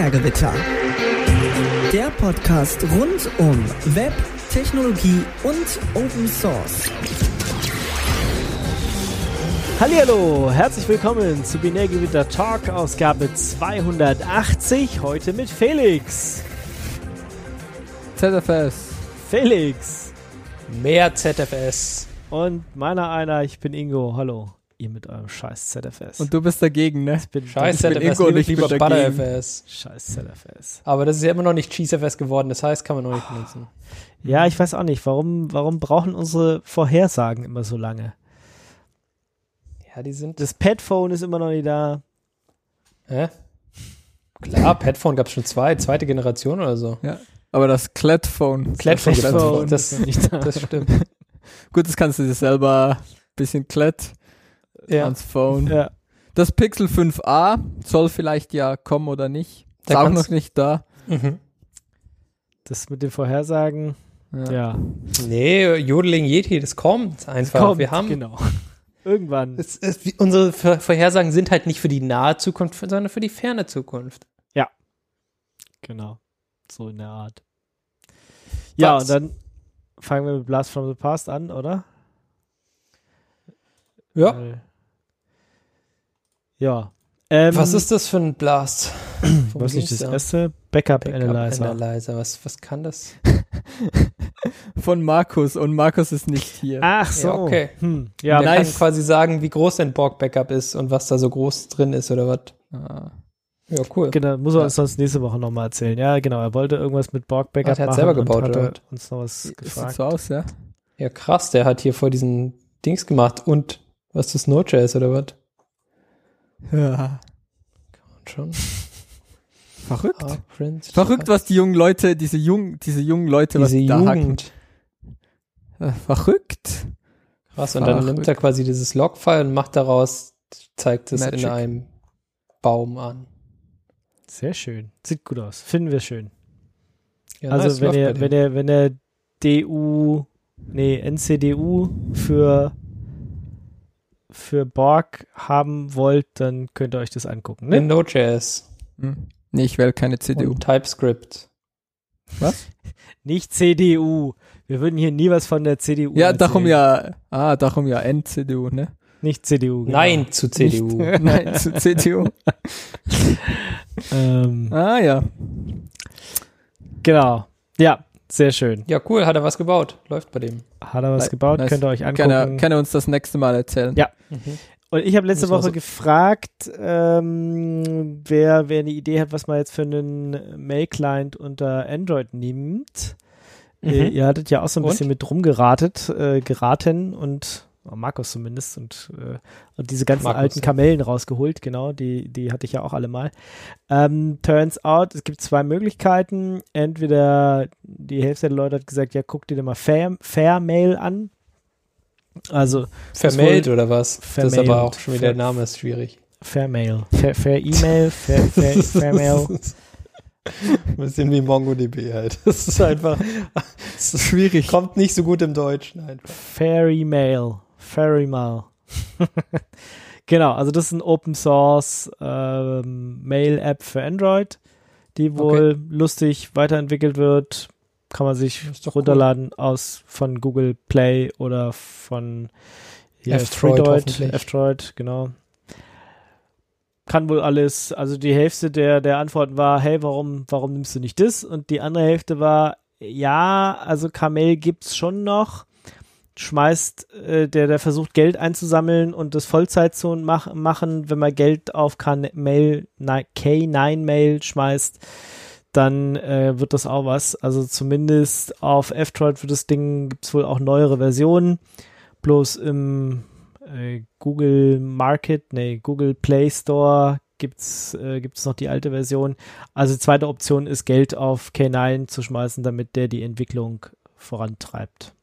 Binärgewitter. Der Podcast rund um Web, Technologie und Open Source. Hallihallo, herzlich willkommen zu Binärgewitter Talk Ausgabe 280, heute mit Felix. ZFS. Felix. Mehr ZFS. Und meiner einer, ich bin Ingo. Hallo, ihr mit eurem scheiß ZFS. Und du bist dagegen, ne? ich bin Scheiß Ich bin ZFS, Ingo und ich bin lieber dagegen. ButterFS. scheiß ZFS. Aber das ist ja immer noch nicht CheeseFS geworden, das heißt, kann man noch nicht benutzen. Ja, ich weiß auch nicht, warum, warum brauchen unsere Vorhersagen immer so lange? Ja, die sind. Das Padphone ist immer noch nicht da. Hä? Klar, Padphone gab es schon zwei, zweite Generation oder so. Aber das Clatphone. Clatphone, Clatphone das, ist noch nicht da. das stimmt. Gut, das kannst du dir selber ein bisschen Clat Ja. ans Phone. Ja. Das Pixel 5a soll vielleicht ja kommen oder nicht. Ist Da auch kannst- noch nicht da. Mhm. Das mit den Vorhersagen, Ja. ja. Nee, Jodeling Yeti, das kommt einfach. Kommt, Wir haben. Genau. Irgendwann. Es, es, unsere Vorhersagen sind halt nicht für die nahe Zukunft, sondern für die ferne Zukunft. Genau. So in der Art. Ja, Was? und dann fangen wir mit Blast from the Past an, oder? Ja. Weil- ja. Ähm, Was ist das für ein Blast? Worum was ist ging's das da? erste? Backup, Backup Analyzer. Analyzer. Was, was kann das? Von Markus. Und Markus ist nicht hier. Ach so. Ja, okay. Hm. Ja, Der nice. kann quasi sagen, wie groß ein Borg-Backup ist und was da so groß drin ist oder was. Ah. Ja, cool. genau, muss er Ja. uns sonst nächste Woche nochmal erzählen. Ja, genau, er wollte irgendwas mit Borg Backup Ach, der hat machen selber gebaut, und oder hatte uns noch was Sieht gefragt. so aus, ja? Ja, krass, der hat hier vor diesen Dings gemacht und was das Node.js oder was? Ja. Und schon. Verrückt. Ah. Verrückt, was die jungen Leute, diese jungen, diese jungen Leute, was Diese die da hacken. Jugend. Äh, Verrückt. Krass, und dann nimmt er quasi dieses Log-File und macht daraus, zeigt es in Magic. einem Baum an. Sehr schön. Sieht gut aus. Finden wir schön. Ja, also nice, wenn ihr, wenn ihr, wenn ihr DU, nee, NCDU für für Borg haben wollt, dann könnt ihr euch das angucken. in Ne? Node.js Hm. Nee, ich wähle keine CDU. und TypeScript. Was? Nicht CDU. Wir würden hier nie was von der CDU Ja, erzählen. darum ja, ah, darum ja NCDU, ne? Nicht CDU. Genau. Nein zu CDU. Nicht, nein, zu CDU. Ähm, Ah, ja. genau. Ja, sehr schön. Ja, cool, hat er was gebaut. Läuft bei dem. Hat er was Nice. gebaut? Nice. Könnt ihr euch angucken. Kann er, kann er uns das nächste Mal erzählen? Ja. Und ich habe letzte Woche so- gefragt, ähm, wer, wer eine Idee hat, was man jetzt für einen Mail-Client unter Android nimmt. Äh, Mhm. ihr hattet ja auch so ein Und? bisschen mit rumgeratet, äh, geraten und Markus zumindest und, äh, und diese ganzen Markus, alten. Kamellen rausgeholt, genau, die, die hatte ich ja auch alle mal. Ähm, turns out, es gibt zwei Möglichkeiten. Entweder die Hälfte der Leute hat gesagt, ja, guck dir doch mal Fair, Fairmail an. Also Vermailt oder was? Das ist aber auch schon wieder, der Name ist schwierig. Fairmail. Fair, fair E-Mail, fair, fair, Fairmail. Ein bisschen wie MongoDB halt. Das ist einfach, es Schwierig. kommt nicht so gut im Deutschen einfach. Fairy Mail. Fairy Mail. genau, also das ist ein Open Source ähm, Mail-App für Android, die wohl lustig weiterentwickelt wird. Kann man sich runterladen aus von Google Play oder von hier, F-Droid. F-Droid, genau. Kann wohl alles, also die Hälfte der, der Antworten war, hey, warum, warum nimmst du nicht das? Und die andere Hälfte war, ja, also Kamel gibt's schon noch. Schmeißt, äh, der, der versucht Geld einzusammeln und das Vollzeit zu mach, machen, wenn man Geld auf Mail, K9-Mail schmeißt, dann äh, wird das auch was. Also zumindest auf F-Droid für das Ding gibt's wohl auch neuere Versionen. Bloß im äh, Google Market, nee, Google Play Store gibt's äh, noch die alte Version. Also zweite Option ist Geld auf K9 zu schmeißen, damit der die Entwicklung vorantreibt.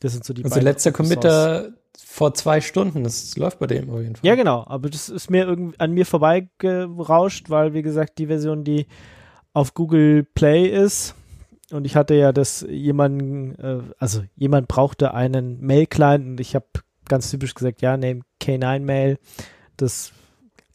Das sind so die Also letzter. Committer vor zwei Stunden. Das läuft bei dem auf jeden Fall. Ja, genau, aber das ist mir irgendwie an mir vorbeigerauscht, weil wie gesagt, die Version, die auf Google Play ist, und ich hatte ja das jemanden, äh, also jemand brauchte einen Mail-Client und ich habe ganz typisch gesagt, ja, nehme K9 Mail. Das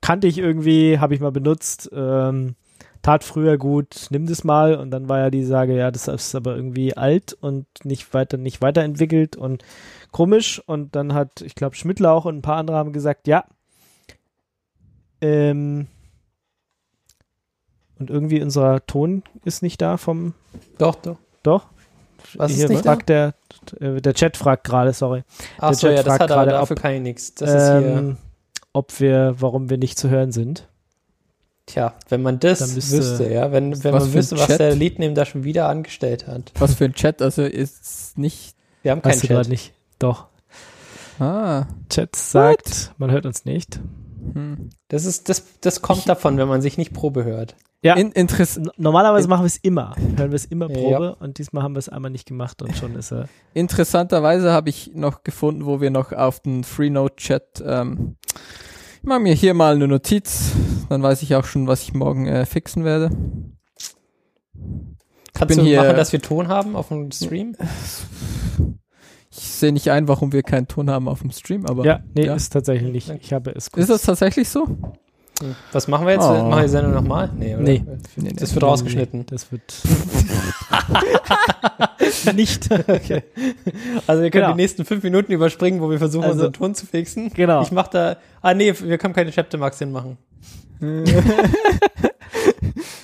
kannte ich irgendwie, habe ich mal benutzt. Ähm, tat früher gut, nimm das mal und dann war ja die Sage, ja, das ist aber irgendwie alt und nicht weiter, nicht weiterentwickelt und komisch und dann hat, ich glaube, Schmidtler auch und ein paar andere haben gesagt, ja, ähm, und irgendwie unser Ton ist nicht da vom, Doch, doch. doch? Was Hier ist nicht fragt der, äh, der Chat fragt gerade, sorry. Achso, Chat ja, das hat gerade, dafür ob, kann ich nichts. Das ist hier, Ähm, ob wir, warum wir nicht zu hören sind. Tja, wenn man das müsste- wüsste, ja, wenn, wenn man wüsste, was Chat? der Leadname da schon wieder angestellt hat. Was für ein Chat, also ist nicht. Wir haben keinen Chat. nicht? Doch. Ah. Chat sagt, man hört uns nicht. Hm. Das ist, das, das kommt davon, wenn man sich nicht Probe hört. Ja, In, normalerweise machen wir es immer. Hören wir es immer Ja. Probe und diesmal haben wir es einmal nicht gemacht und schon ist er. interessanterweise habe ich noch gefunden, wo wir noch auf den Freenode-Chat. Ähm, ich mache mir hier mal eine Notiz, dann weiß ich auch schon, was ich morgen äh, fixen werde. Kannst bin du hier- machen, dass wir Ton haben auf dem Stream? Ich sehe nicht ein, warum wir keinen Ton haben auf dem Stream, aber Ja, nee, ja. ist tatsächlich nicht. Ich habe es ist das tatsächlich so? Was machen wir jetzt? Oh. Machen wir die Sendung nochmal? Nee, oder? Nee. Nee, Das wird rausgeschnitten. Das wird nicht. Okay. Also wir können Genau. die nächsten fünf Minuten überspringen, wo wir versuchen, Also- unseren Ton zu fixen. Genau. Ich mach da. Ah nee, wir können keine Chapter Max hinmachen.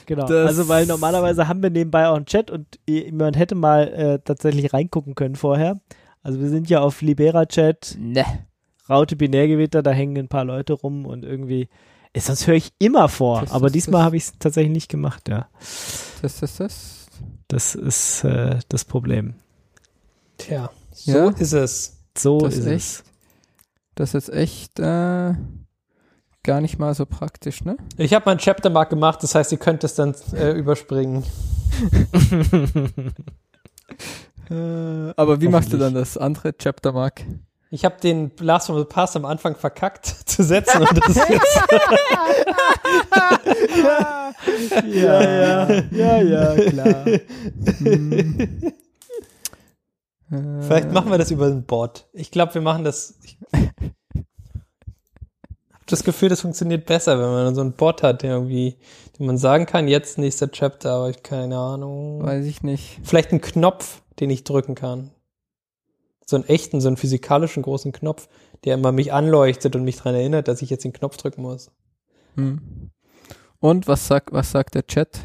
Genau. Das- also, weil normalerweise haben wir nebenbei auch einen Chat und man hätte mal äh, tatsächlich reingucken können vorher. Also, wir sind ja auf Libera-Chat, Ne. Raute Binärgewitter, da hängen ein paar Leute rum und irgendwie. Äh, sonst höre ich immer vor, Das aber ist- diesmal das- habe ich es tatsächlich nicht gemacht, ja. Das, das, das. Das ist äh, das Problem. Tja, so Ja. ist es. So Das ist ist es. Das ist echt äh, gar nicht mal so praktisch, ne? Ich habe mein Chapter Mark gemacht, das heißt, ihr könnt es dann äh, überspringen. Äh, aber wie machst du dann das andere Chapter, Mark? Ich habe den Last from the Past am Anfang verkackt zu setzen und das ist jetzt ja, ja, ja, ja, klar. Vielleicht machen wir das über einen Bot. Ich glaube, wir machen das. Ich habe das Gefühl, das funktioniert besser, wenn man so einen Bot hat, der irgendwie, den man sagen kann, jetzt nächster Chapter, aber ich keine Ahnung. Weiß ich nicht. Vielleicht einen Knopf, den ich drücken kann. So einen echten, so einen physikalischen großen Knopf, der immer mich anleuchtet und mich daran erinnert, dass ich jetzt den Knopf drücken muss. Hm. Und was sagt, was sagt der Chat?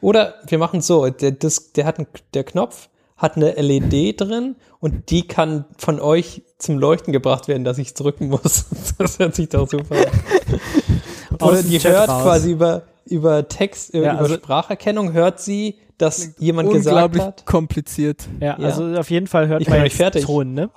Oder wir machen es so, der, das, der, hat einen, der Knopf hat eine LED drin und die kann von euch zum Leuchten gebracht werden, dass ich es drücken muss. Das hört sich doch super an. Oder die hört raus. quasi über, über Text, Ja, über also- Spracherkennung, hört sie, dass jemand gesagt Unglaublich hat. kompliziert. Ja, Ja. also auf jeden Fall hört Ich man nicht fertig. Ton, ne?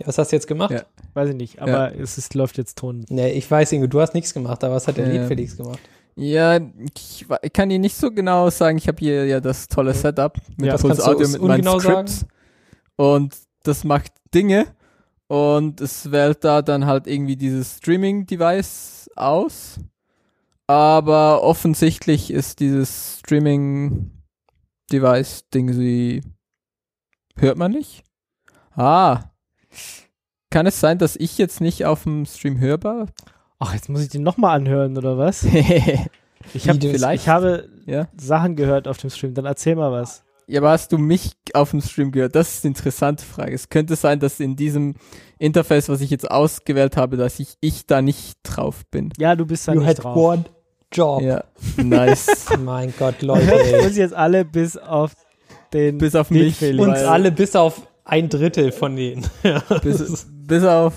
Ja, was hast du jetzt gemacht? Ja. Weiß ich nicht, aber es ist, läuft jetzt Ton. Nee, ich weiß, Ingo, du hast nichts gemacht, aber was hat der Ähm, Lied Felix gemacht? Ja, ich, ich kann dir nicht so genau sagen. Ich habe hier ja das tolle Setup mit Ja, du Audio mit meinen Scripts. Und das macht Dinge. Und es wählt da dann halt irgendwie dieses Streaming-Device aus. Aber offensichtlich ist dieses Streaming-Device-Ding sie. Hört man nicht? Ah. Kann es sein, dass ich jetzt nicht auf dem Stream hörbar? Ach, jetzt muss ich den nochmal anhören, oder was? Ich, hab, ich habe ja. Sachen gehört auf dem Stream, dann erzähl mal was. Ja, aber hast du mich auf dem Stream gehört? Das ist die interessante Frage. Es könnte sein, dass in diesem Interface, was ich jetzt ausgewählt habe, dass ich, ich da nicht drauf bin. Ja, du bist da You nicht had drauf. one job. Ja, nice. Mein Gott, Leute. Ich ey. muss jetzt alle bis auf den Bis auf mich. Felix. Uns alle bis auf ein Drittel von denen. Ja, Bis, bis auf,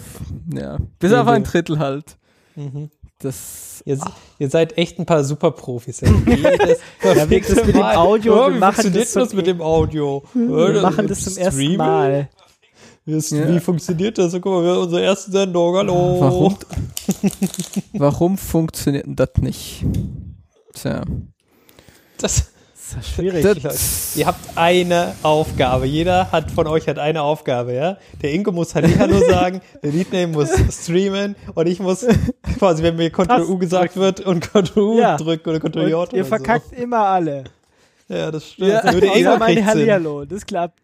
ja, bis auf ein. Drittel halt. mhm. Das, Ihr, ihr seid echt ein paar Superprofis. ey. Verfickte das mit dem. Audio, Ja, wir machen das das mit dem Audio? Wir machen das zum ersten Streaming? Mal. Wie, Ja. wie funktioniert das? Guck mal, wir haben unsere erste Sendung. Hallo. warum, warum funktioniert das nicht? Tja. Das, Das ist ja schwierig. Das, ihr habt eine Aufgabe. Jeder hat von euch hat eine Aufgabe, ja? Der Ingo muss Hallihallo sagen, der Liedname muss streamen und ich muss quasi, wenn mir Ctrl Das U gesagt wird und Ctrl U Ja. drücken oder Ctrl J Und ihr verkackt immer alle. So. Ja, das stimmt. Ja, Das würde Sinn. Hallihallo, das klappt.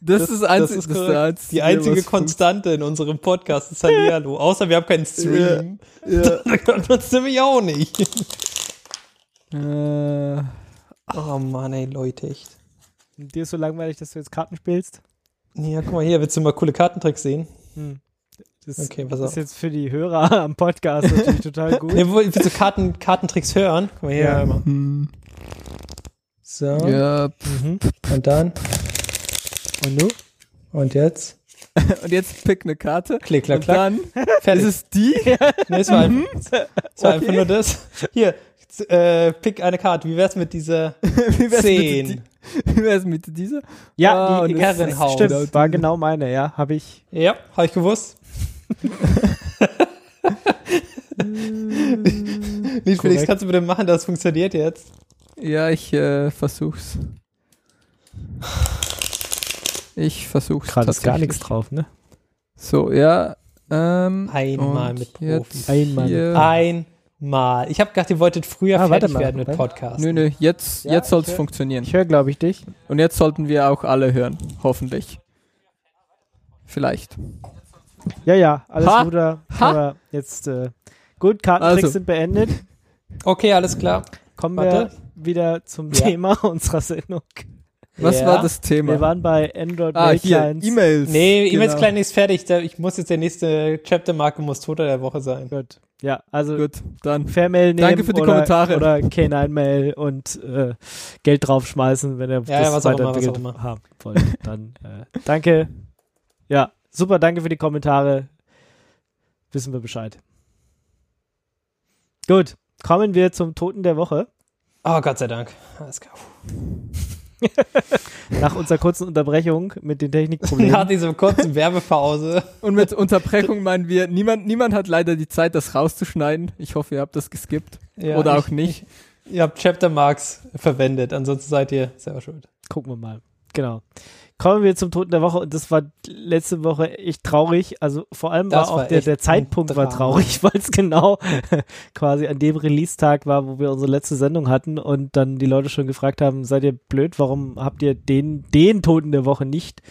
Das, ist das einzige, ist das korrekt. der einzige, Die einzige Konstante in unserem Podcast ist Hallihallo. Außer wir haben keinen Stream. Ja. da können wir uns nämlich auch nicht. Äh, Oh Mann, ey, Leute, echt. Dir ist so langweilig, dass du jetzt Karten spielst? Ja, guck mal hier, willst du mal coole Kartentricks sehen? Hm. Das Okay, pass ist auf. jetzt für die Hörer am Podcast natürlich total gut. Ne, wo, willst du Karten, Kartentricks hören? Guck mal hier, Ja. mal. hm, So, ja. Mhm. und dann, Und du? und jetzt. Und jetzt pick eine Karte. Klick, klack, und klack. dann Fertig. ist es die. Nee, es war, einfach, es war Okay. einfach nur das. Hier, äh, pick eine Karte. Wie wär's mit dieser Wie wär's 10? mit, die- wie wär's mit dieser? Ja, Ah, die, das- Herrenhaus. Stimmt, war genau meine, ja. Habe ich. Ja, habe ich gewusst. Lied Felix, kannst du bitte machen, das funktioniert jetzt? Ja, ich äh, versuch's. Ich versuch's Gerade ist gar nichts drauf, ne? So, ja. Ähm, Einmal mit Profis. Einmal mit Einmal. Ich habe gedacht, ihr wolltet früher Ah, fertig mal, werden mit warte. Podcast. Nö, nö, jetzt, Ja, jetzt ich hör- funktionieren. Ich höre, glaube ich, dich. Und jetzt sollten wir auch alle hören. Hoffentlich. Vielleicht. Ja, ja, alles Ha. guter. Ha. Aber jetzt, äh, gut, Kartentricks Also. sind beendet. Okay, alles klar. Kommen Warte. wir wieder zum Ja. Thema unserer Sendung. Was Ja. war das Thema? Wir waren bei Android ah, hier, Clients. E-Mails. Nee, E-Mails Genau. klein ist fertig. Ich muss jetzt der nächste Chaptermarke muss Toter der Woche sein. Gut. Ja, also Gut, dann. Fairmail nehmen Danke für die oder, Kommentare. oder K9-Mail und äh, Geld draufschmeißen, wenn ihr Ja, ja, was auch immer, was weiterentwickelt auch immer. haben wollt. Dann äh, danke. Ja, super, danke für die Kommentare. Wissen wir Bescheid. Gut, kommen wir zum Toten der Woche. Oh, Gott sei Dank. Alles klar. Nach unserer kurzen Unterbrechung mit den Technikproblemen. Nach dieser kurzen Werbepause. Und mit Unterbrechung meinen wir, niemand, niemand hat leider die Zeit, das rauszuschneiden. Ich hoffe, ihr habt das geskippt. Ja, Oder ich- auch nicht. Ihr habt Chaptermarks verwendet, ansonsten seid ihr selber schuld. Gucken wir mal. Genau. Kommen wir zum Toten der Woche und das war letzte Woche echt traurig. Also vor allem Das war auch war der, der Zeitpunkt war traurig, weil es genau quasi an dem Release-Tag war, wo wir unsere letzte Sendung hatten und dann die Leute schon gefragt haben, seid ihr blöd, warum habt ihr den, den Toten der Woche nicht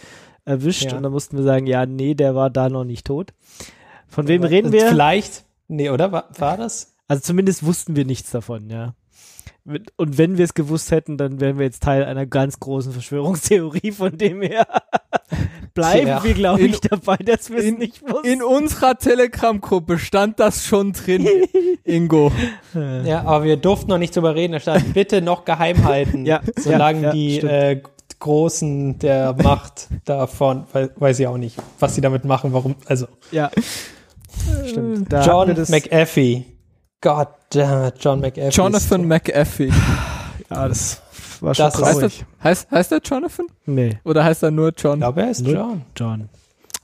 erwischt? Ja. Und dann mussten wir sagen, ja, nee, der war da noch nicht tot. Von wem reden wir? Vielleicht, nee, oder? War, war das? Also zumindest wussten wir nichts davon, ja. Und wenn wir es gewusst hätten, dann wären wir jetzt Teil einer ganz großen Verschwörungstheorie, von dem her bleiben Tja. wir, glaube ich, In- dabei, dass wir es nicht wussten. In unserer Telegram-Gruppe stand das schon drin, Ingo. Äh, Ja, aber wir durften noch nicht drüber reden. Da stand, bitte noch geheim halten, Ja, solange ja, ja, die äh, Großen der Macht davon, weil, weiß ich auch nicht, was sie damit machen, warum, also ja. Stimmt. Da John McAfee. God damn it, John McAfee. Jonathan McAfee. ja, das war schon Das traurig. er, heißt, heißt er Jonathan? Nee, Oder heißt er nur Ich John? glaube, er ist Nur- John. John.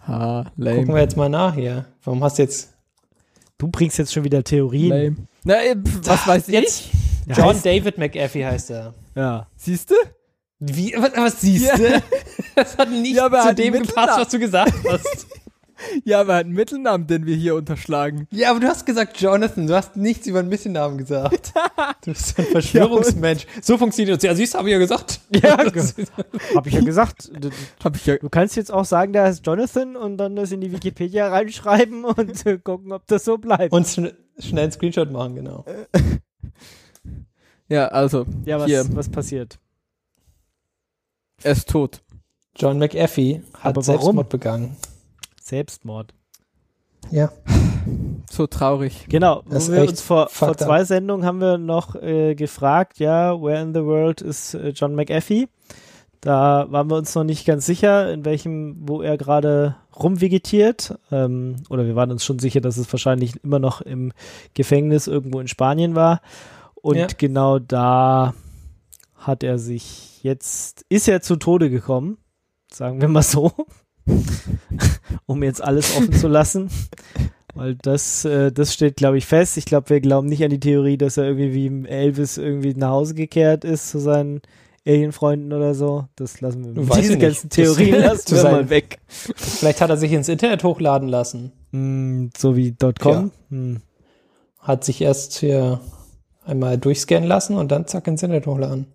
Ah, Gucken lame. wir jetzt mal nach hier. Warum hast du jetzt Du bringst jetzt schon wieder Theorien. lame. Na, äh, was weiß jetzt? ich? Der John heißt- David McAfee heißt er. Ja. Siehst du? Wie, was, was siehst du? Das hat nicht Ja, zu dem gepasst, was du gesagt hast. Ja, aber er hat einen Mittelnamen, den wir hier unterschlagen. ja, aber du hast gesagt Jonathan, du hast nichts über einen Mittelnamen gesagt. Du bist ein Verschwörungsmensch. so funktioniert das. Ja, siehst du, habe ich ja gesagt. Ja, Das- Hab ich ja gesagt. Du, Hab ich ja. du kannst jetzt auch sagen, der heißt Jonathan und dann das in die Wikipedia reinschreiben und äh, gucken, ob das so bleibt. Und schn schnell einen Screenshot machen, genau. Ja, also, ja, was, hier, was passiert? er ist tot. John McAfee hat? Selbstmord begangen. Selbstmord. Ja. So traurig. Genau, Das wo ist wir uns vor, vor up. zwei Sendungen haben wir noch äh, gefragt, ja, where in the world is äh, John McAfee? Da waren wir uns noch nicht ganz sicher, in welchem, wo er gerade rumvegetiert. Ähm, oder wir waren uns schon sicher, dass es wahrscheinlich immer noch im Gefängnis irgendwo in Spanien war. Und Ja. genau da hat er sich jetzt, ist er zu Tode gekommen, sagen wir mal so, um jetzt alles offen zu lassen. Weil das, äh, das steht, glaube ich, fest. Ich glaube, wir glauben nicht an die Theorie, dass er irgendwie wie Elvis irgendwie nach Hause gekehrt ist zu seinen Alienfreunden oder so. Das lassen wir. Weiß Diese ich nicht. ganzen Theorien Das- lassen wir mal weg. Vielleicht hat er sich ins Internet hochladen lassen. Mm, so wie .com. Ja. Hm. Hat sich erst hier einmal durchscannen lassen und dann zack ins Internet hochladen.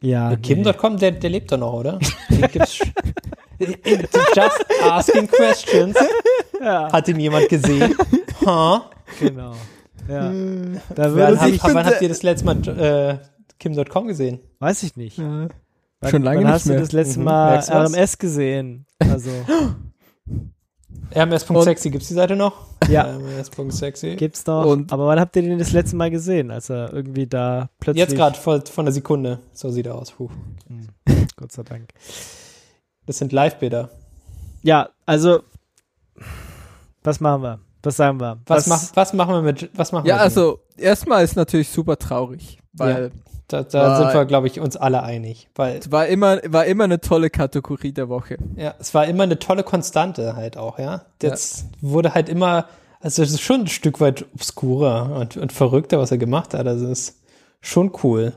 Ja. Kim.com, der, der lebt doch noch, oder? Den gibt's Just asking questions. Ja, Hat ihn jemand gesehen? Huh? genau. Ja. Da Wann, würde hab, sich, wann habt ihr das letzte Mal äh, Kim.com gesehen? weiß ich nicht. Ja. Wann, Schon lange wann nicht hast mehr. du das letzte Mhm. Mal? RMS gesehen? Also, rms.sexy, gibt's die Seite noch? ja, rms.sexy. gibt's noch. Und- Aber wann habt ihr den das letzte Mal gesehen, als er irgendwie da plötzlich... Jetzt gerade von, von der Sekunde. So sieht er aus. Puh. Gott sei Dank. Das sind Live-Bilder. Ja, also, was machen wir? Was sagen wir? Was, mach, was machen wir mit, was machen Ja, wir also erstmal ist natürlich super traurig, weil Da, da War- sind wir, glaube ich, uns alle einig. Weil es war immer, war immer eine tolle Kategorie der Woche. ja, es war immer eine tolle Konstante halt auch, ja. Jetzt wurde halt immer, also es ist schon ein Stück weit obskurer und, und verrückter, was er gemacht hat. Also es ist schon cool.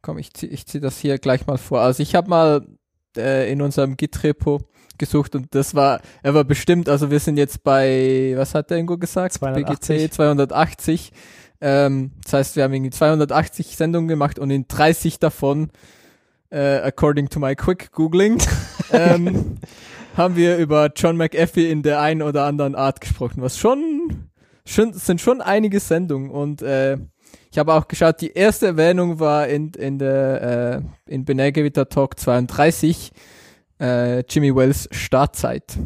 Komm, ich zieh, ich zieh das hier gleich mal vor. Also ich habe mal äh, in unserem Git-Repo gesucht und das war, er war bestimmt, also wir sind jetzt bei, was hat der Ingo gesagt? 280. BGC 280. Ähm, das heißt, wir haben irgendwie 280 Sendungen gemacht und in 30 davon, äh, according to my quick Googling, ähm, haben wir über John McAfee in der einen oder anderen Art gesprochen, was schon, schon sind schon einige Sendungen und äh, ich habe auch geschaut, die erste Erwähnung war in, in der äh, in Benegevita Talk 32 äh, Jimmy Wells Startzeit.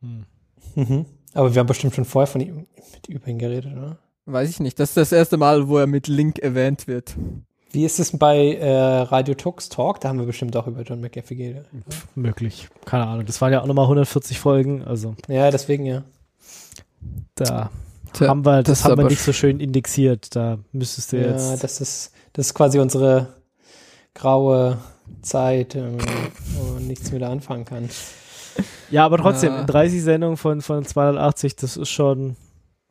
Mhm. Aber wir haben bestimmt schon vorher von ihm mit über ihn geredet, oder? Weiß ich nicht. Das ist das erste Mal, wo er mit Link erwähnt wird. Wie ist es bei äh, Radio Tux Talk? Da haben wir bestimmt auch über John McAfee geredet. Möglich. Keine Ahnung. Das waren ja auch nochmal 140 Folgen. Also Ja, deswegen ja. da Tja, haben wir, das, das haben wir nicht so schön indexiert. Da müsstest du Ja, jetzt. das ist, das ist quasi unsere graue Zeit, ähm, wo man nichts mehr da anfangen kann. ja, aber trotzdem, Ja. in 30 Sendungen von, von 280, das ist schon.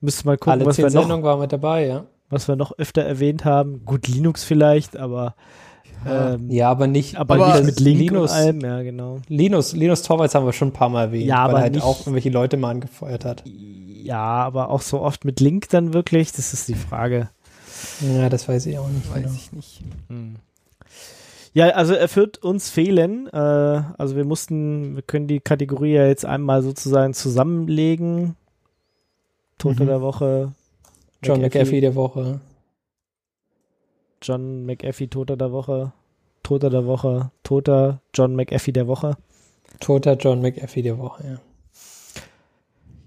Müsste mal gucken, Alle was wir, noch, Sendungen waren mit dabei, ja. was wir noch öfter erwähnt haben. Gut, Linux vielleicht, aber. Ähm, Ja, aber nicht, aber, Aber nicht mit Link Linus, und allem, ja, genau. Linus, Linus Torvalds haben wir schon ein paar Mal erwähnt, Ja, aber weil er halt auch irgendwelche Leute mal angefeuert hat. Ja, aber auch so oft mit Link dann wirklich, das ist die Frage. Ja, das weiß ich auch nicht. Weiß genau. ich nicht. Ja, also er wird uns fehlen. Äh, also wir mussten, wir können die Kategorie ja jetzt einmal sozusagen zusammenlegen. Tote Mhm. der Woche. John McAfee der Woche. John McAfee, Toter der Woche. Toter der Woche. Toter John McAfee der Woche. Toter John McAfee der Woche, ja.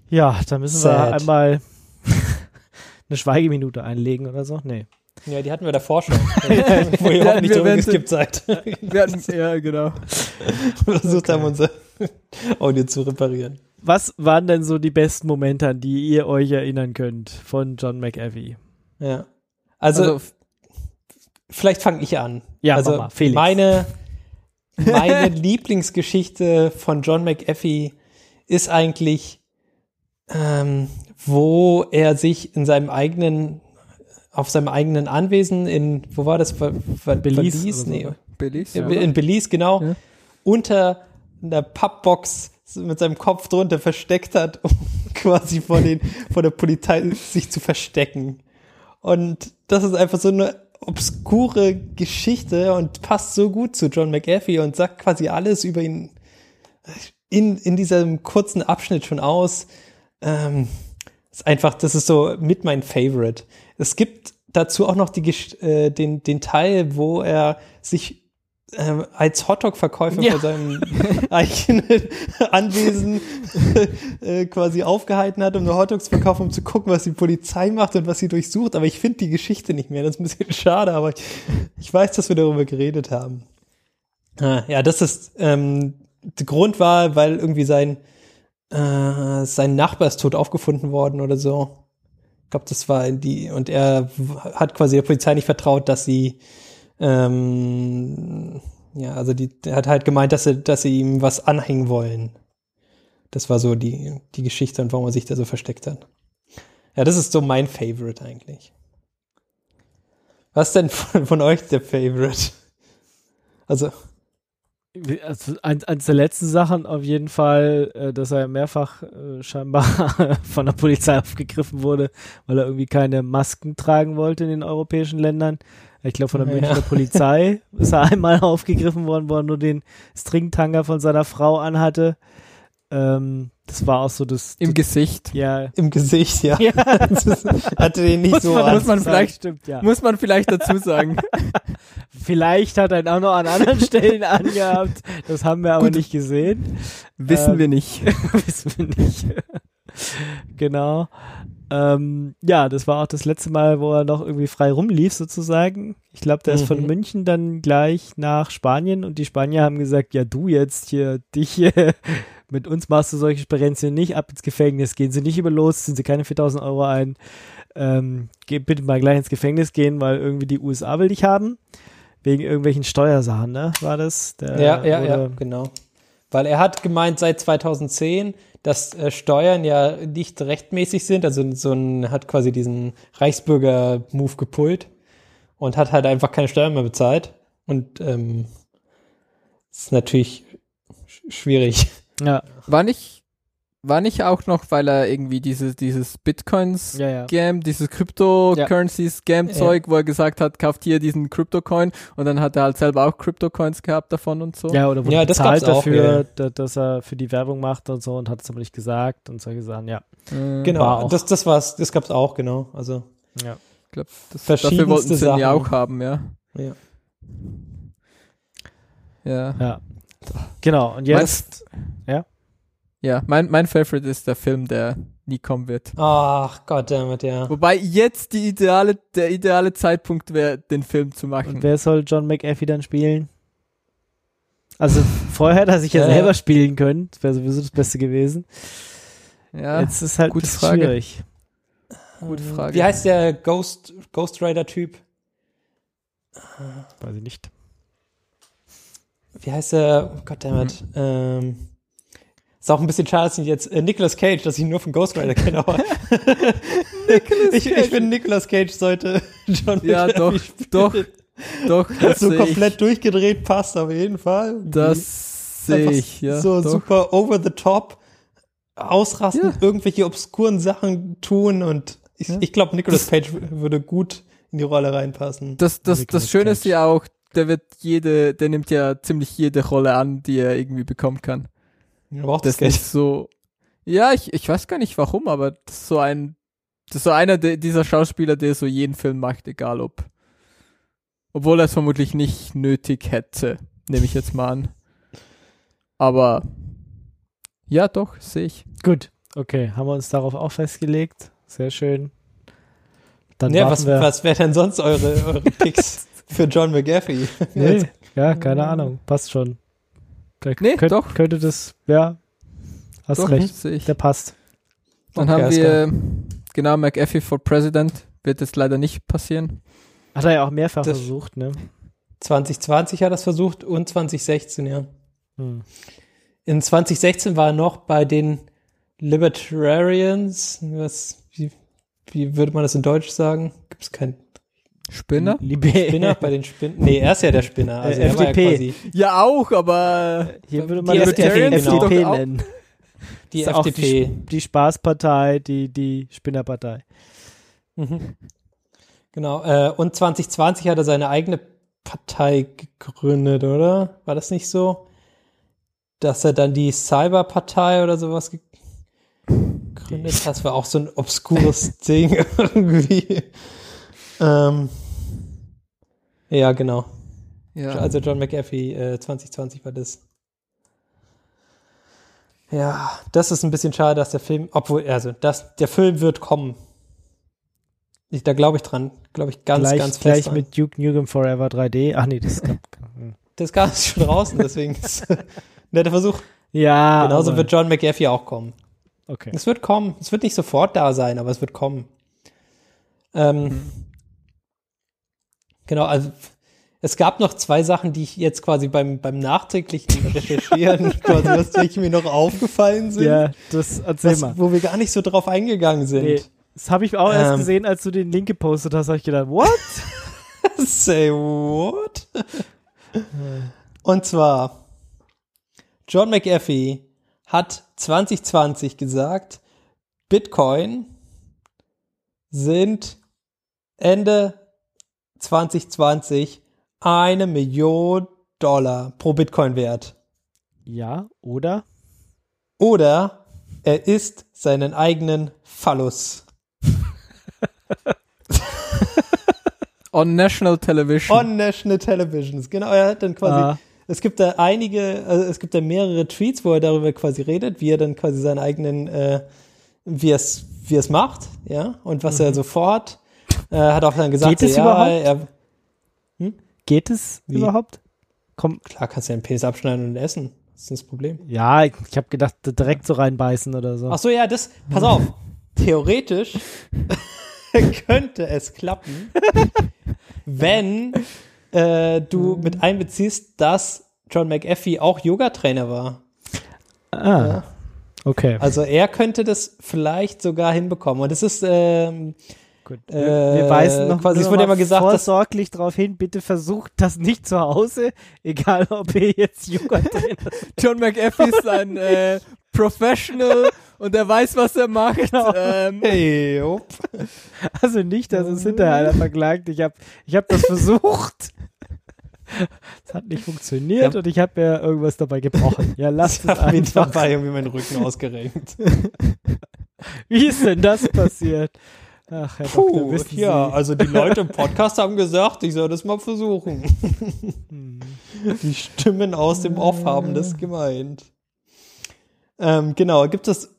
Ja, da müssen wir Sad. einmal eine Schweigeminute einlegen oder so. Nee. Ja, die hatten wir davor schon. wo ihr auch nicht wir werden- zurückgeskippt seid. Wir hatten, ja, genau. Versucht haben, unser Audio zu reparieren. Was waren denn so die besten Momente, an die ihr euch erinnern könnt von John McAfee? Ja. Also, Also, vielleicht fange ich an. Ja, also mach mal, Felix. meine meine Lieblingsgeschichte von John McAfee ist eigentlich, ähm, wo er sich in seinem eigenen auf seinem eigenen Anwesen in wo war das Ver, Ver, Belize oder so, Nee, ne? Billis. in, in Belize genau Ja. unter einer Pappbox mit seinem Kopf drunter versteckt hat, um quasi vor den vor der Polizei sich zu verstecken. Und das ist einfach so eine obskure Geschichte und passt so gut zu John McAfee und sagt quasi alles über ihn in, in diesem kurzen Abschnitt schon aus. Ähm, ist einfach, das ist so mit mein Favorite. Es gibt dazu auch noch die, äh, den, den Teil, wo er sich ähm, als Hotdog-Verkäufer Ja. vor seinem eigenen Anwesen äh, quasi aufgehalten hat, um nur Hotdogs zu verkaufen, um zu gucken, was die Polizei macht und was sie durchsucht. Aber ich finde die Geschichte nicht mehr. Das ist ein bisschen schade, aber ich, ich weiß, dass wir darüber geredet haben. Ah, ja, das ist ähm, der Grund war, weil irgendwie sein äh, sein Nachbar ist tot aufgefunden worden oder so. Ich glaube, das war die und er hat quasi der Polizei nicht vertraut, dass sie ähm, ja, also die, der hat halt gemeint, dass sie, dass sie ihm was anhängen wollen. Das war so die, die Geschichte und warum er sich da so versteckt hat. Ja, das ist so mein Favorite eigentlich. Was denn von, von euch der Favorite? Also, Also ein, eins der letzten Sachen auf jeden Fall, äh, dass er mehrfach äh, scheinbar von der Polizei aufgegriffen wurde, weil er irgendwie keine Masken tragen wollte in den europäischen Ländern. Ich glaube, von der Ja. Münchner Polizei ist er einmal aufgegriffen worden, wo er nur den Stringtanger von seiner Frau anhatte. Ähm, das war auch so das. Im das, Gesicht. ja. Im Gesicht, ja. ja. Hatte den nicht Muss so man- an. muss man vielleicht- Stimmt, ja. Muss man vielleicht dazu sagen. Vielleicht hat er ihn auch noch an anderen Stellen angehabt. Das haben wir aber Gut. nicht gesehen. Wissen Ähm, wir nicht. Wissen wir nicht. genau. Ähm, ja, das war auch das letzte Mal, wo er noch irgendwie frei rumlief, sozusagen. Ich glaube, der ist von Mhm. München dann gleich nach Spanien und die Spanier haben gesagt, ja, du jetzt hier, dich hier, mit uns machst du solche Sperenzien nicht, ab ins Gefängnis, gehen sie nicht über los, sind sie keine 4000 Euro ein, ähm, geh bitte mal gleich ins Gefängnis gehen, weil irgendwie die USA will dich haben. Wegen irgendwelchen Steuersachen, ne? War das? Der, Ja, ja, ja, genau. Weil er hat gemeint seit 2010, dass äh, Steuern ja nicht rechtmäßig sind. Also so ein, hat quasi diesen Reichsbürger-Move gepullt und hat halt einfach keine Steuern mehr bezahlt. Und ähm, ist natürlich sch schwierig. Ja, War nicht, war nicht auch noch, weil er irgendwie dieses, dieses Bitcoins ja, ja. Dieses Cryptocurrency Scam Zeug, wo er gesagt hat, kauft hier diesen Crypto-Coin und dann hat er halt selber auch Crypto-Coins gehabt davon und so. Ja, oder wurde Ja, das bezahlt auch, dafür, ja. da- dass er für die Werbung macht und so und hat es aber nicht gesagt und solche Sachen, ja. War Genau, auch. das, das war's, das gab's auch, genau. Also, ja. Ich glaube, dafür wollten sie ihn ja auch haben, ja. ja. Ja. Ja. Genau, und jetzt, Ja, mein, mein Favorite ist der Film, der nie kommen wird. Ach, goddammit, ja. Wobei jetzt die ideale, der ideale Zeitpunkt wäre, den Film zu machen. und wer soll John McAfee dann spielen? Also vorher hätte er sich ja Äh. selber spielen können, das wäre sowieso das Beste gewesen. ja, jetzt ist halt gute Frage. schwierig. gute Frage. Wie heißt der Ghost, Ghost Rider-Typ? Weiß ich nicht. Wie heißt der? Oh, Goddammit. Ähm, ist auch ein bisschen schade, dass ich jetzt äh, Nicolas Cage, dass ich ihn nur von Ghost Rider kenne, aber ich, ich finde, Nicolas Cage sollte John Ja, doch, doch, doch, das so sehe ich. komplett durchgedreht passt auf jeden Fall. Das sehe ich, ja. So doch. super over the top, ausrasten, Ja. irgendwelche obskuren Sachen tun und ich, Ja. ich glaube, Nicolas Cage würde gut in die Rolle reinpassen. Das, das, Nicolas das Schöne ist Cage. ja auch, der wird jede, der nimmt ja ziemlich jede Rolle an, die er irgendwie bekommen kann. Er braucht Das das Geld. ist so. Ja, ich, ich weiß gar nicht warum, aber das ist so ein, das ist so einer der, dieser Schauspieler, der so jeden Film macht, egal ob. Obwohl er es vermutlich nicht nötig hätte, nehme ich jetzt mal an. Aber ja, doch, sehe ich. Gut, okay, haben wir uns darauf auch festgelegt. Sehr schön. Dann Ja, was, wir. was wären denn sonst eure, eure Picks für John McAfee? Nee, ja, keine Ahnung, passt schon. Der Nee, könnt, doch. Könnte das, ja, hast doch, recht, der passt. Dann Okay, haben wir, genau, McAfee for President. Wird jetzt leider nicht passieren. Hat er ja auch mehrfach Das- versucht, ne? 2020 hat er das versucht und 2016, ja. Hm. In 2016 war er noch bei den Libertarians. Was, wie, wie würde man das in Deutsch sagen? Gibt es keinen Spinner? Liebe, Spinner bei den Spinnen? Nee, er ist ja der Spinner. Also Äh, FDP. Ja, auch, aber Hier würde man Die FDP, FDP, genau. nennen. die FDP. Die, die Spaßpartei, die, die Spinnerpartei. Mhm. Genau. Äh, und 2020 hat er seine eigene Partei gegründet, oder? War das nicht so? Dass er dann die Cyberpartei oder sowas ge gegründet hat. Das war auch so ein obskures Ding irgendwie. Ähm, ja, genau. ja. Also John McAfee äh, 2020 war das. Ja, das ist ein bisschen schade, dass der Film, obwohl, also das, der Film wird kommen. Ich, da glaube ich dran, glaube ich ganz, gleich ganz fest gleich dran. mit Duke Nukem Forever 3D. Ach nee, das gab. Das ist schon draußen, deswegen ist ein netter Versuch. Ja. Genauso aber- wird John McAfee auch kommen. Okay. Es wird kommen. Es wird nicht sofort da sein, aber es wird kommen. Ähm, Genau, also es gab noch zwei Sachen, die ich jetzt quasi beim, beim nachträglichen Recherchieren quasi, was die mir noch aufgefallen sind, Ja, das erzähl was, mal. wo wir gar nicht so drauf eingegangen sind. Nee, das habe ich auch erst Ähm. gesehen, als du den Link gepostet hast, habe ich gedacht, what? Say what? Und zwar, John McAfee hat 2020 gesagt, Bitcoin sind Ende 2020 eine Million Dollar pro Bitcoin wert. Ja, oder? Oder er isst seinen eigenen Phallus. On National Television. On National Televisions. Genau, er hat dann quasi. Ah. Es gibt da einige, also es gibt da mehrere Tweets, wo er darüber quasi redet, wie er dann quasi seinen eigenen, äh, wie es, wie es macht, ja, und was er so vorhat. Äh, hat auch dann gesagt. Geht es ja, überhaupt? er, Geht es Wie? überhaupt? Komm, klar kannst du ja einen Penis abschneiden und essen. Das ist das Problem. ja, ich, ich habe gedacht, direkt so reinbeißen oder so. Ach so, ja, das, pass auf. Theoretisch könnte es klappen, wenn äh, du mit einbeziehst, dass John McAfee auch Yoga-Trainer war. ah, okay. Also er könnte das vielleicht sogar hinbekommen. Und es ist, ähm, Gut. äh, Wir, wir weisen noch, quasi, es wurde mal immer gesagt, vorsorglich darauf hin, bitte versucht das nicht zu Hause, egal ob ihr jetzt Yoga Trainer John McAfee ist ein äh, Professional und er weiß, was er macht. Genau. Ähm, hey. Also nicht, dass es hinterher einer verklagt. Ich habe ich hab das versucht. Es hat nicht funktioniert Ja. und ich habe mir irgendwas dabei gebrochen. Ja, lasst Ich es habe mir einfach. dabei irgendwie meinen Rücken ausgerenkt. Wie ist denn das passiert? Ach, Herr Doktor, Puh, wissen ja, Sie. also die Leute im Podcast haben gesagt, ich soll das mal versuchen. Hm. Die Stimmen aus dem Off haben das gemeint. Ähm, genau, gibt es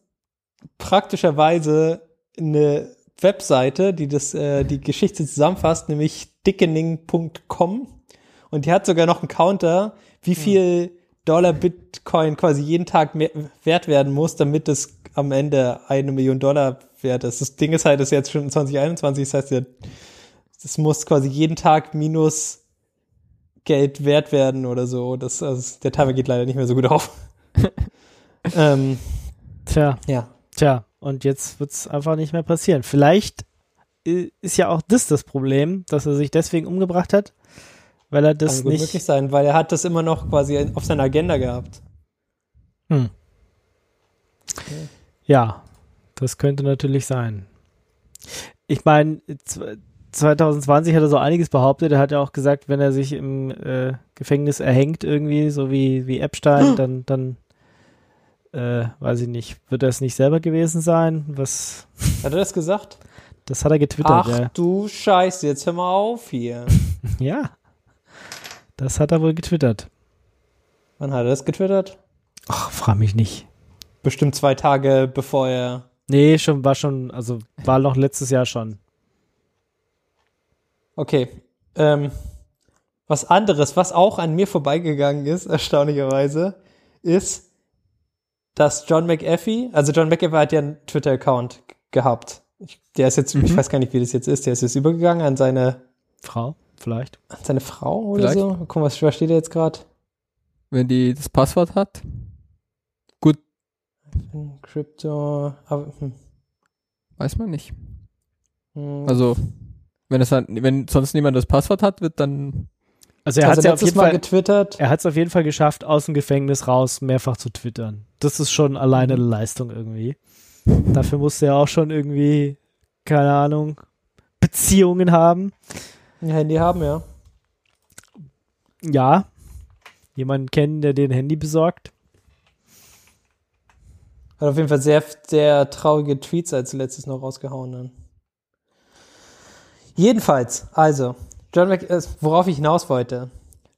praktischerweise eine Webseite, die das, äh, die Geschichte zusammenfasst, nämlich dickening.com. Und die hat sogar noch einen Counter, wie viel Dollar Bitcoin quasi jeden Tag mehr wert werden muss, damit es am Ende eine Million Dollar wert ist. Das Ding ist halt, das ist jetzt schon 2021, das heißt, das muss quasi jeden Tag minus Geld wert werden oder so. Das, also der Timer geht leider nicht mehr so gut auf. ähm, Tja, ja. tja. Und jetzt wird's einfach nicht mehr passieren. Vielleicht i- ist ja auch das das Problem, dass er sich deswegen umgebracht hat, weil er das Kann gut nicht. möglich sein, weil er hat das immer noch quasi auf seiner Agenda gehabt. Hm. Ja, das könnte natürlich sein. Ich meine, 2020 hat er so einiges behauptet. Er hat ja auch gesagt, wenn er sich im äh, Gefängnis erhängt irgendwie, so wie, wie Epstein, dann, dann äh, weiß ich nicht, wird er es nicht selber gewesen sein? Was, Hat er das gesagt? das hat er getwittert, Ach ja. du Scheiße, jetzt hör mal auf hier. Ja, das hat er wohl getwittert. Wann hat er das getwittert? Ach, frag mich nicht. Bestimmt zwei Tage bevor er. Nee, schon, war schon, also war noch letztes Jahr schon. Okay. Ähm, was anderes, was auch an mir vorbeigegangen ist, erstaunlicherweise, ist, dass John McAfee, also John McAfee hat ja einen Twitter-Account gehabt. Ich, der ist jetzt, ich weiß gar nicht, wie das jetzt ist, der ist jetzt übergegangen an seine, Frau, vielleicht. an seine Frau oder Vielleicht. so. Guck mal, was was steht da jetzt gerade? wenn die das Passwort hat. Crypto, aber, hm, weiß man nicht. hm. Also, wenn es halt, wenn sonst niemand das Passwort hat, wird dann Also er hat also ja auf letztes jeden Mal Fall, getwittert. er hat es auf jeden Fall geschafft, aus dem Gefängnis raus mehrfach zu twittern. Das ist schon alleine eine Leistung irgendwie. Dafür musste er auch schon irgendwie, keine Ahnung, Beziehungen haben. ein Handy haben, ja. Ja. Jemanden kennen, der den Handy besorgt. Hat auf jeden Fall sehr, sehr traurige Tweets als letztes noch rausgehauen. Dann. Jedenfalls, also, John Mc, äh, worauf ich hinaus wollte.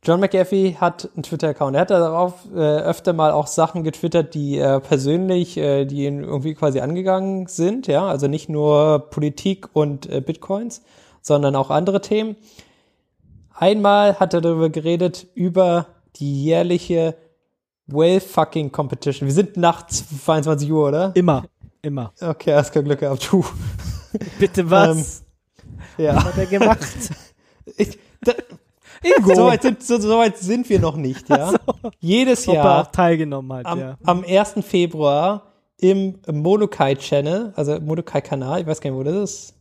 John McAfee hat einen Twitter-Account. Er hat darauf äh, öfter mal auch Sachen getwittert, die äh, persönlich, äh, die ihn irgendwie quasi angegangen sind, ja, also nicht nur Politik und äh, Bitcoins, sondern auch andere Themen. Einmal hat er darüber geredet, über die jährliche Whale Fucking Competition. Wir sind nach 22 Uhr, oder? Immer. Immer. Okay, hast kein Glück gehabt. Puh. Bitte was? Ja. hat er gemacht? Ich, da, so, weit sind, so, so weit sind wir noch nicht, ja. Jedes Ob er Jahr auch teilgenommen hat, am, ja. am 1. Februar im Molokai Channel, also Molokai Kanal, ich weiß gar nicht, wo das ist,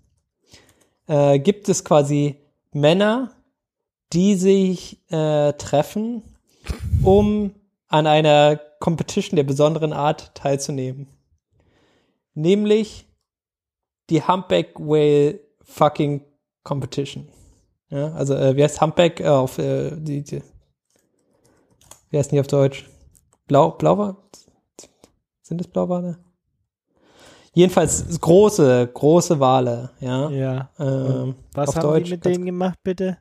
äh, gibt es quasi Männer, die sich äh, treffen, um an einer Competition der besonderen Art teilzunehmen. Nämlich die Humpback Whale Fucking Competition. Ja, also äh, wie heißt Humpback äh, auf äh, die, die wie heißt die auf Deutsch? Blau, Blauwal? Sind das Blauwale? Jedenfalls große, große Wale, ja. Ja. Ähm, Was haben Deutsch, die mit denen gemacht, bitte?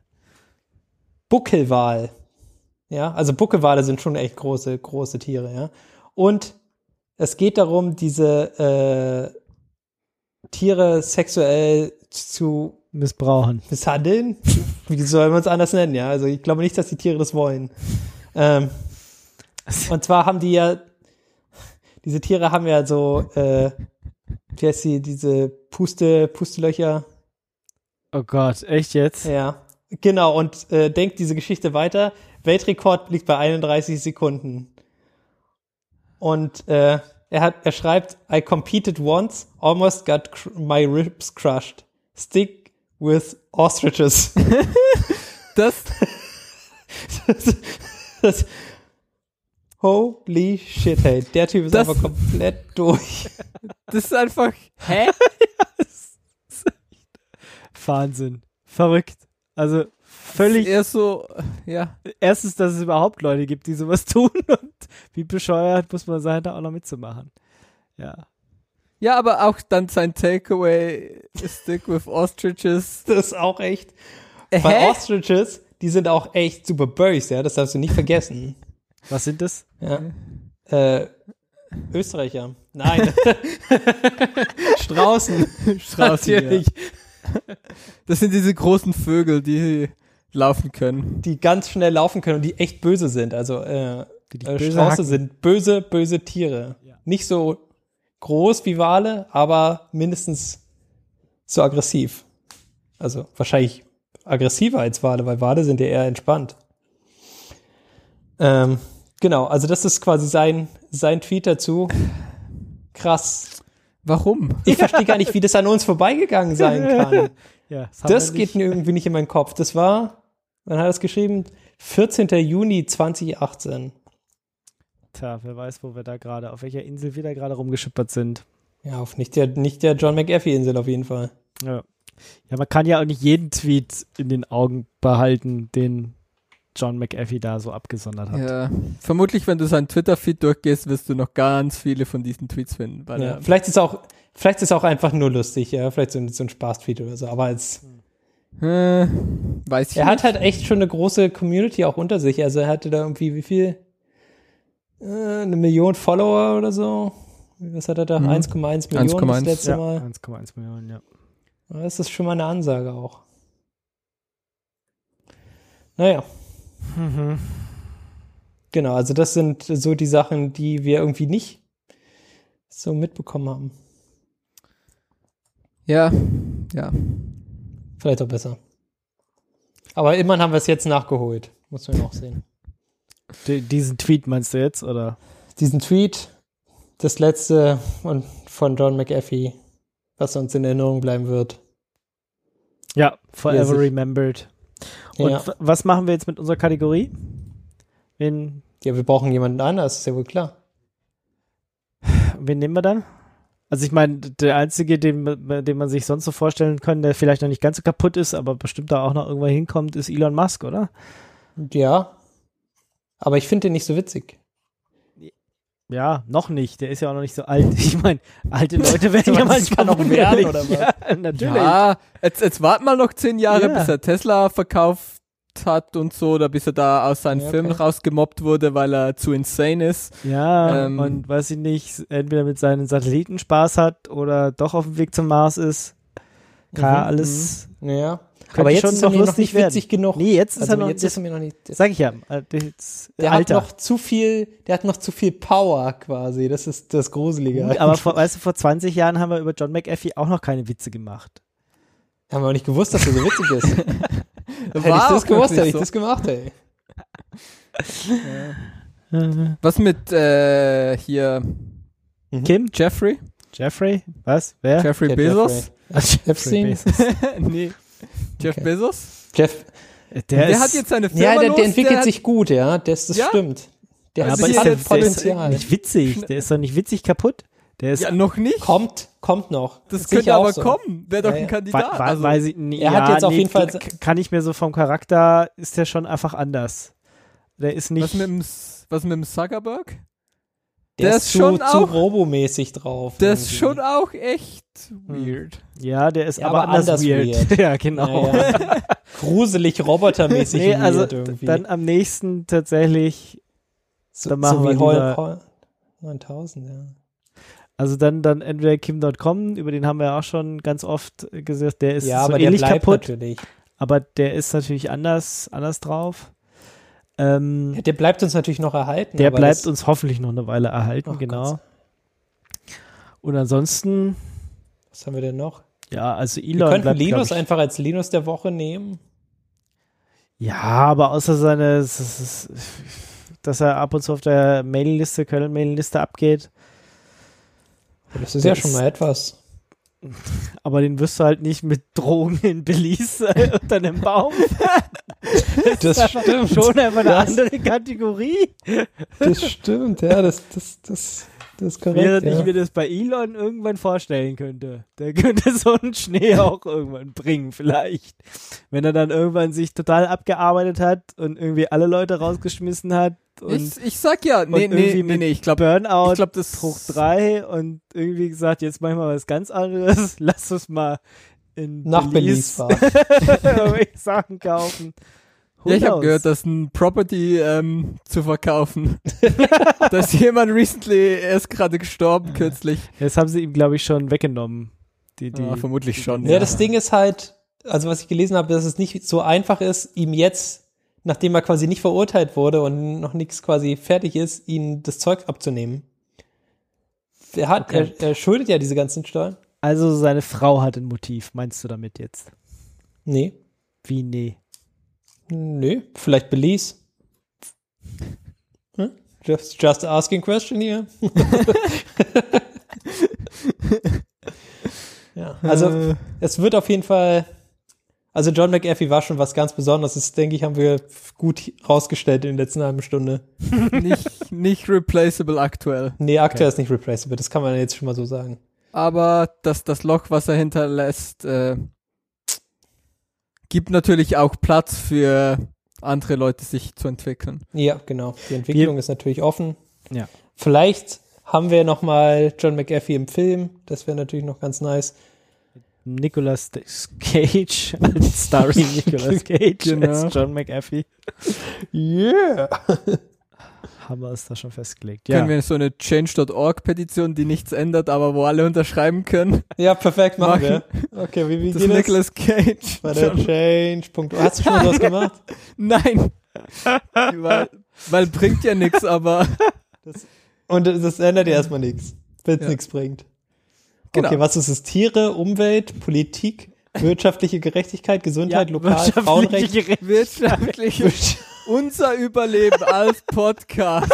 Buckelwal. Ja, also Buckelwale sind schon echt große, große Tiere, ja. Und es geht darum, diese äh, Tiere sexuell zu Missbrauchen. misshandeln. Wie soll man es anders nennen, ja? Also ich glaube nicht, dass die Tiere das wollen. Ähm, und zwar haben die ja, diese Tiere haben ja so, äh, wie heißt die, diese Puste, Pustelöcher, Oh Gott, echt jetzt? ja. Genau, und äh, denkt diese Geschichte weiter. Weltrekord liegt bei 31 Sekunden. Und äh, er hat, er schreibt, I competed once, almost got my ribs crushed. Stick with ostriches. Das, das, das, holy shit, hey. Der Typ ist Das- einfach komplett durch. das ist einfach, hä? Wahnsinn. Verrückt. Also völlig. Eher so, ja. Erstens, dass es überhaupt Leute gibt, die sowas tun und wie bescheuert muss man sein, da auch noch mitzumachen. Ja. Ja, aber auch dann sein Takeaway, Stick with Ostriches. Das ist auch echt. Bei Hä? Ostriches, die sind auch echt super böse, ja. Das darfst du nicht vergessen. Was sind das? Ja. Äh, Österreicher. Nein. Straußen. Straußen, Natürlich. Das sind diese großen Vögel, die laufen können. Die ganz schnell laufen können und die echt böse sind. Also äh, Die dich äh, böse Strauße hacken. sind böse, böse Tiere. Ja. Nicht so groß wie Wale, aber mindestens so aggressiv. Also wahrscheinlich aggressiver als Wale, weil Wale sind ja eher entspannt. Ähm, genau, also das ist quasi sein, sein Tweet dazu. Krass. Warum? Ich verstehe gar nicht, wie das an uns vorbeigegangen sein kann. Ja, das, Das geht mir irgendwie nicht in meinen Kopf. Das war, wann hat er es geschrieben? 14. Juni 2018. Tja, wer weiß, wo wir da gerade, auf welcher Insel wir da gerade rumgeschippert sind. Ja, auf nicht der, nicht der John McAfee-Insel auf jeden Fall. Ja. ja, man kann ja auch nicht jeden Tweet in den Augen behalten, den John McAfee da so abgesondert hat. Ja. Vermutlich, wenn du seinen Twitter-Feed durchgehst, wirst du noch ganz viele von diesen Tweets finden. Weil Ja, er, vielleicht ist auch, vielleicht ist auch einfach nur lustig, ja, vielleicht so ein, so ein Spaß-Tweet oder so. Aber als, äh, weiß ich er nicht. hat halt echt schon eine große Community auch unter sich. Also er hatte da irgendwie wie viel? Äh, eine Million Follower oder so. Was hat er da? Mhm. 1,1 Millionen das 1,1. letzte Ja, Mal. 1,1 Millionen, ja. Das ist schon mal eine Ansage auch. Naja. Mhm. Genau, also das sind so die Sachen, die wir irgendwie nicht so mitbekommen haben. Ja, ja. Vielleicht auch besser. Aber immerhin haben wir es jetzt nachgeholt. Muss man auch sehen. D diesen Tweet meinst du jetzt, oder? Diesen Tweet, das letzte und von John McAfee, was uns in Erinnerung bleiben wird. Ja, forever remembered. Und Ja. was machen wir jetzt mit unserer Kategorie? Wen, ja, wir brauchen jemanden anders, ist ja wohl klar. wen nehmen wir dann? Also ich meine, der einzige, den, den man sich sonst so vorstellen kann, der vielleicht noch nicht ganz so kaputt ist, aber bestimmt da auch noch irgendwann hinkommt, ist Elon Musk, oder? Ja. Aber ich finde den nicht so witzig. Ja, noch nicht. Der ist ja auch noch nicht so alt. Ich meine, alte Leute werden ja manchmal noch werden, oder was? Ja, natürlich. Ja, jetzt, jetzt warten wir noch zehn Jahre, Ja. bis er Tesla verkauft hat und so, oder bis er da aus seinen Ja, okay. Filmen rausgemobbt wurde, weil er zu insane ist. Ja, Ähm, und weiß ich nicht, entweder mit seinen Satelliten Spaß hat oder doch auf dem Weg zum Mars ist. Kann ja Mhm, alles. Ja. Könnte Aber jetzt schon ist er noch nicht witzig genug. Nee, jetzt ist also er noch. jetzt ist er mir noch nicht. sag ich ja. äh, Jetzt, Der Alter. hat noch zu viel, der hat noch zu viel Power quasi. Das ist das Gruselige. Gut, aber vor, weißt du, vor 20 Jahren haben wir über John McAfee auch noch keine Witze gemacht. haben wir auch nicht gewusst, dass er so witzig ist. hätte ich das gewusst, hätte ich so. das gemacht, ey. Was mit äh, hier Kim? Jeffrey? Jeffrey? Was? Wer? Jeffrey Ja, Bezos? Jeffrey. Epstein? Bezos. nee. Jeff Okay. Bezos? Jeff, Der, Der, ist, hat jetzt seine Firma ja, der, los, der entwickelt hat, sich gut, ja. Das, das Ja? stimmt. Der Ja, hat aber ist alle der, der ist Potenzial. nicht witzig. Der ist doch nicht witzig kaputt. Der ist Ja, noch nicht. Kommt, kommt noch. Das ich könnte aber so. kommen. Wäre doch Ja, ein. Kandidat. Wa- also, weiß ich, nee, er hat ja, jetzt auf nee, jeden Fall- kann ich mir so vom Charakter, ist der schon einfach anders. Der ist nicht. was, mit dem, was mit dem Zuckerberg? Der, Der ist ist zu, schon zu auch- robomäßig drauf. Der ist irgendwie. schon auch echt weird. ja, der ist Ja, aber, aber anders, anders weird. weird. ja, genau. Ja, ja. Gruselig, robotermäßig nee, weird also irgendwie. dann am nächsten tatsächlich, so, dann machen so wir wie Hol 9000, ja. Also dann, dann entweder Kim.com, über den haben wir auch schon ganz oft gesagt, der ist ja, so ähnlich kaputt, natürlich. aber der ist natürlich anders, anders drauf. Ähm, Ja, der bleibt uns natürlich noch erhalten. der bleibt uns hoffentlich noch eine Weile erhalten, Oh genau. Gott. Und ansonsten, Was haben wir denn noch? ja, also Wir Elon könnten bleibt, glaub Linus ich, einfach als Linus der Woche nehmen. Ja, aber außer seine, dass er ab und zu auf der Mailingliste, Köln-Mailingliste abgeht, Das ist Der ja schon mal etwas. aber den wirst du halt nicht mit Drogen in Belize unter einem Baum. Das stimmt. Schon einfach eine Das- andere Kategorie. Das stimmt, ja, das, das, das, das ist korrekt. Während ja. ich mir das bei Elon irgendwann vorstellen könnte. Der könnte so einen Schnee auch irgendwann bringen, vielleicht. Wenn er dann irgendwann sich total abgearbeitet hat und irgendwie alle Leute rausgeschmissen hat und Ich, ich sag ja, nee, nee, irgendwie nee, nee, ich glaube, Burnout ich glaube, das hoch drei und irgendwie gesagt, jetzt machen wir was ganz anderes. Lass uns mal in nach Belize fahren. irgendwelche Sachen kaufen. Ja, ich habe gehört, dass ein Property ähm, zu verkaufen. da ist jemand recently erst gerade gestorben kürzlich. Jetzt haben sie ihm, glaube ich, schon weggenommen. Die, die, Ja, vermutlich schon. Ja, das Ding ist halt, also was ich gelesen habe, dass es nicht so einfach ist, ihm jetzt, nachdem er quasi nicht verurteilt wurde und noch nichts quasi fertig ist, ihn das Zeug abzunehmen. Er hat, Okay. er, er schuldet ja diese ganzen Steuern. also seine Frau hat ein Motiv, meinst du damit jetzt? Nee. Wie nee? Nö, vielleicht Belize. Hm? Just, just asking question here. ja, also Äh, es wird auf jeden Fall, also John McAfee war schon was ganz Besonderes. Das, denke ich, haben wir gut rausgestellt in der letzten halben Stunde. nicht, nicht replaceable aktuell. Nee, aktuell ist nicht replaceable, das kann man jetzt schon mal so sagen. Aber das, das Loch, was er hinterlässt, äh, gibt natürlich auch Platz für andere Leute, sich zu entwickeln. Ja, genau. Die Entwicklung ist natürlich offen. Ja. Vielleicht haben wir noch mal John McAfee im Film. Das wäre natürlich noch ganz nice. Nicolas Cage als starring Nicolas Cage Genau. als John McAfee. Yeah. Haben wir es da schon festgelegt. Können Ja. wir so eine Change.org-Petition, die nichts ändert, aber wo alle unterschreiben können? Ja, perfekt, machen, Machen. wir. Okay, wie, wie Das geht das? Nicolas Cage. Bei der John- Change. Hast du schon was gemacht? Nein. weil, weil bringt ja nichts, aber Und das ändert ja erstmal nichts, wenn es Ja. nichts bringt. Genau. Okay, was ist es? Tiere, Umwelt, Politik, wirtschaftliche Gerechtigkeit, Gesundheit, lokal, wirtschaftliche Frauenrecht. Gerechtigkeit. wirtschaftlich unser Überleben als Podcast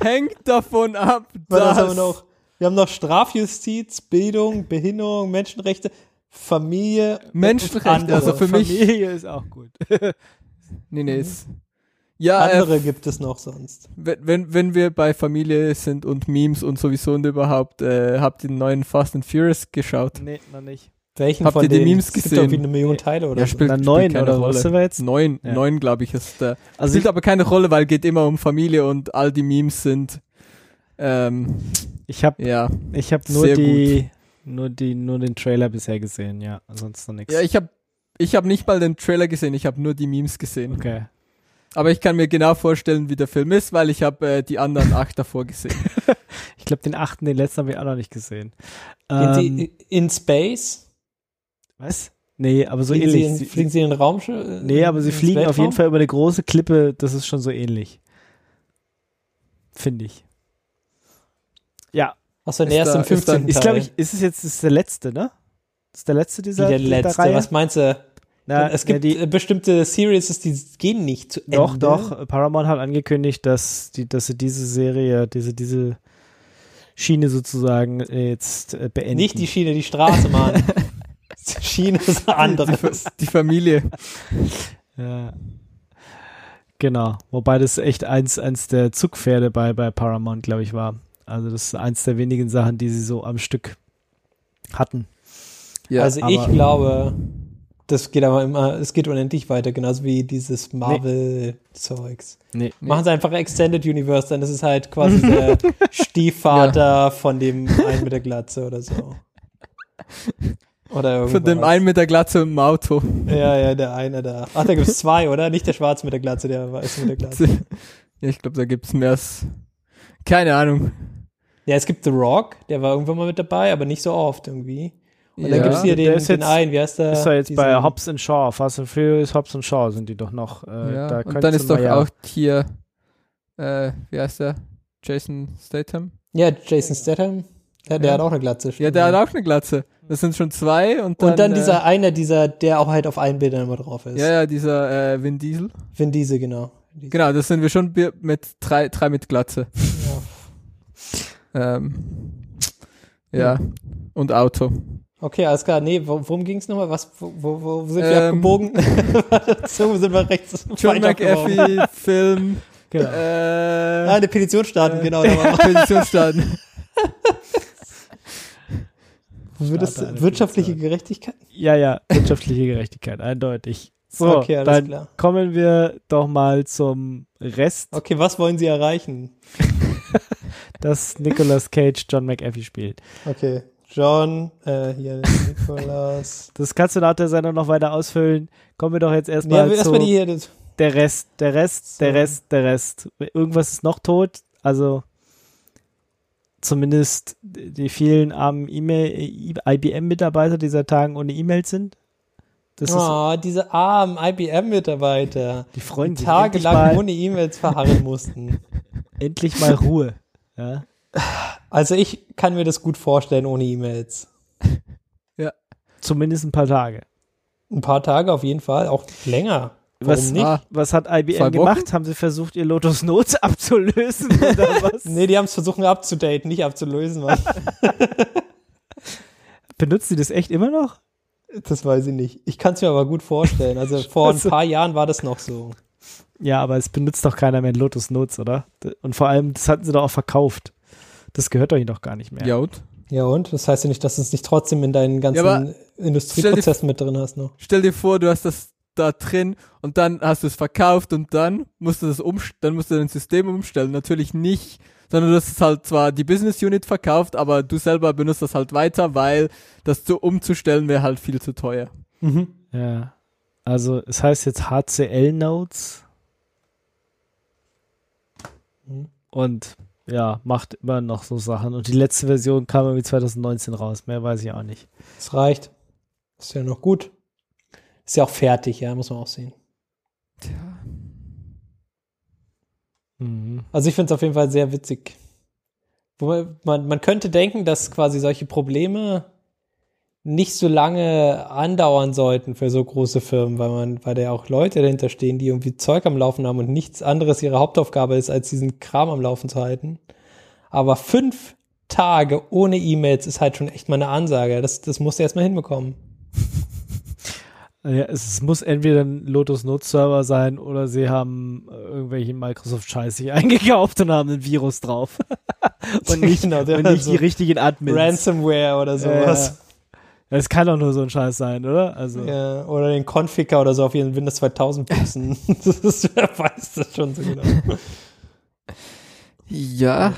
hängt davon ab, Was dass haben wir noch? Wir haben noch Strafjustiz, Bildung, Behinderung, Menschenrechte, Familie. Menschenrechte, also für mich- Familie ist auch gut. nee, nee, ist, ja, äh, andere gibt es noch sonst. wenn, wenn, wenn wir bei Familie sind und Memes und sowieso und überhaupt, äh, habt ihr den neuen Fast and Furious geschaut? nee, noch nicht. Welchen Habt von ihr die denen? Memes Es gibt gesehen? doch wie eine Million Teile oder Ja, so. spielt, spielt neun keine oder Rolle. wir jetzt? Neun, Ja. neun glaube ich ist der. Also Spielt aber keine Rolle, weil geht immer um Familie und all die Memes sind, ähm, ich habe ja. ich hab nur nur die nur den Trailer bisher gesehen, ja, ansonsten nichts. Ja, ich habe ich hab nicht mal den Trailer gesehen, ich habe nur die Memes gesehen. okay. Aber ich kann mir genau vorstellen, wie der Film ist, weil ich habe äh, die anderen acht davor gesehen. Ich glaube, den achten, den letzten habe ich auch noch nicht gesehen. Ähm, Sie in Space? was? Nee, aber so fliegen, Sie ähnlich. in, Sie- fliegen Sie in den Raumschiff? nee, aber sie fliegen auf jeden Fall über eine große Klippe, das ist schon so ähnlich. Finde ich. Ja, Achso, der da- im ist da- 15. ist glaube ich, ist es jetzt ist der letzte, ne? Ist der letzte dieser, der dieser letzte. Reihe? Was meinst du? Na, es ja, gibt die, äh, bestimmte Series, die gehen nicht zu Ende. Doch, doch. Paramount hat angekündigt, dass, die, dass sie diese Serie, diese, diese Schiene sozusagen jetzt äh, beenden. Nicht die Schiene, die Straße, Mann. Die Schiene ist anderes. Die Familie. Ja. Genau. Wobei das echt eins, eins der Zugpferde bei, bei Paramount, glaube ich, war. Also das ist eins der wenigen Sachen, die sie so am Stück hatten. Ja, also ich glaube, das geht aber immer, es geht unendlich weiter, genauso wie dieses Marvel-Zeugs. Nee. Nee. Machen sie einfach Extended Universe, dann ist es halt quasi der Stiefvater von dem einen mit der Glatze oder so. Oder irgendwas. von dem einen mit der Glatze im Auto. Ja, ja, der eine da. Ach, da gibt es zwei, oder? Nicht der Schwarze mit der Glatze, der Weiße mit der Glatze. Ja, ich glaube, da gibt's mehr. als- Keine Ahnung. Ja, es gibt The Rock, der war irgendwann mal mit dabei, aber nicht so oft irgendwie. Und dann Ja. gibt es hier Der den, ist den jetzt- einen, wie heißt der? Ist ja jetzt bei Hobbs and Shaw, Fast and Furious, Hobbs and Shaw sind die doch noch. Äh, ja. da Und dann ist doch ja- auch hier, äh, wie heißt der? Jason Statham? Ja, Jason Statham. Ja, der Ja. hat auch eine Glatze. Ja, stimmt, der hat auch eine Glatze. Das sind schon zwei und dann. Und dann äh, dieser eine, dieser, der auch halt auf allen Bildern immer drauf ist. Ja, ja, dieser äh, Vin Diesel. Vin Diesel, genau. Diesel. Genau, das sind wir schon mit drei, drei mit Glatze. Ja. Ähm, ja. Und Auto. Okay, alles klar. Nee, wo, worum ging es nochmal? Was, wo, wo, wo sind wir Ähm, abgebogen? so sind wir rechts John. McAfee, Film, Genau. äh, Ah, eine Petition starten, Äh, genau. Da war Petition starten. wird es wirtschaftliche Petition. Gerechtigkeit? Ja, ja, wirtschaftliche Gerechtigkeit, eindeutig. So, Okay, alles dann klar. kommen wir doch mal zum Rest, Okay, was wollen Sie erreichen? dass Nicolas Cage John McAfee spielt. Okay, John, äh, hier Nicolas. Das kannst du nach der Sendung noch weiter ausfüllen. Kommen wir doch jetzt erstmal zu erstmal die hier. Der Rest, der Rest, der So. Rest, der Rest. Irgendwas ist noch tot, also zumindest die vielen armen E-Mail, IBM-Mitarbeiter, die seit Tagen ohne E-Mails sind. Das oh, diese armen IBM-Mitarbeiter, die die tagelang mal, ohne E-Mails verharren mussten. endlich mal Ruhe. Ja. Also ich kann mir das gut vorstellen ohne E-Mails. Zumindest ein paar Tage. Ein paar Tage auf jeden Fall, auch länger. Warum Was, nicht? Ah, was hat IBM gemacht? Haben sie versucht, ihr Lotus Notes abzulösen oder was? Nee, die haben es versucht abzudaten, nicht abzulösen. Mann. Benutzen sie das echt immer noch? Das weiß ich nicht. Ich kann es mir aber gut vorstellen. Also vor ein Also- paar Jahren war das noch so. Ja, aber es benutzt doch keiner mehr Lotus Notes, oder? Und vor allem, das hatten sie doch auch verkauft. Das gehört euch doch gar nicht mehr. ja und? Ja und? Das heißt ja nicht, dass du es nicht trotzdem in deinen ganzen Ja, Industrieprozessen mit drin hast noch. Stell dir vor, du hast das da drin und dann hast du es verkauft und dann musst du das um, dann musst du dein System umstellen. Natürlich nicht, sondern du hast es halt zwar die Business Unit verkauft, aber du selber benutzt das halt weiter, weil das zu umzustellen wäre halt viel zu teuer. Mhm. Ja. Also, es heißt jetzt HCL Notes. Mhm. Und ja, macht immer noch so Sachen. Und die letzte Version kam irgendwie 2019 raus. Mehr weiß ich auch nicht. Das reicht. Ist ja noch gut. Ist ja auch fertig, ja, muss man auch sehen. Tja. Mhm. Also ich finde es auf jeden Fall sehr witzig. Wobei man, man könnte denken, dass quasi solche Probleme nicht so lange andauern sollten für so große Firmen, weil man, weil da ja auch Leute dahinter stehen, die irgendwie Zeug am Laufen haben und nichts anderes ihre Hauptaufgabe ist, als diesen Kram am Laufen zu halten. Aber fünf Tage ohne E-Mails ist halt schon echt mal eine Ansage. Das, das musst du erstmal hinbekommen. Ja, es, muss entweder ein Lotus Notes Server sein oder sie haben äh, irgendwelche Microsoft-Scheiß sich eingekauft und haben ein Virus drauf. und nicht, Genau, und nicht so die richtigen Admins. Ransomware oder sowas. Es kann doch nur so ein Scheiß sein, oder? Also, Ja, oder den Configure oder so auf ihren Windows 2000 putzen. das ist, wer weiß das schon so genau. Ja,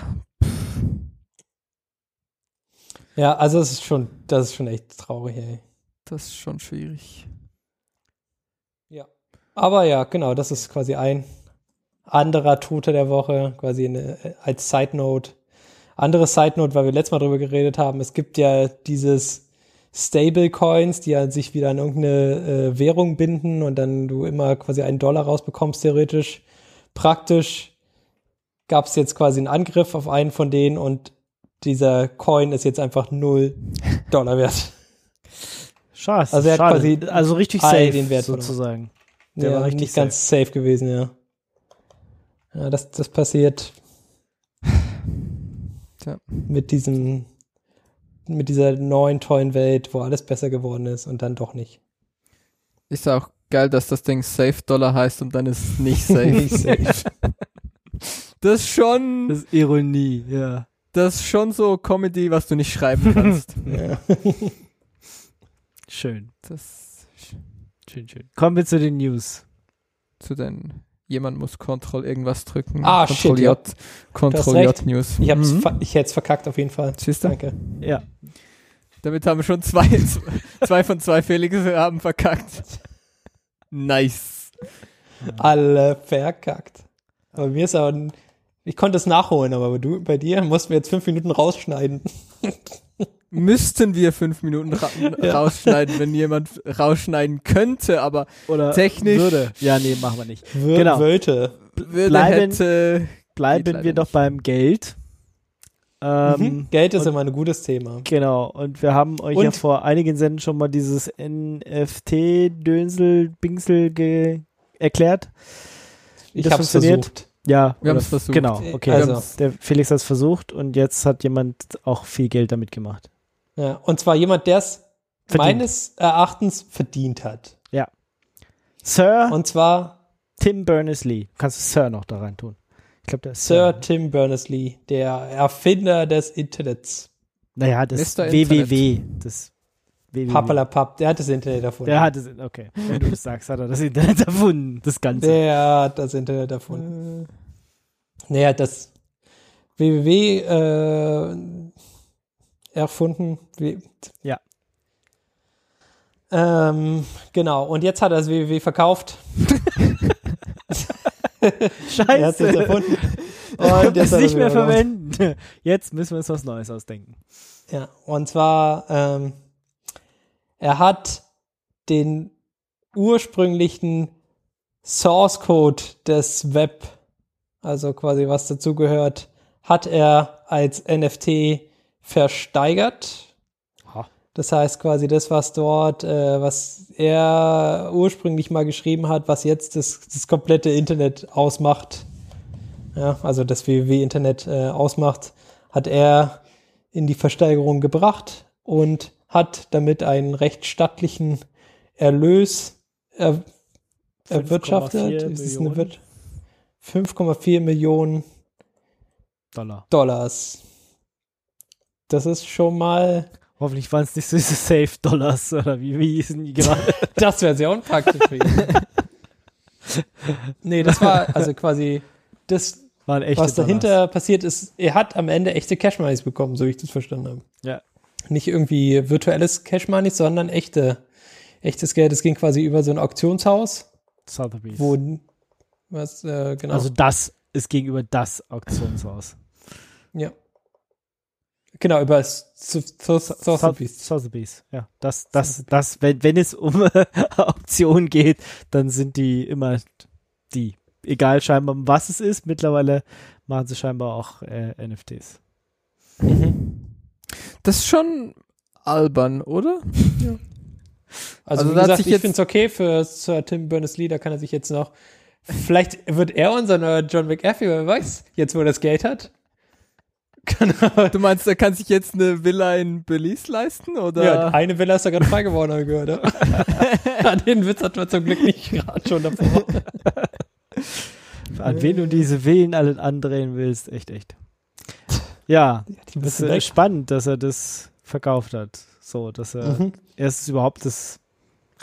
Ja, also es ist schon, das ist schon echt traurig, ey. das ist schon schwierig. Ja. Aber ja, genau, das ist quasi ein anderer Tote der Woche, quasi eine, als Side Note. Andere Side Note, weil wir letztes Mal drüber geredet haben, es gibt ja dieses Stablecoins, die ja sich wieder an irgendeine äh, Währung binden und dann du immer quasi einen Dollar rausbekommst, theoretisch. Praktisch gab es jetzt quasi einen Angriff auf einen von denen und dieser Coin ist jetzt einfach null Dollar wert. schade. Also er hat schade. quasi also richtig safe, den Wert sozusagen. Der ja, war richtig nicht ganz safe gewesen, ja. Ja, das, das passiert Tja. mit diesem, mit dieser neuen tollen Welt, wo alles besser geworden ist und dann doch nicht. Ist auch geil, dass das Ding Safe Dollar heißt und dann ist es nicht safe. Nicht safe. das ist schon. Das ist Ironie, ja. das ist schon so Comedy, was du nicht schreiben kannst. Ja. Schön. das Schön, schön. Kommen wir zu den News. zu den jemand muss Ctrl irgendwas drücken. Ah, Ctrl shit, J, hast Ctrl. J News. Ich, hab's Mhm. ich hätte es verkackt auf jeden Fall. Siehst du? Danke. Ja. Damit haben wir schon zwei, zwei von zwei Felix haben verkackt. Nice. Alle verkackt. Aber mir ist auch ein, ich konnte es nachholen, aber du, bei dir mussten wir jetzt fünf Minuten rausschneiden. Müssten wir fünf Minuten ra Ja. rausschneiden, wenn jemand rausschneiden könnte, aber Oder Technisch- Würde. Ja, nee, machen wir nicht. Wir Genau. Würde Bleiben- hätte. Bleiben wir doch nicht. beim Geld. Ähm, Mhm. Geld ist und- immer ein gutes Thema. Genau, und wir haben euch ja Und- vor einigen Senden schon mal dieses NFT-Dönsel-Bingsel ge- erklärt. Wie Ich das habe es funktioniert? versucht. Ja, Wir oder- haben's versucht. Genau, okay. Also- Der Felix hat es versucht und jetzt hat jemand auch viel Geld damit gemacht. Ja, und zwar jemand, der es meines Erachtens verdient hat. Sir Und zwar Tim Berners-Lee. Kannst du Sir noch da rein tun? Ich glaube, der ist Sir Tim Berners-Lee, der Erfinder des Internets. Naja, das Mr. WWW. Das WWW. Pappalapapp, der hat das Internet erfunden. Der hat es, okay. Wenn du es sagst, hat er das Internet erfunden. Das Ganze. Der hat das Internet erfunden. Naja, das www äh, erfunden. Wie- Ja. Ähm, genau, und jetzt hat er das www verkauft. Er hat es jetzt Scheiße. erfunden. Und er nicht mehr verwenden. Jetzt müssen wir uns was Neues ausdenken. Ja, und zwar, ähm, er hat den ursprünglichen Source Code des Web, also quasi was dazugehört, hat er als NFT versteigert. Ha. Das heißt quasi das, was dort, äh, was er ursprünglich mal geschrieben hat, was jetzt das, das komplette Internet ausmacht, ja, also das www-Internet äh, ausmacht, hat er in die Versteigerung gebracht und hat damit einen recht stattlichen Erlös er, erwirtschaftet. 5,4 Ist es eine Millionen? Wir- 5,4 Millionen Dollar. Dollars. Das ist schon mal, Hoffentlich waren es nicht so diese Safe-Dollars oder wie, wie hießen die gerade? das wäre sehr unpraktisch für ihn. nee, das war also quasi das, was Dollars. dahinter passiert ist. Er hat am Ende echte Cash Moneys bekommen, so wie ich das verstanden habe. Ja. Nicht irgendwie virtuelles Cash Money, sondern echte, echtes Geld. Es ging quasi über so ein Auktionshaus, Sotheby's. wo was äh, genau. Also das ist gegenüber das Auktionshaus. ja. Genau, über Sotheby's. Sotheby's. Ja, das, das, das, wenn, wenn es um Auktionen geht, dann sind die immer die. Egal scheinbar, was es ist. Mittlerweile machen sie scheinbar auch äh, NFTs. Mhm. Das ist schon albern, oder? Also, Also wie gesagt, ich finde es okay für Sir Tim Berners-Lee, da kann er sich jetzt noch Vielleicht wird er unser neuer John McAfee, wer weiß, jetzt wo er das Geld hat. Du meinst, er kann sich jetzt eine Villa in Belize leisten, oder? ja, eine Villa ist da gerade frei geworden, habe ich gehört. ja. An den Witz hat man zum Glück nicht gerade schon davor. An wen du diese Villen alle andrehen willst, echt, echt. Ja, das ist weg. spannend, dass er das verkauft hat. So, dass er Mhm. erstens überhaupt das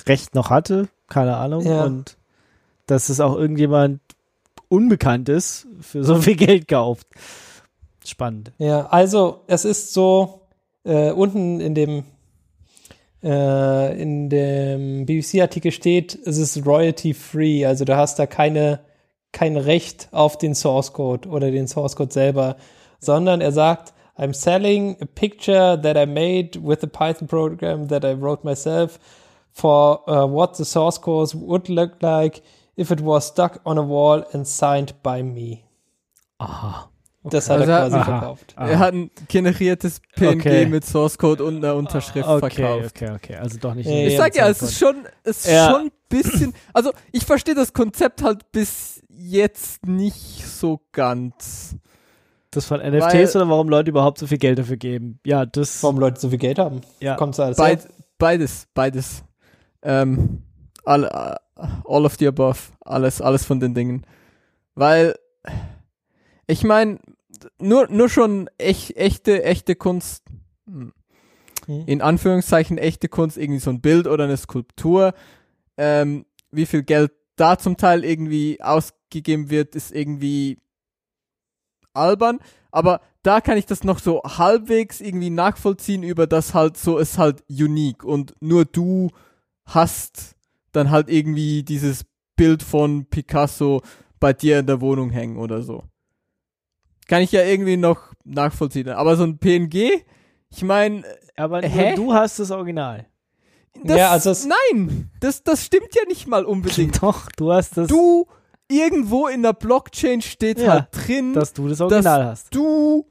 Recht noch hatte, keine Ahnung, Ja. und dass es auch irgendjemand Unbekanntes für so viel Geld kauft. Spannend. Ja, also es ist so, äh, unten in dem äh, in dem BBC-Artikel steht, es ist royalty-free, also du hast da keine, kein Recht auf den Source Code oder den Source Code selber, sondern er sagt, I'm selling a picture that I made with a Python program that I wrote myself for uh, what the source code would look like if it was stuck on a wall and signed by me. Aha. Das hat Also er quasi Aha. verkauft. Er hat ein generiertes PNG Okay. mit Source Code und einer Unterschrift Okay, verkauft. okay, okay. Also doch nicht. Ja, Ich sag ja, es ist schon, es ist Ja. schon ein bisschen, also ich verstehe das Konzept halt bis jetzt nicht so ganz. das von NFTs Weil- oder warum Leute überhaupt so viel Geld dafür geben? Ja, das. Warum Leute so viel Geld haben? ja. Kommt alles Beid, beides, beides. Ähm, all, all of the above. Alles, alles von den Dingen. Weil, ich meine, nur, nur schon echt, echte, echte Kunst, hm, in Anführungszeichen echte Kunst, irgendwie so ein Bild oder eine Skulptur, ähm, wie viel Geld da zum Teil irgendwie ausgegeben wird, ist irgendwie albern. Aber da kann ich das noch so halbwegs irgendwie nachvollziehen über das halt so ist halt unique und nur du hast dann halt irgendwie dieses Bild von Picasso bei dir in der Wohnung hängen oder so. Kann ich ja irgendwie noch nachvollziehen. Aber so ein PNG, ich meine, Aber Hä? du hast das Original. das, Ja, also es- nein, das, das stimmt ja nicht mal unbedingt. Doch, du hast das, Du, irgendwo in der Blockchain steht Ja, halt drin, dass du das Original hast. du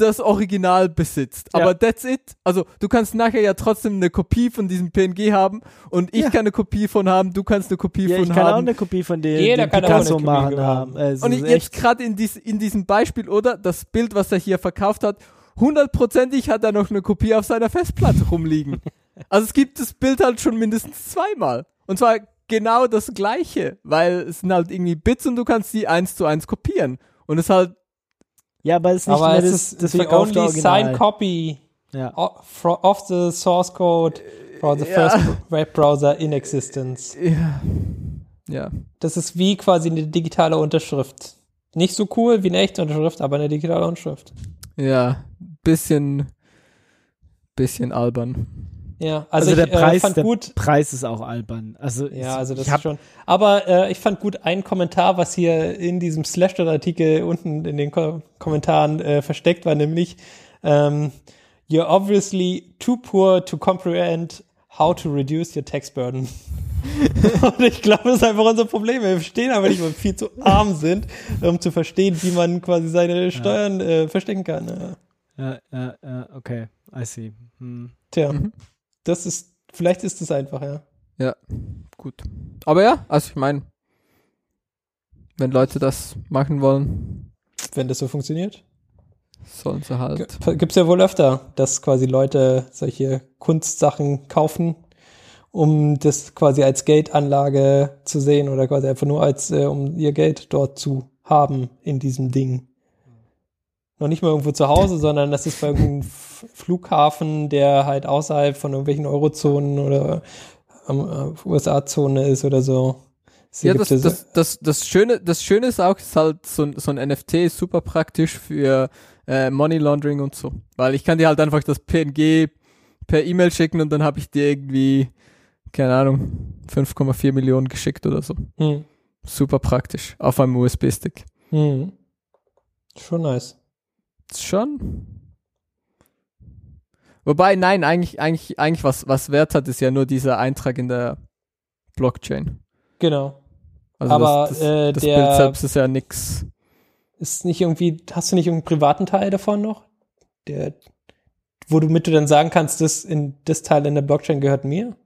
das Original besitzt. Ja. Aber that's it. Also du kannst nachher ja trotzdem eine Kopie von diesem PNG haben und ich Ja. kann eine Kopie von haben, du kannst eine Kopie Ja, von ich kann auch haben. eine Kopie von dem, Jeder kann auch Picasso eine Kopie machen haben. haben. Es und jetzt gerade in, dies, in diesem Beispiel, oder? Das Bild, was er hier verkauft hat, hundertprozentig hat er noch eine Kopie auf seiner Festplatte rumliegen. also es gibt das Bild halt schon mindestens zweimal. Und zwar genau das gleiche, weil es sind halt irgendwie Bits und du kannst die eins zu eins kopieren. Und es ist halt, ja, aber es ist nicht Aber mehr es das, ist das the verkaufte only Original. signed copy ja. of the source code for the Ja. first web browser in existence. ja, ja. Das ist wie quasi eine digitale Unterschrift. Nicht so cool wie eine echte Unterschrift, aber eine digitale Unterschrift. Ja, bisschen, bisschen albern. Ja, also, Also, der ich äh, Preis, fand der gut. Preis ist auch albern. Also Ja, also das ist schon. Aber äh, ich fand gut einen Kommentar, was hier in diesem Slashdot-Artikel unten in den Ko Kommentaren äh, versteckt war, nämlich ähm, You're obviously too poor to comprehend how to reduce your tax burden. Und ich glaube, das ist einfach unser Problem. Wir verstehen aber nicht, weil wir viel zu arm sind, um zu verstehen, wie man quasi seine Steuern äh, verstecken kann. Ja. ja, ja, ja, okay, I see. Hm. Tja, Mhm. Das ist, vielleicht ist es einfach, ja. Ja, gut. Aber ja, also ich meine, wenn Leute das machen wollen, Wenn das so funktioniert. sollen sie halt. Gibt es ja wohl öfter, dass quasi Leute solche Kunstsachen kaufen, um das quasi als Geldanlage zu sehen oder quasi einfach nur als, äh, um ihr Geld dort zu haben in diesem Ding. Noch nicht mal irgendwo zu Hause, sondern das ist bei irgendeinem Flughafen, der halt außerhalb von irgendwelchen Eurozonen oder ähm, äh, USA-Zone ist oder so. Es Ja, das, das, das, das Schöne, das Schöne ist auch, ist halt so, ein- so ein NFT ist super praktisch für äh, Money Laundering und so. Weil ich kann dir halt einfach das PNG per E-Mail schicken und dann habe ich dir irgendwie, keine Ahnung, 5,4 Millionen geschickt oder so. hm, Super praktisch. Auf einem USB-Stick. hm. Schon nice. Schon. Wobei, nein, eigentlich, eigentlich, eigentlich was, was Wert hat, ist ja nur dieser Eintrag in der Blockchain. Genau. Also Aber, das, das, äh, das Bild selbst ist ja nix. Ist nicht irgendwie, hast du nicht irgendeinen privaten Teil davon noch? Der, wo du mit du dann sagen kannst, das in das Teil in der Blockchain gehört mir?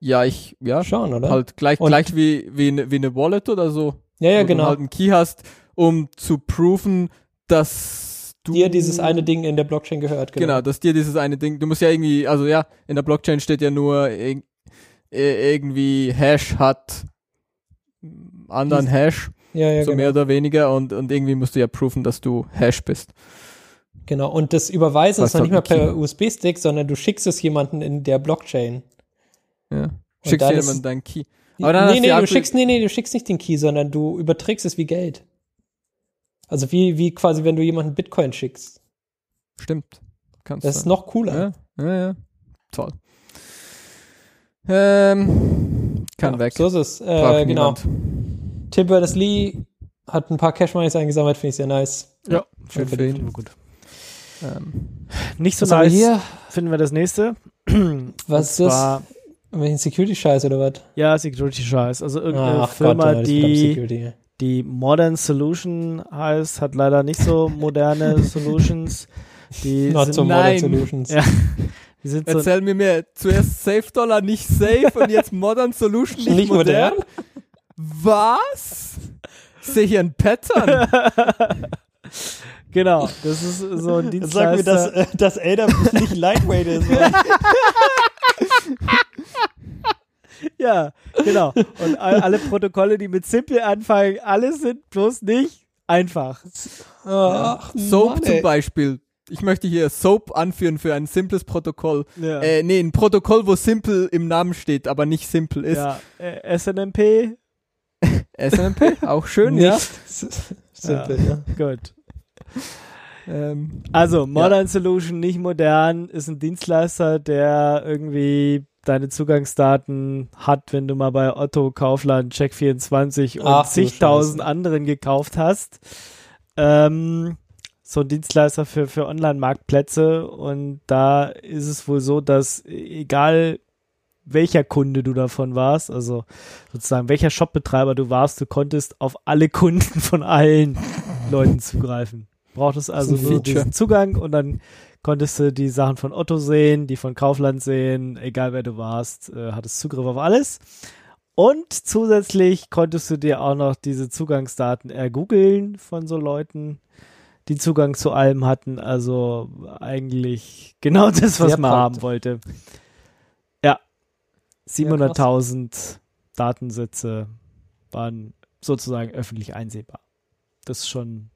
Ja, ich, ja, Schon, oder? halt gleich, Und- gleich wie, wie, eine, wie eine Wallet oder so. ja, ja, wo genau. du halt einen Key hast, um zu proven, dass du Dir dieses eine Ding in der Blockchain gehört, Genau. genau. dass dir dieses eine Ding, du musst ja irgendwie, also ja, in der Blockchain steht ja nur irg- irgendwie Hash hat anderen Dies- Hash, Ja, ja, so genau. mehr oder weniger und, und irgendwie musst du ja proven, dass du Hash bist. genau. Und das Überweisen Was ist noch nicht mal per USB-Stick, sondern du schickst es jemanden in der Blockchain. Ja. Schickst dann dir ist- jemand deinen Key. Aber dann nee, nee, du schickst, nee, nee, du schickst nicht den Key, sondern du überträgst es wie Geld. Also wie, wie quasi, wenn du jemanden Bitcoin schickst. Stimmt. Kannst Das ist noch cooler. ja, ja, ja. Toll. Ähm, kann Ja, weg. So ist es. Äh, genau. niemand. Tim Berners-Lee hat ein paar Cash Moneys eingesammelt, finde ich sehr nice. Ja, Schön für ihn. Gut. Ähm, Nicht so nice hier? finden wir das nächste. Was ist das? Welchen Security-Scheiß oder was? Ja, Security Scheiß. Also irgendeine Ach Firma, Gott, die, Security. Die Modern Solution heißt, hat leider nicht so moderne Solutions. Die Not sind, so modern Nein. Solutions. Ja. die sind so, Erzähl mir mehr. Zuerst Safe Dollar nicht safe und jetzt Modern Solution nicht, Nicht modern. modern? Was? Ich sehe hier ein Pattern. genau, das ist so ein Jetzt Sag mir, Dienstleister. dass, äh, dass Ada nicht lightweight ist. Ja, genau. Und all, alle Protokolle, die mit Simple anfangen, alle sind bloß nicht einfach. Ach, Soap Mann, zum. Beispiel. Ich möchte hier Soap anführen für ein simples Protokoll. Ja. Äh, nee, ein Protokoll, wo simple im Namen steht, aber nicht simple ist. ja. Äh, SNMP, SNMP, auch schön, Nicht ja. s- simpel, ja. gut. Ähm, Also, Modern Solution, nicht modern, ist ein Dienstleister, der irgendwie deine Zugangsdaten hat, wenn du mal bei Otto, Kaufland, Check24 und Ach zigtausend anderen gekauft hast. Ähm, so ein Dienstleister für, für Online-Marktplätze und da ist es wohl so, dass egal welcher Kunde du davon warst, also sozusagen welcher Shopbetreiber du warst, du konntest auf alle Kunden von allen Leuten zugreifen. Brauchtest also nur diesen Zugang und dann konntest du die Sachen von Otto sehen, die von Kaufland sehen, egal wer du warst, äh, hattest Zugriff auf alles. Und zusätzlich konntest du dir auch noch diese Zugangsdaten ergoogeln von so Leuten, die Zugang zu allem hatten. Also eigentlich genau das, was Sehr man haben praktisch. wollte. Ja, 700.000 Datensätze waren sozusagen öffentlich einsehbar. Das ist schon,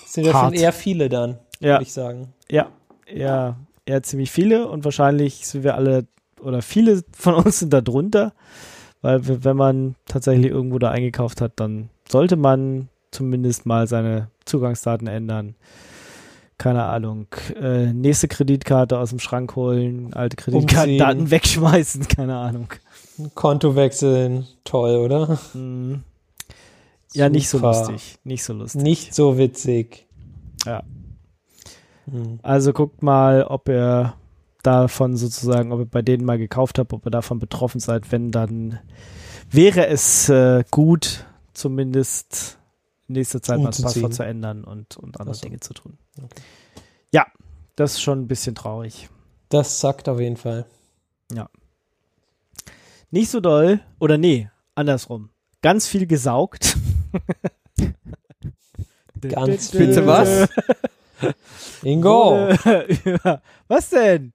Das sind ja Hart. schon eher viele dann, ja, würde ich sagen. ja, eher, eher ziemlich viele und wahrscheinlich sind wir alle oder viele von uns sind da drunter, weil wenn man tatsächlich irgendwo da eingekauft hat, dann sollte man zumindest mal seine Zugangsdaten ändern. Keine Ahnung, äh, nächste Kreditkarte aus dem Schrank holen, alte Kreditkartendaten Umziehen. wegschmeißen, keine Ahnung. Konto wechseln, toll, oder? Hm. Ja, nicht so Super. lustig, nicht so lustig. Nicht so witzig. Ja. Hm. Also guckt mal, ob ihr davon sozusagen, ob ihr bei denen mal gekauft habt, ob ihr davon betroffen seid. Wenn, dann wäre es äh, gut, zumindest in nächster Zeit mal das. Passwort zu ändern und, und andere so. Dinge zu tun. Okay. Ja, das ist schon ein bisschen traurig. Das sagt auf jeden Fall. Nicht so doll, oder nee, andersrum. Ganz viel gesaugt. Ganz Bitte viel. was? Ingo, was denn?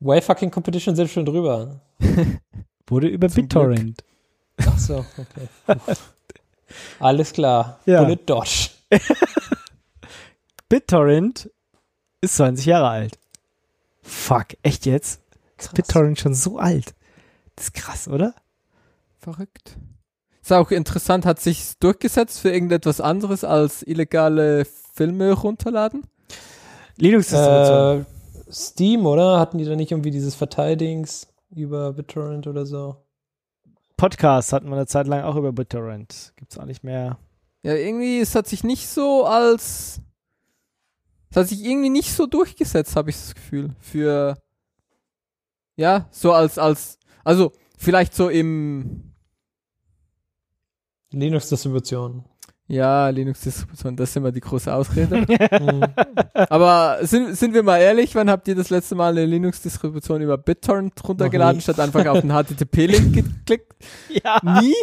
Way fucking Competition sind schon drüber. Wurde über Zum BitTorrent. Ach so, okay. Alles klar. Ja. Bullet Dodge. BitTorrent ist 20 Jahre alt. Fuck, echt jetzt? Ist Krass. BitTorrent schon so alt? Das ist krass, oder? verrückt. Ist auch interessant, hat sich durchgesetzt für irgendetwas anderes als illegale Filme runterladen? Linux-Distribution. Äh, Steam, oder? Hatten die da nicht irgendwie dieses Verteildings über BitTorrent oder so? Podcast hatten wir eine Zeit lang auch über BitTorrent. Gibt's auch nicht mehr. Ja, irgendwie, es hat sich nicht so als. Es hat sich irgendwie nicht so durchgesetzt, habe ich das Gefühl. Für. Ja, so als, als. Also, vielleicht so im. Linux-Distribution. Ja, Linux-Distribution, das ist immer die große Ausrede. Hm. Aber sind, sind wir mal ehrlich, wann habt ihr das letzte Mal eine Linux-Distribution über BitTorrent runtergeladen, statt einfach auf den HTTP-Link geklickt? ja. Nie?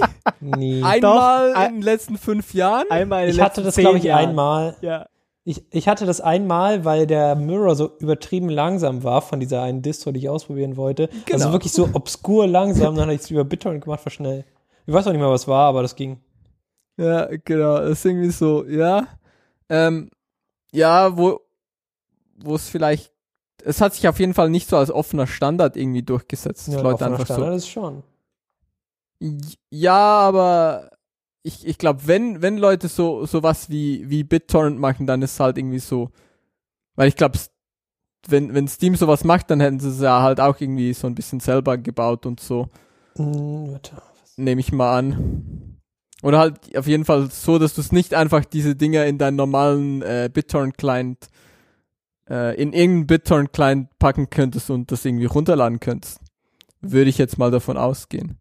Nie. Einmal Doch, in den letzten fünf Jahren? Einmal in den Ich hatte das, glaube ich, Jahren. einmal. Ja. Ich, ich hatte das einmal, weil der Mirror so übertrieben langsam war von dieser einen Distro, die ich ausprobieren wollte. Genau. Also wirklich so obskur langsam. Dann hatte ich es über BitTorrent gemacht, war schnell. Ich weiß auch nicht mehr, was war, aber das ging. Ja, genau. Das ist irgendwie so, ja. Ähm, ja, wo, wo es vielleicht, es hat sich auf jeden Fall nicht so als offener Standard irgendwie durchgesetzt. Ja, Leute einfach Standard so. ist schon. Ja, aber ich, ich glaube, wenn, wenn Leute so, so was wie, wie BitTorrent machen, dann ist es halt irgendwie so, weil ich glaube, wenn, wenn Steam sowas macht, dann hätten sie es ja halt auch irgendwie so ein bisschen selber gebaut und so. Hm, warte. Nehme ich mal an. Oder halt auf jeden Fall so, dass du es nicht einfach diese Dinger in deinen normalen äh, BitTorrent-Client äh, in irgendeinen BitTorrent-Client packen könntest und das irgendwie runterladen könntest. Würde ich jetzt mal davon ausgehen.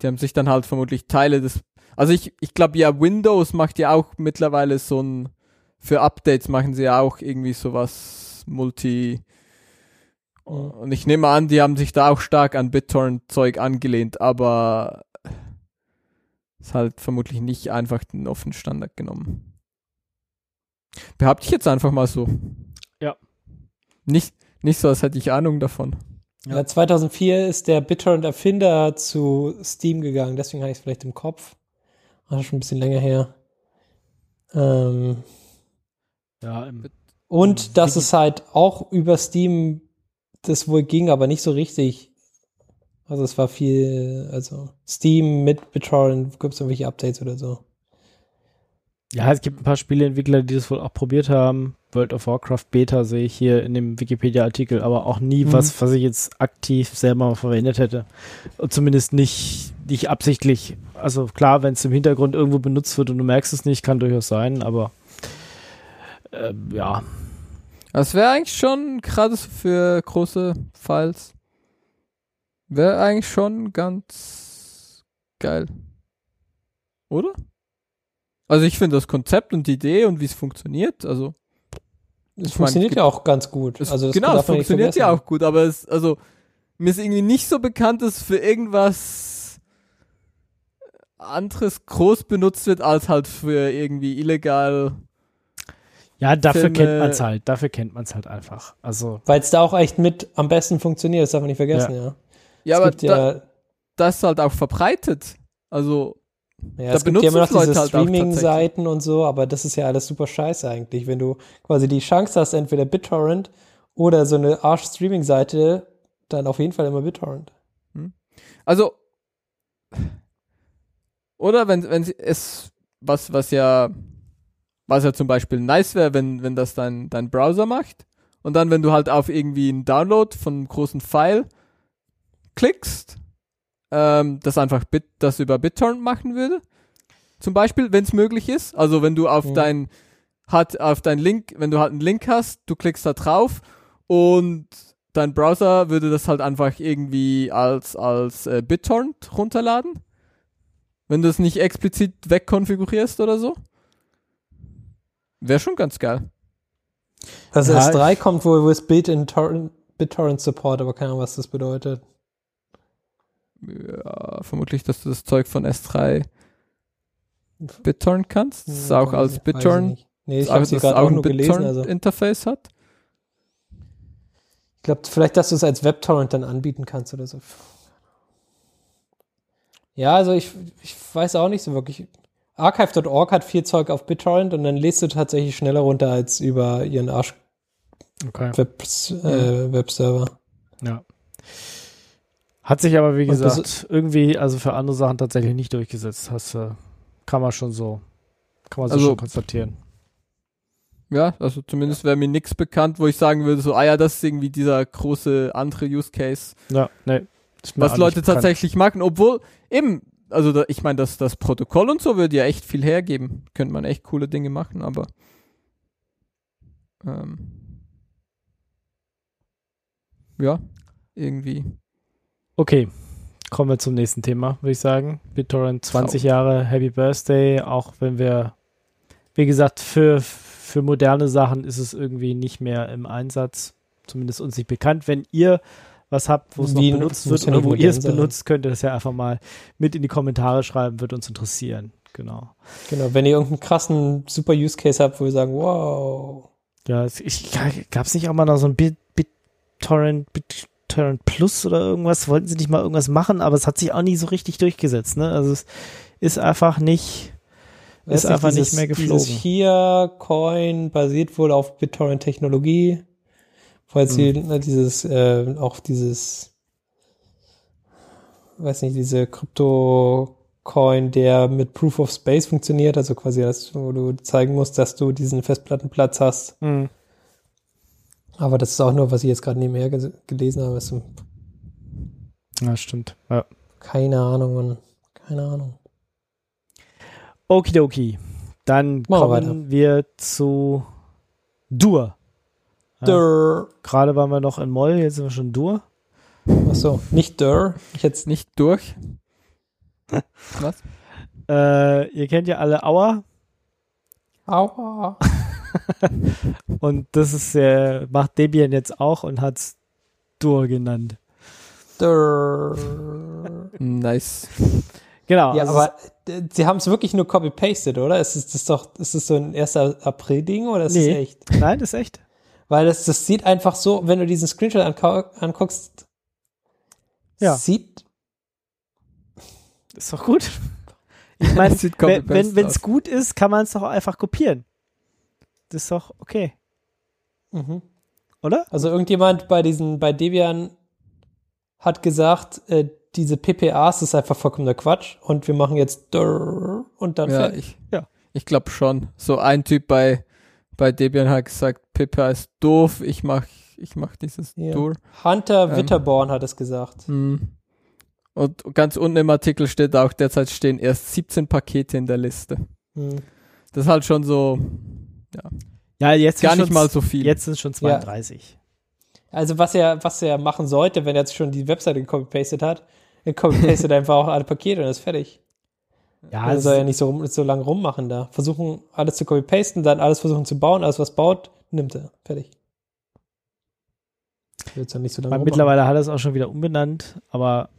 Die haben sich dann halt vermutlich Teile des. Also ich, ich glaube ja, Windows macht ja auch mittlerweile so ein. Für Updates machen sie ja auch irgendwie sowas Multi. Mhm. Und ich nehme an, die haben sich da auch stark an BitTorrent-Zeug angelehnt, aber ist halt vermutlich nicht einfach den offenen Standard genommen. Behaupte ich jetzt einfach mal so. Ja. Nicht, nicht so, als hätte ich Ahnung davon. Ja. Ja. 2004 ist der BitTorrent-Erfinder zu Steam gegangen, deswegen habe ich es vielleicht im Kopf. Das ist schon ein bisschen länger her. Ähm, Ja, im, und dass es halt auch über Steam das wohl ging, aber nicht so richtig. Also es war viel, also Steam mit BitTorrent, gibt es irgendwelche Updates oder so. ja, es gibt ein paar Spieleentwickler, die das wohl auch probiert haben. World of Warcraft Beta sehe ich hier in dem Wikipedia-Artikel, aber auch nie Mhm. was, was ich jetzt aktiv selber mal verwendet hätte. Und zumindest nicht, nicht absichtlich. Also klar, wenn es im Hintergrund irgendwo benutzt wird und du merkst es nicht, kann durchaus sein, aber äh, ja, Das wäre eigentlich schon, gerade für große Files, wäre eigentlich schon ganz geil. Oder? Also ich finde das Konzept und die Idee und wie es funktioniert, also Es funktioniert es ja auch ganz gut. es, also das genau, es funktioniert ja auch gut, aber es, also mir ist irgendwie nicht so bekannt, dass für irgendwas anderes groß benutzt wird, als halt für irgendwie illegal. Ja, dafür Filme- kennt man es halt, dafür kennt man es halt einfach. Also Weil es da auch echt mit am besten funktioniert, das darf man nicht vergessen, ja. Ja, es aber da, ja, das ist halt auch verbreitet. Also ja, da es gibt ja immer noch es diese Leute halt auch Streaming-Seiten und so, aber das ist ja alles super scheiße eigentlich. Wenn du quasi die Chance hast, entweder BitTorrent oder so eine Arsch-Streaming-Seite, dann auf jeden Fall immer BitTorrent. Also, oder wenn, wenn es, was, was ja, was ja zum Beispiel nice wäre, wenn, wenn das dein, dein Browser macht und dann, wenn du halt auf irgendwie einen Download von einem großen File klickst, ähm, das einfach Bit, das über BitTorrent machen würde. Zum Beispiel, wenn es möglich ist. Also, wenn du auf Mhm. dein, hat, auf dein Link, wenn du halt einen Link hast, du klickst da drauf und dein Browser würde das halt einfach irgendwie als, als äh, BitTorrent runterladen. Wenn du es nicht explizit wegkonfigurierst oder so. Wäre schon ganz geil. Also Ja, S3 ich- kommt wohl with Built-in Torrent- BitTorrent Support, aber keine Ahnung, was das bedeutet. Ja, vermutlich, dass du das Zeug von S3 BitTorrent kannst. Das ist Hm, auch weiß als BitTorrent. Nee, ich auch- habe sie das gerade auch auch ein nur gelesen. Also BitTorrent-Interface hat. ich glaube vielleicht, dass du es als WebTorrent dann anbieten kannst oder so. Ja, also ich, ich weiß auch nicht so wirklich. Archive.org hat viel Zeug auf BitTorrent und dann lädst du tatsächlich schneller runter als über ihren Arsch okay. Web, äh, Webserver. Ja. Hat sich aber, wie Und gesagt, irgendwie, also für andere Sachen tatsächlich nicht durchgesetzt. Hast, äh, kann man schon so, kann man so Also- schon konstatieren. Ja, also zumindest wäre mir nichts bekannt, wo ich sagen würde, so, ah ja, das ist irgendwie dieser große andere Use Case, Ja, nee. was Leute tatsächlich machen, obwohl eben, also da, ich meine, das, das Protokoll und so würde ja echt viel hergeben. Könnte man echt coole Dinge machen, aber ähm, ja, irgendwie. Okay, kommen wir zum nächsten Thema, würde ich sagen. BitTorrent 20 Jahre, Happy Birthday, auch wenn wir, wie gesagt, für, für moderne Sachen ist es irgendwie nicht mehr im Einsatz, zumindest uns nicht bekannt. Wenn ihr was habt, wo es noch benutzt wird oder wo ihr es benutzt, könnt ihr das ja einfach mal mit in die Kommentare schreiben, wird uns interessieren. Genau. Genau, wenn ihr irgendeinen krassen super Use Case habt, wo ihr sagen, wow. Ja, ich, gab es nicht auch mal noch so ein Bit, BitTorrent, BitTorrent Plus oder irgendwas? Wollten sie nicht mal irgendwas machen, aber es hat sich auch nie so richtig durchgesetzt, ne? Also es ist einfach nicht, ist einfach dieses, nicht mehr geflogen. Dieses hier Coin basiert wohl auf BitTorrent-Technologie, weil sie Hm. ne, dieses, äh, auch dieses, weiß nicht, diese Krypto-Coin, der mit Proof of Space funktioniert, also quasi, das, wo du zeigen musst, dass du diesen Festplattenplatz hast. Hm. Aber das ist auch nur, was ich jetzt gerade nebenher gelesen habe. Ist Ja, stimmt. Ja. keine Ahnung, Mann. Keine Ahnung. Okidoki. Dann wir kommen wir zu Dur. Ja. Dur. Gerade waren wir noch in Moll, jetzt sind wir schon Dur. Achso, nicht Dur. Ich jetzt Nicht durch. Was? Äh, ihr kennt ja alle Auer Aua. und das ist äh, macht Debian jetzt auch und hat's Dur genannt. Dur. Nice. Genau. Ja, also aber sie haben es wirklich nur copy-pasted, oder? Ist es das doch, ist es so ein 1. April-Ding oder ist es Nee. echt? Nein, das ist echt. Weil das, das sieht einfach so, wenn du diesen Screenshot anguckst, Ja. sieht, Ist doch gut. Ich meine, Sieht wenn es gut ist, kann man es doch einfach kopieren. Das ist doch okay, Mhm. oder? Also irgendjemand bei diesen, bei Debian hat gesagt, äh, diese PPAs ist einfach vollkommener Quatsch und wir machen jetzt und dann Ja, fertig. ich, Ja. ich glaube schon. So ein Typ bei, bei Debian hat gesagt, Pippa ist doof, ich mach, ich mach dieses Ja. Tour. Hunter Ähm. Witterborn hat es gesagt. Hm. Und ganz unten im Artikel steht auch, derzeit stehen erst 17 Pakete in der Liste. Hm. Das ist halt schon so Ja, jetzt gar sind nicht mal so viel. Jetzt sind es schon 32. Also was er, was er machen sollte, wenn er jetzt schon die Webseite gecopy-pasted hat, er copy-pastet einfach auch alle Pakete und ist fertig. Ja, Also soll er nicht so, rum- so lange rummachen da. Versuchen, alles zu copy-pasten, dann alles versuchen zu bauen, alles was baut, nimmt er. Fertig. Wird's dann nicht so lange Weil mittlerweile hat er es auch schon wieder umbenannt, aber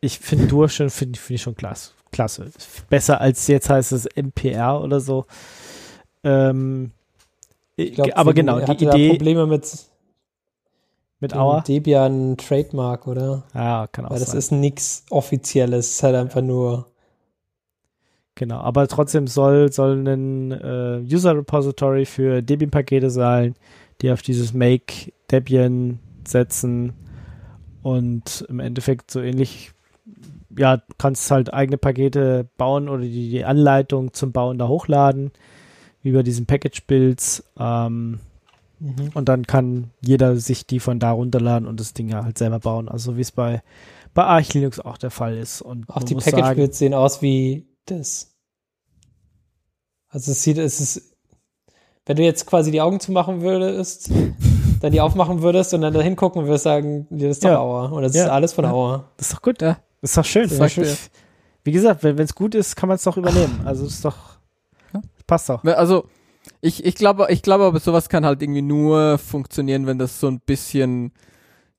ich finde durch schon finde find ich schon klasse. Klasse. Besser als jetzt heißt es MPR oder so. Ähm, glaub, aber genau, er die Idee Probleme mit mit Auer. Debian Trademark, oder? Ja, kann auch Weil das sein. ist nichts Offizielles, es ist halt einfach nur. Genau, aber trotzdem soll, soll ein äh, User Repository für Debian-Pakete sein, die auf dieses Make Debian setzen und im Endeffekt so ähnlich, ja, du kannst halt eigene Pakete bauen oder die, die Anleitung zum Bauen da hochladen, wie bei diesen Package-Builds. Ähm, Mhm. und dann kann jeder sich die von da runterladen und das Ding ja halt selber bauen. Also wie es bei, bei Arch Linux auch der Fall ist. Und Auch die Package-Builds sehen aus wie das. Also es sieht, es ist, wenn du jetzt quasi die Augen zumachen würdest, dann die aufmachen würdest und dann da hingucken würdest, sagen, das ist doch Ja. Auer. Und das Ja. ist alles von Ja. Auer. Das ist doch gut. Ja. Das ist doch schön. Das Das sagt ist Wie gesagt, wenn es gut ist, kann man es doch übernehmen. Also das ist doch. Ja. Passt doch. Also, ich, ich glaube, ich glaube aber, sowas kann halt irgendwie nur funktionieren, wenn das so ein bisschen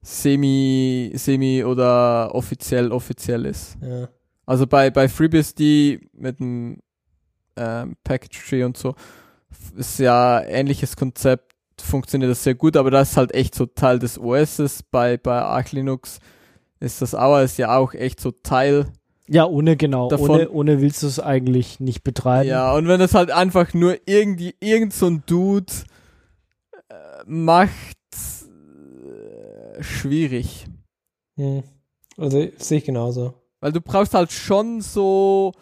semi, semi oder offiziell, offiziell ist. Ja. Also bei, bei FreeBSD mit dem ähm, Package Tree und so ist ja ähnliches Konzept, funktioniert das sehr gut, aber das ist halt echt so Teil des OSs. Bei, bei Arch Linux ist das Auer ist ja auch echt so Teil. Ja, ohne genau. Davon- Ohne, ohne willst du es eigentlich nicht betreiben. Ja, und wenn das halt einfach nur irgendwie, irgend so ein Dude äh, macht, äh, schwierig. Hm. Also sehe ich genauso. Weil du brauchst halt schon so,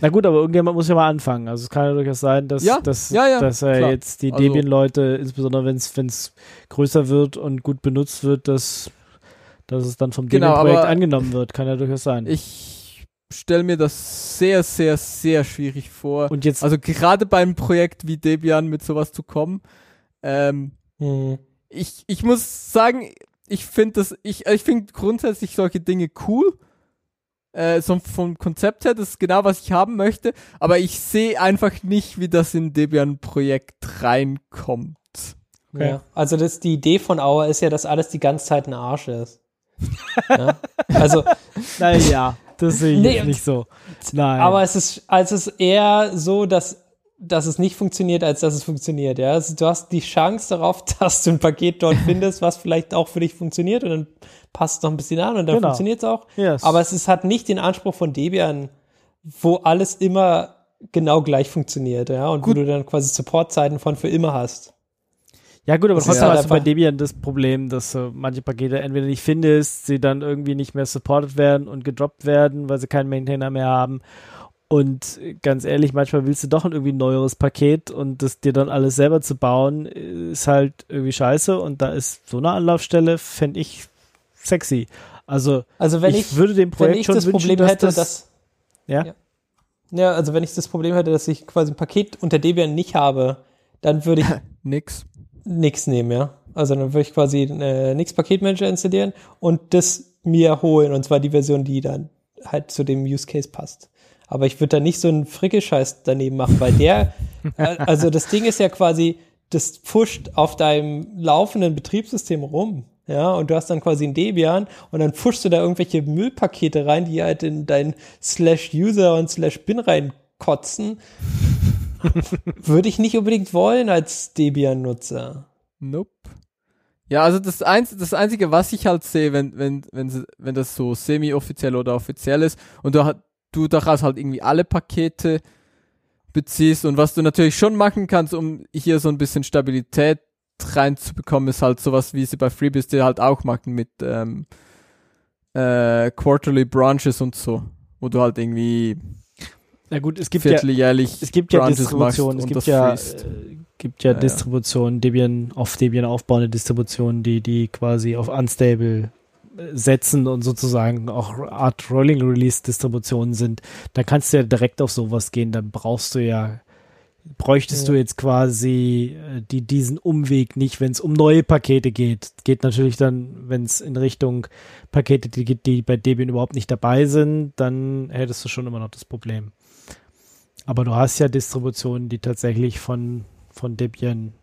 Na gut, aber irgendjemand muss ja mal anfangen. Also es kann ja durchaus sein, dass, Ja, dass, ja, ja, dass er klar. jetzt die Also- Debian-Leute, insbesondere wenn es größer wird und gut benutzt wird, dass, dass es dann vom Genau, Debian-Projekt angenommen wird. Kann ja durchaus sein. ich stelle mir das sehr, sehr, sehr schwierig vor. und jetzt, Also gerade beim Projekt wie Debian mit sowas zu kommen. Ähm, Hm. ich, ich muss sagen, ich finde das, ich, ich finde grundsätzlich solche Dinge cool. Äh, so vom Konzept her, das ist genau, was ich haben möchte, aber ich sehe einfach nicht, wie das in Debian-Projekt reinkommt. Okay. Ja. Also das, die Idee von Auer ist ja, dass alles die ganze Zeit ein Arsch ist. ja? Also, naja, das sehe ich Nee, nicht so. Nein. aber es ist, also es ist eher so, dass, dass es nicht funktioniert, als dass es funktioniert. Ja? Also du hast die Chance darauf, dass du ein Paket dort findest, was vielleicht auch für dich funktioniert und dann passt es noch ein bisschen an und dann Genau. funktioniert es auch. Yes. Aber es ist, hat nicht den Anspruch von Debian, wo alles immer genau gleich funktioniert, ja, und wo du dann quasi Supportzeiten von für immer hast. Ja gut, aber trotzdem halt hast du bei Debian das Problem, dass du manche Pakete entweder nicht findest, sie dann irgendwie nicht mehr supported werden und gedroppt werden, weil sie keinen Maintainer mehr haben. Und ganz ehrlich, manchmal willst du doch ein irgendwie neueres Paket und das dir dann alles selber zu bauen, ist halt irgendwie scheiße. Und da ist so eine Anlaufstelle, fände ich sexy. Also Also wenn ich, ich, würde dem wenn Projekt ich schon das wünschen, Problem dass hätte, das, dass ja? ja. ja, also wenn ich das Problem hätte, dass ich quasi ein Paket unter Debian nicht habe, dann würde ich Nix. nix nehmen, ja. Also dann würde ich quasi äh, nix Paketmanager installieren und das mir holen und zwar die Version, die dann halt zu dem Use Case passt. Aber ich würde da nicht so einen Frickelscheiß daneben machen, weil der, also das Ding ist ja quasi, das pusht auf deinem laufenden Betriebssystem rum. Ja, und du hast dann quasi ein Debian und dann pushst du da irgendwelche Müllpakete rein, die halt in dein slash user und slash bin reinkotzen. Würde ich nicht unbedingt wollen als Debian-Nutzer. Nope. Ja, also das, Einz das Einzige, was ich halt sehe, wenn, wenn, wenn, wenn das so semi-offiziell oder offiziell ist und du, hat- du daraus halt irgendwie alle Pakete beziehst und was du natürlich schon machen kannst, um hier so ein bisschen Stabilität reinzubekommen, ist halt sowas, wie sie bei Freebies dir halt auch machen mit ähm, äh, Quarterly Branches und so, wo du halt irgendwie Na gut, es gibt ja, vierteljährlich es gibt ja Branches Distributionen, es gibt ja, äh, gibt ja, Ja, ja. Distributionen, Debian, auf Debian aufbauende Distributionen, die, die quasi auf Unstable setzen und sozusagen auch Art Rolling Release Distributionen sind. Da kannst du ja direkt auf sowas gehen, dann brauchst du ja, bräuchtest Ja. du jetzt quasi äh, die, diesen Umweg nicht, wenn es um neue Pakete geht. Geht natürlich dann, wenn es in Richtung Pakete die geht, die bei Debian überhaupt nicht dabei sind, dann hättest du schon immer noch das Problem. Aber du hast ja Distributionen, die tatsächlich von, von Debian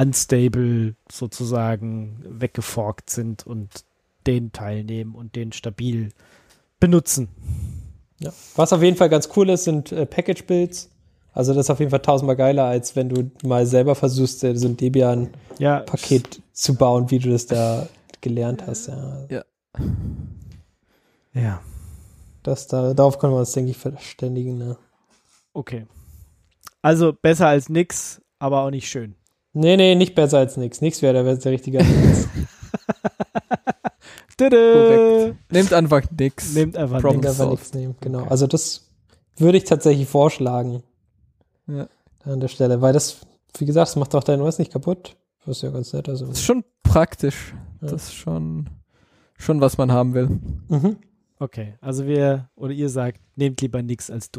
unstable sozusagen weggeforkt sind und den teilnehmen und den stabil benutzen. Ja. Was auf jeden Fall ganz cool ist, sind äh, Package-Builds. Also das ist auf jeden Fall tausendmal geiler, als wenn du mal selber versuchst, äh, so ein Debian-Paket Ja, zu bauen, wie du das da gelernt hast. Ja. ja, Das, da, darauf können wir uns, denke ich, verständigen. Ne? okay. Also besser als nix, aber auch nicht schön. Nee, nee, nicht besser als nix. Nix wäre der, der richtige Ansatz. Tada! Korrekt. Nehmt einfach nix. Nehmt einfach Problem nix. einfach nichts nehmen. Genau. Also das würde ich tatsächlich vorschlagen. Ja. An der Stelle. Weil das, wie gesagt, das macht auch dein OS nicht kaputt. Das ist ja ganz nett. Also. Das ist schon praktisch. Ja. Das ist schon, schon was man haben will. Mhm. Okay, also wir, oder ihr sagt, nehmt lieber nix als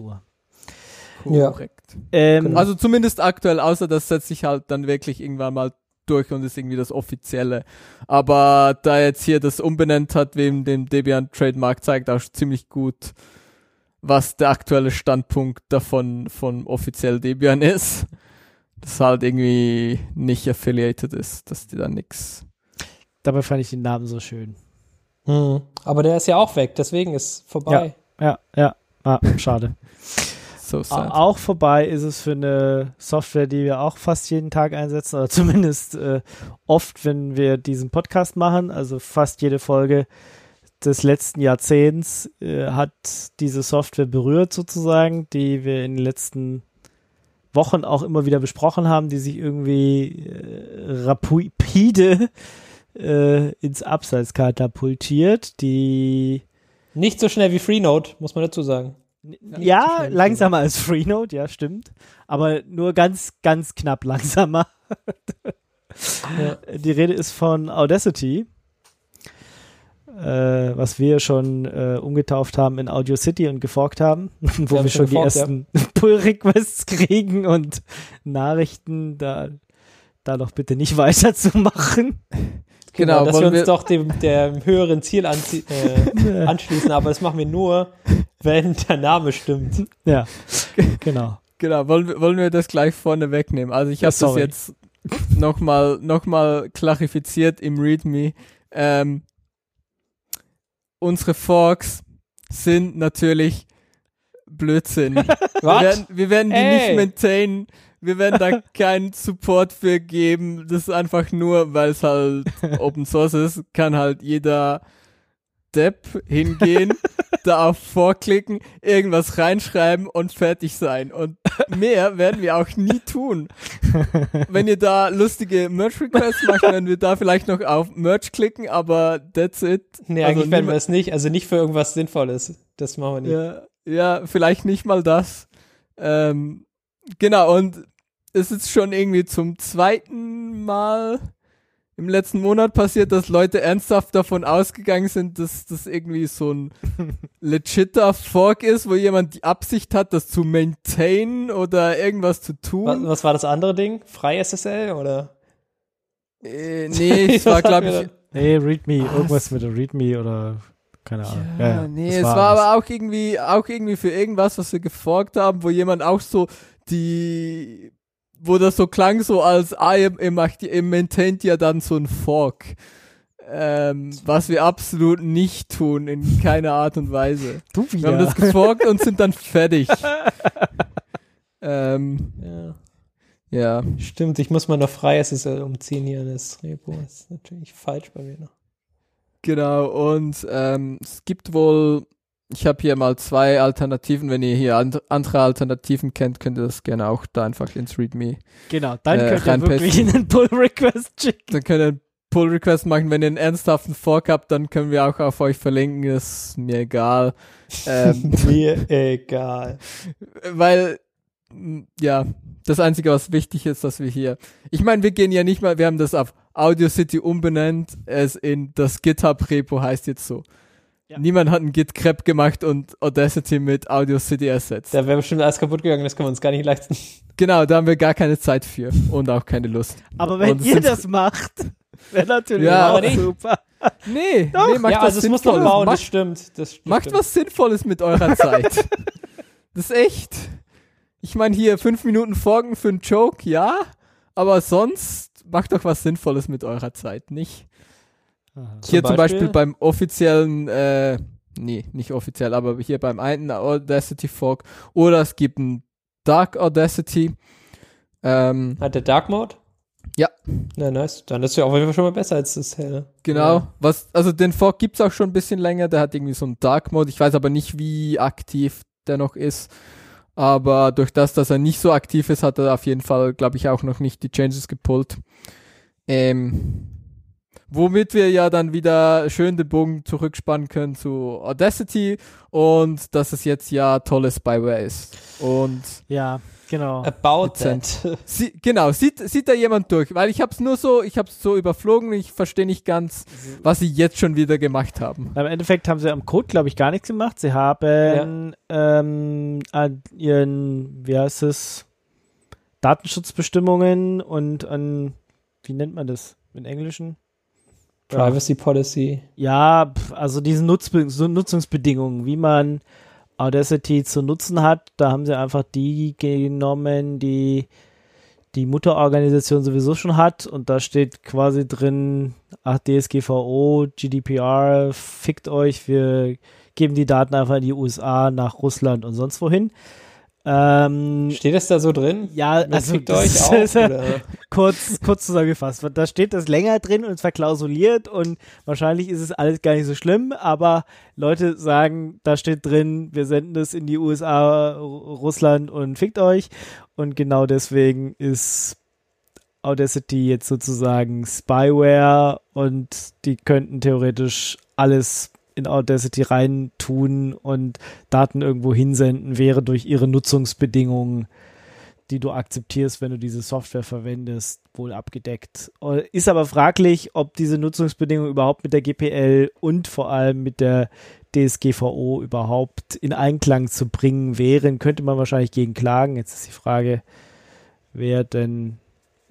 du. Ja. Korrekt. Ähm, Also zumindest aktuell, außer das setzt sich halt dann wirklich irgendwann mal durch und ist irgendwie das Offizielle. Aber da jetzt hier das umbenannt hat, wem dem Debian Trademark zeigt auch ziemlich gut, was der aktuelle Standpunkt davon von offiziell Debian ist. Das halt irgendwie nicht affiliated ist, dass die da nix. dabei fand ich den Namen so schön. Mhm. Aber der ist ja auch weg, deswegen ist vorbei. Ja, ja. Ah, schade. So sad. Auch vorbei ist es für eine Software, die wir auch fast jeden Tag einsetzen, oder zumindest äh, oft, wenn wir diesen Podcast machen. Also fast jede Folge des letzten Jahrzehnts äh, hat diese Software berührt, sozusagen, die wir in den letzten Wochen auch immer wieder besprochen haben, die sich irgendwie äh, rapide äh, ins Abseits katapultiert. Die Nicht so schnell wie Freenode, muss man dazu sagen. Ja, langsamer als Freenode, ja, stimmt. Aber nur ganz, ganz knapp langsamer. Ja. Die Rede ist von Audacity, äh, was wir schon äh, umgetauft haben in Audio City und geforkt haben, wo haben wir schon schon die geforkt, ja. ersten Pull-Requests kriegen und Nachrichten, da, da doch bitte nicht weiterzumachen. Genau, dass wir uns wir- doch dem, dem höheren Ziel anzie- äh, anschließen, aber das machen wir nur, wenn der Name stimmt. Ja, genau. Genau, wollen, wir- wollen wir das gleich vorne wegnehmen? Also ich Ja, habe das jetzt nochmal noch mal klarifiziert im README. Ähm, unsere Forks sind natürlich Blödsinn. Wir Was? werden, wir werden die Ey. nicht maintainen. Wir werden da keinen Support für geben. Das ist einfach nur, weil es halt Open Source ist, kann halt jeder Depp hingehen, da auf vorklicken, irgendwas reinschreiben und fertig sein. Und mehr werden wir auch nie tun. Wenn ihr da lustige Merch-Requests macht, werden wir da vielleicht noch auf Merch klicken, aber that's it. Nee, Also eigentlich werden wir es nicht, also nicht für irgendwas Sinnvolles. Das machen wir nicht. Ja, ja, vielleicht nicht mal das. Ähm, genau, und es ist schon irgendwie zum zweiten Mal im letzten Monat passiert, dass Leute ernsthaft davon ausgegangen sind, dass das irgendwie so ein legitter Fork ist, wo jemand die Absicht hat, das zu maintainen oder irgendwas zu Was, tun. was war das andere Ding? Frei SSL oder? Äh, nee, es war, Was glaube ich, Nee, README, Was? irgendwas mit der README oder keine Ahnung. Ja, nee, das es war, alles. aber auch irgendwie, auch irgendwie für irgendwas, was wir geforkt haben, wo jemand auch so die, wo das so klang, so als, ah, ihr, ihr macht, ihr maintaint ja dann so ein Fork. Ähm, was wir absolut nicht tun, in keiner Art und Weise. Du Wir wieder. haben das geforkt und sind dann fertig. ähm, Ja. ja. Stimmt, ich muss mal noch frei SSL umziehen hier in das Repo. Das ist natürlich falsch bei mir noch. Genau, und ähm, es gibt wohl ich habe hier mal zwei Alternativen. Wenn ihr hier and andere Alternativen kennt, könnt ihr das gerne auch da einfach ins README. Genau, dann Äh, könnt ihr wirklich einen Pull-Request schicken. Dann könnt ihr einen Pull-Request machen. Wenn ihr einen ernsthaften Fork habt, dann können wir auch auf euch verlinken. Ist mir egal. ähm, Mir egal. weil, ja, das Einzige, was wichtig ist, dass wir hier, ich meine, wir gehen ja nicht mal, wir haben das auf Audio City umbenannt, es in das GitHub-Repo heißt jetzt so. Ja. Niemand hat ein Git Crep gemacht und Audacity mit Audio City ersetzt. Da wäre bestimmt alles kaputt gegangen, das können wir uns gar nicht leisten. Genau, da haben wir gar keine Zeit für und auch keine Lust. Aber wenn Und ihr das macht, wäre natürlich Ja, auch super. Nee, Doch. nee, macht ja, also es muss Sinnvolles. bauen, das Macht, stimmt. Das st- macht stimmt. was Sinnvolles mit eurer Zeit. das ist echt. Ich meine, hier fünf Minuten Folgen für einen Joke, ja, aber sonst macht doch was Sinnvolles mit eurer Zeit, nicht? Hier zum Beispiel beim offiziellen, äh, nee, nicht offiziell, aber hier beim einen Audacity Fork oder es gibt ein Dark Audacity. Ähm, Hat der Dark Mode? Ja. Na, nice. Dann ist ja auf jeden Fall schon mal besser als das helle. genau, Ja. was, also den Fork gibt's auch schon ein bisschen länger, der hat irgendwie so einen Dark Mode, ich weiß aber nicht, wie aktiv der noch ist. Aber durch das, dass er nicht so aktiv ist, hat er auf jeden Fall, glaube ich, auch noch nicht die Changes gepullt. Ähm, womit wir ja dann wieder schön den Bogen zurückspannen können zu Audacity und dass es jetzt ja tolles Spyware ist. Und Ja, genau. About that. sie, genau, sieht, sieht da jemand durch? Weil ich hab's nur so, ich hab's so überflogen, ich verstehe nicht ganz, was sie jetzt schon wieder gemacht haben. Im Endeffekt haben sie am Code, glaube ich, gar nichts gemacht. Sie haben ähm, an ihren, wie heißt es, Datenschutzbestimmungen und an, wie nennt man das im Englischen? Privacy Policy. Ja, also diese Nutzbe so Nutzungsbedingungen, wie man Audacity zu nutzen hat, da haben sie einfach die genommen, die die Mutterorganisation sowieso schon hat und da steht quasi drin, ach DSGVO, GDPR, fickt euch, wir geben die Daten einfach in die USA, nach Russland und sonst wohin. Ähm, Steht das da so drin? ja, Das also fickt euch das auch, ist, oder? kurz, kurz zusammengefasst. Da steht das länger drin und verklausuliert und wahrscheinlich ist es alles gar nicht so schlimm, aber Leute sagen, da steht drin, wir senden das in die USA, Ru- Russland und fickt euch. Und genau deswegen ist Audacity jetzt sozusagen Spyware und die könnten theoretisch alles in Audacity rein tun und Daten irgendwo hinsenden, wäre durch ihre Nutzungsbedingungen die du akzeptierst, wenn du diese Software verwendest, wohl abgedeckt. Äh, Ist aber fraglich, ob diese Nutzungsbedingungen überhaupt mit der GPL und vor allem mit der DSGVO überhaupt in Einklang zu bringen wären. Könnte man wahrscheinlich gegen klagen. Jetzt ist die Frage, wer denn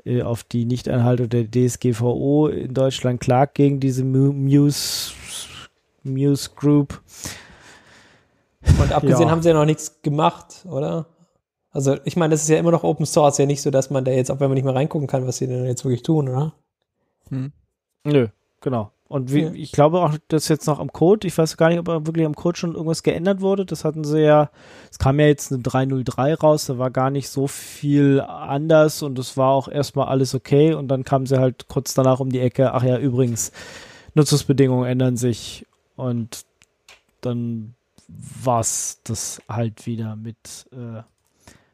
äh, auf die Nichteinhaltung der DSGVO in Deutschland klagt gegen diese Mu- Muse, Muse Group. Und abgesehen Ja. haben sie ja noch nichts gemacht, oder? Also, ich meine, das ist ja immer noch Open Source, ja nicht so, dass man da jetzt, auch wenn man nicht mehr reingucken kann, was sie denn jetzt wirklich tun, oder? Hm. Nö, genau. Und wie, Ja. ich glaube auch, dass jetzt noch am Code, ich weiß gar nicht, ob wirklich am Code schon irgendwas geändert wurde. Das hatten sie ja, es kam ja jetzt eine 303 raus, da war gar nicht so viel anders und es war auch erstmal alles okay und dann kamen sie halt kurz danach um die Ecke, ach ja, übrigens, Nutzungsbedingungen ändern sich und dann war's das halt wieder mit äh,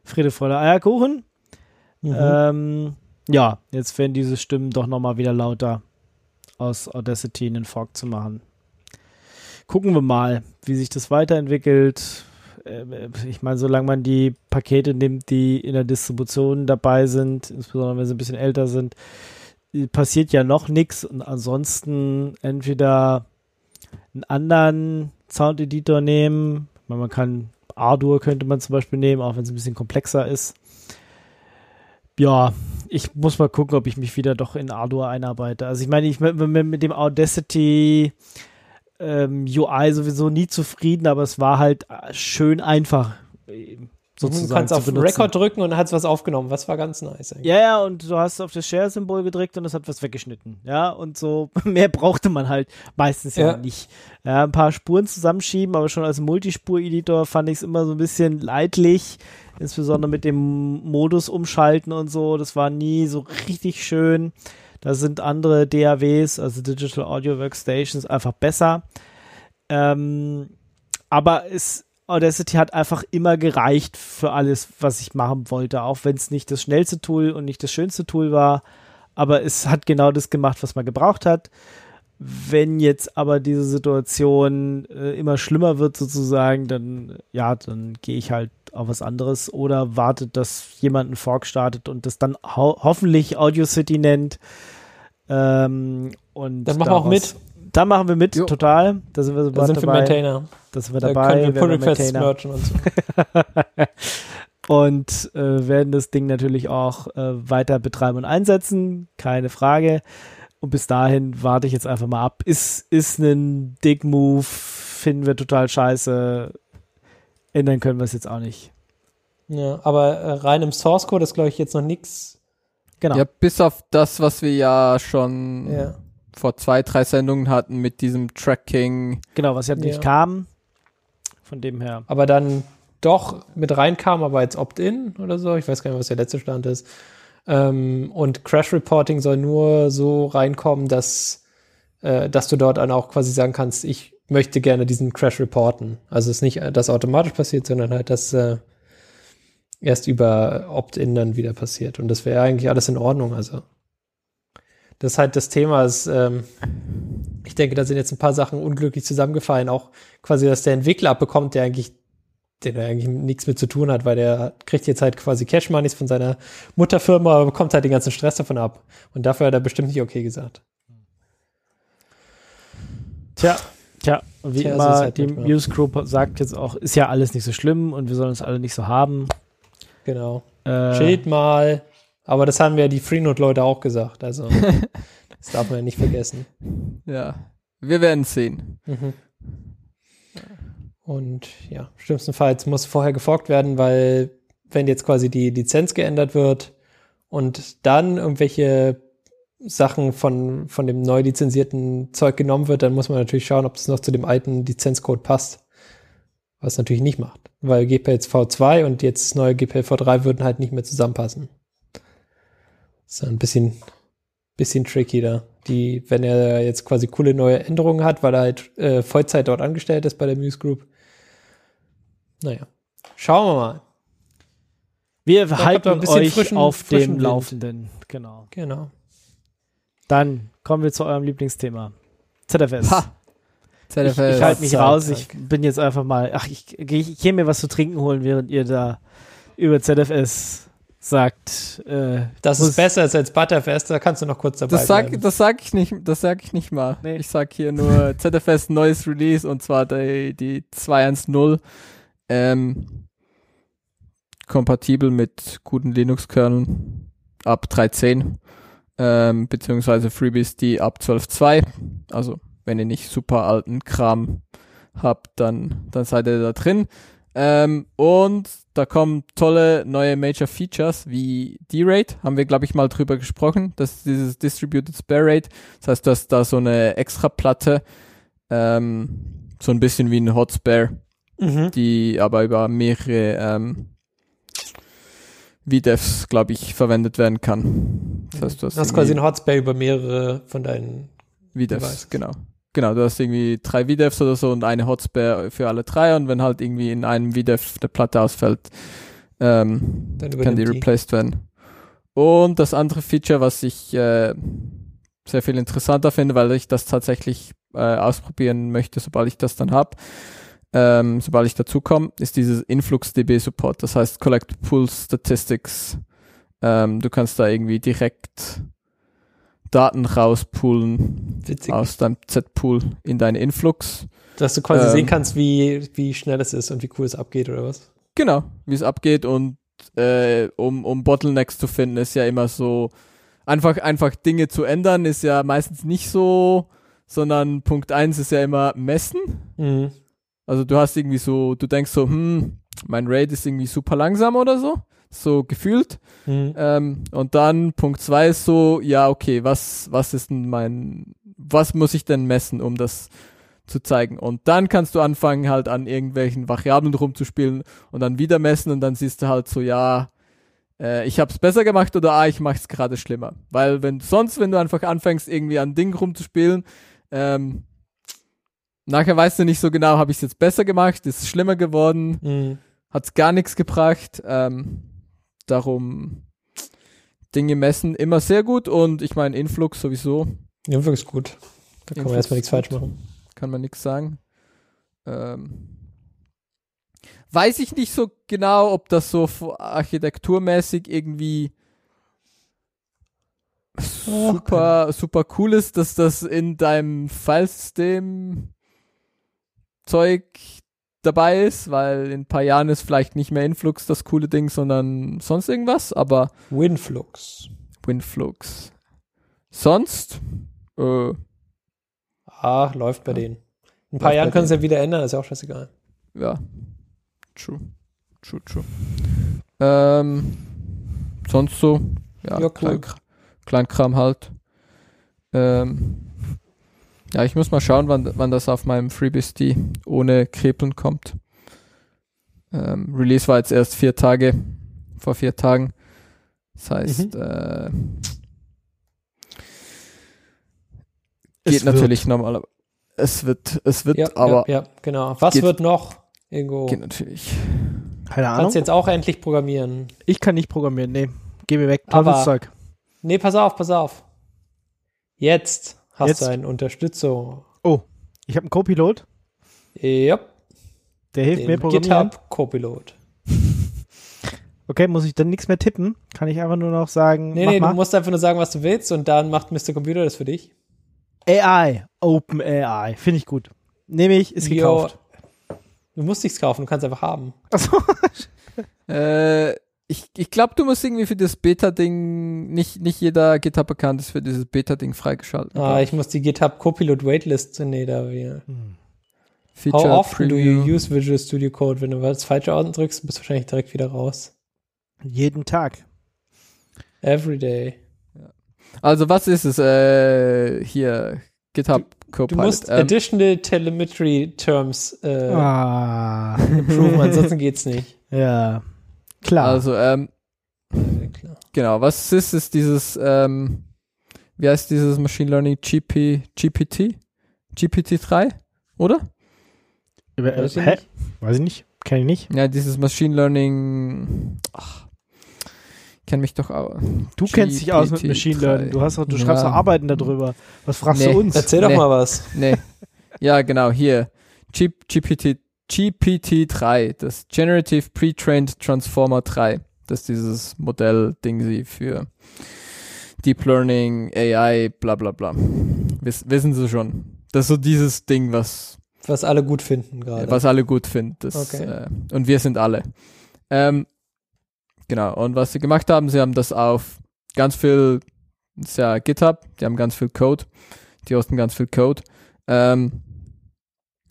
Friede, Freude, Eierkuchen. Mhm. Ähm, ja, jetzt werden diese Stimmen doch nochmal wieder lauter, aus Audacity einen Fork zu machen. Gucken wir mal, wie sich das weiterentwickelt. Ähm, Ich meine, solange man die Pakete nimmt, die in der Distribution dabei sind, insbesondere wenn sie ein bisschen älter sind, äh, passiert ja noch nichts. Und ansonsten entweder einen anderen Sound-Editor nehmen. Meine, Man kann Ardour könnte man zum Beispiel nehmen, auch wenn es ein bisschen komplexer ist. Ja, ich muss mal gucken, ob ich mich wieder doch in Ardour einarbeite. Also ich meine, ich bin mit, dem Audacity ähm, UI sowieso nie zufrieden, aber es war halt äh, schön einfach sozusagen du kannst auf benutzen. Record drücken und dann hat es was aufgenommen. Was war ganz nice eigentlich. Ja, ja, und du hast auf das Share-Symbol gedrückt und es hat was weggeschnitten. Ja, und so mehr brauchte man halt meistens ja, Ja. nicht. Ja, ein paar Spuren zusammenschieben, aber schon als Multispur-Editor fand ich es immer so ein bisschen leidlich. Insbesondere mit dem Modus umschalten und so. Das war nie so richtig schön. Da sind andere DAWs, also Digital Audio Workstations, einfach besser. Ähm, aber es, Audacity hat einfach immer gereicht für alles, was ich machen wollte, auch wenn es nicht das schnellste Tool und nicht das schönste Tool war, aber es hat genau das gemacht, was man gebraucht hat. Wenn jetzt aber diese Situation äh, immer schlimmer wird sozusagen, dann ja, dann gehe ich halt auf was anderes oder wartet, dass jemand einen Fork startet und das dann ho hoffentlich Audio City nennt. Ähm, und Dann machen wir auch mit. Da machen wir mit, Jo. total. Da sind wir Da sofort sind wir dabei. Maintainer. Da sind wir Da dabei. können wir Pull Requests merchen und so. und äh, werden das Ding natürlich auch äh, weiter betreiben und einsetzen, keine Frage. Und bis dahin warte ich jetzt einfach mal ab. Ist, ist ein Dick-Move, finden wir total scheiße. Ändern können wir es jetzt auch nicht. Ja, aber äh, rein im Source Code ist, glaube ich, jetzt noch nichts. Genau. Ja, bis auf das, was wir ja schon Ja. Vor zwei, drei Sendungen hatten mit diesem Tracking. Genau, was ja nicht Ja. kam. Von dem her. Aber dann doch mit reinkam, aber jetzt Opt-in oder so. Ich weiß gar nicht, was der letzte Stand ist. Ähm, und Crash Reporting soll nur so reinkommen, dass, äh, dass du dort dann auch quasi sagen kannst, ich möchte gerne diesen Crash reporten. Also es ist nicht, äh, dass automatisch passiert, sondern halt, dass äh, erst über Opt-in dann wieder passiert. Und das wäre eigentlich alles in Ordnung. Also das ist halt das Thema ist, ähm, ich denke, da sind jetzt ein paar Sachen unglücklich zusammengefallen. Auch quasi, dass der Entwickler abbekommt, der eigentlich, der eigentlich nichts mit zu tun hat, weil der kriegt jetzt halt quasi Cash Moneys von seiner Mutterfirma, aber bekommt halt den ganzen Stress davon ab. Und dafür hat er bestimmt nicht okay gesagt. Tja, tja, und wie Tja, so immer, halt die. News Group sagt jetzt auch, ist ja alles nicht so schlimm und wir sollen es alle nicht so haben. Genau. Äh, Schild mal. Aber das haben ja die Freenode-Leute auch gesagt. Also, das darf man ja nicht vergessen. Ja, wir werden sehen. Mhm. Und ja, schlimmstenfalls muss vorher geforkt werden, weil wenn jetzt quasi die Lizenz geändert wird und dann irgendwelche Sachen von, von dem neu lizenzierten Zeug genommen wird, dann muss man natürlich schauen, ob das noch zu dem alten Lizenzcode passt. Was natürlich nicht macht, weil GPLs V2 und jetzt das neue GPL V3 würden halt nicht mehr zusammenpassen. Ist ein bisschen, bisschen tricky da. Die, wenn er jetzt quasi coole neue Änderungen hat, weil er halt äh, Vollzeit dort angestellt ist bei der Muse Group. Naja. Schauen wir mal. wir ihr halten ein bisschen euch frischen- auf frischen dem Wind. Laufenden. Genau. Genau. Dann kommen wir zu eurem Lieblingsthema. ZFS. Ha! Ich, ZFS. ich halte mich raus. Ich bin jetzt einfach mal. Ach, ich, ich, ich gehe mir was zu trinken holen, während ihr da über ZFS sagt. Äh, Das ist besser als als Butterfest, da kannst du noch kurz dabei Das sag, bleiben. das sag ich nicht, das sag ich nicht mal. Nee. Ich sag hier nur ZFS neues Release und zwar die, die 2.1.0. Ähm, kompatibel mit guten Linux-Kerneln ab 3.10. Ähm, beziehungsweise Freebies, die ab 12.2. Also, wenn ihr nicht super alten Kram habt, dann, dann seid ihr da drin. Ähm, und da kommen tolle neue Major Features wie D-Rate, haben wir glaube ich mal drüber gesprochen, das ist dieses Distributed Spare Rate, das heißt, dass da so eine extra Platte, ähm, so ein bisschen wie ein Hotspare, Mhm. die aber über mehrere ähm, VDEVs, glaube ich, verwendet werden kann. Das heißt, du hast, Du hast quasi einen Hotspare über mehrere von deinen. VDEVs, genau. Genau, du hast irgendwie drei VDEVs oder so und eine Hotspare für alle drei und wenn halt irgendwie in einem VDEV der Platte ausfällt, ähm, Dann kann die die. replaced werden. Und das andere Feature, was ich äh, sehr viel interessanter finde, weil ich das tatsächlich äh, ausprobieren möchte, sobald ich das dann habe, ähm, sobald ich dazu komme, ist dieses InfluxDB Support. Das heißt Collect Pool Statistics. Ähm, du kannst da irgendwie direkt Daten rauspoolen Witzig. aus deinem Z-Pool in deine Influx. Dass du quasi Ähm. sehen kannst, wie, wie schnell es ist und wie cool es abgeht oder was. Genau, wie es abgeht und äh, um, um Bottlenecks zu finden, ist ja immer so, einfach, einfach Dinge zu ändern, ist ja meistens nicht so, sondern Punkt eins ist ja immer messen. Mhm. Also du hast irgendwie so, du denkst so, hm, mein Rate ist irgendwie super langsam oder so, so gefühlt. Mhm. Ähm, und dann Punkt zwei ist so, ja, okay, was, was ist denn mein, was muss ich denn messen, um das zu zeigen? Und dann kannst du anfangen, halt an irgendwelchen Variablen rumzuspielen und dann wieder messen und dann siehst du halt so, ja, äh, ich hab's besser gemacht oder ah, ich mach's gerade schlimmer. Weil wenn sonst, wenn du einfach anfängst, irgendwie an Dingen rumzuspielen, ähm, nachher weißt du nicht so genau, habe ich es jetzt besser gemacht, ist es schlimmer geworden, Mhm. hat's gar nichts gebracht. Ähm, darum Dinge messen immer sehr gut und ich meine Influx sowieso Ja, wirklich gut. Da kann man Influx erstmal nichts ist falsch machen. kann man nichts sagen. Ähm, weiß ich nicht so genau, ob das so architekturmäßig irgendwie super, super cool ist, dass das in deinem Filesystem Zeug dabei ist, weil in ein paar Jahren ist vielleicht nicht mehr Influx das coole Ding, sondern sonst irgendwas, aber Winflux. Winflux. Sonst, äh, Ah, läuft bei Ja. denen. In ein paar Jahren können sie ja wieder ändern, ist ja auch scheißegal. ja, true, true, true. Ähm, sonst so, ja, Ja, cool. Kleinkram, Kleinkram halt. Ähm, ja, ich muss mal schauen, wann, wann das auf meinem FreeBSD ohne Krepeln kommt. Ähm, Release war jetzt erst vier Tage, vor vier Tagen. Das heißt, Mhm. äh, Es geht wird. natürlich normal. Es wird, es wird, Ja, aber ja, ja, genau. Was geht- wird noch? Ingo, geht natürlich. Keine Ahnung. kannst jetzt auch endlich programmieren. Ich kann nicht programmieren, nee. Geh mir weg. Teufelszeug. Nee, pass auf, pass auf. Jetzt hast Jetzt? du eine Unterstützung. Ich habe einen Copilot, Ja, der hilft mir den programmieren. GitHub Copilot. Okay, muss ich dann nichts mehr tippen? Kann ich einfach nur noch sagen, Nee, mach nee, mal. du musst einfach nur sagen, was du willst und dann macht Mr. Computer das für dich. AI, Open AI, finde ich gut. Nehme ich, ist Jo. gekauft. Du musst nichts kaufen, du kannst einfach haben. Achso. Äh, ich ich glaube, du musst irgendwie für das Beta-Ding, nicht, nicht jeder GitHub-Account ist für dieses Beta-Ding freigeschaltet. Ah, ich muss die GitHub Copilot Waitlist, nee, da wir. How Feature often do you Preview. use Visual Studio Code? Wenn du was falsche Orten drückst, bist du wahrscheinlich direkt wieder raus. Jeden Tag. Every day. Also was ist es? Äh, hier, GitHub Du Copilot. musst ähm, Additional Telemetry Terms äh, Ah. approven, ansonsten geht's nicht. ja. Klar. also, ähm, klar. genau, was ist es, dieses, ähm, wie heißt dieses Machine Learning GP, GPT? GPT-3, oder? Weiß ich Hä? nicht. Weiß ich nicht. Kenn ich nicht. Ja, dieses Machine Learning, ach, ich kenn mich doch auch. Du kennst dich aus mit GPT-3. Machine Learning. Du, hast doch, du Ja. schreibst doch Arbeiten darüber. Was fragst Nee. du uns? Erzähl doch Nee. mal was. Nee. Ja, genau, hier. G GPT, GPT-3, das Generative Pre-Trained Transformer 3. Das ist dieses Modell-Ding sie für Deep Learning, AI, bla bla bla. Wiss, wissen Sie schon. Das ist so dieses Ding, was, Was alle gut finden gerade. was alle gut finden. Das, Okay. äh, und wir sind alle. Ähm, genau, und was sie gemacht haben, sie haben das auf ganz viel, ist ja GitHub, die haben ganz viel Code, die hosten ganz viel Code, ähm,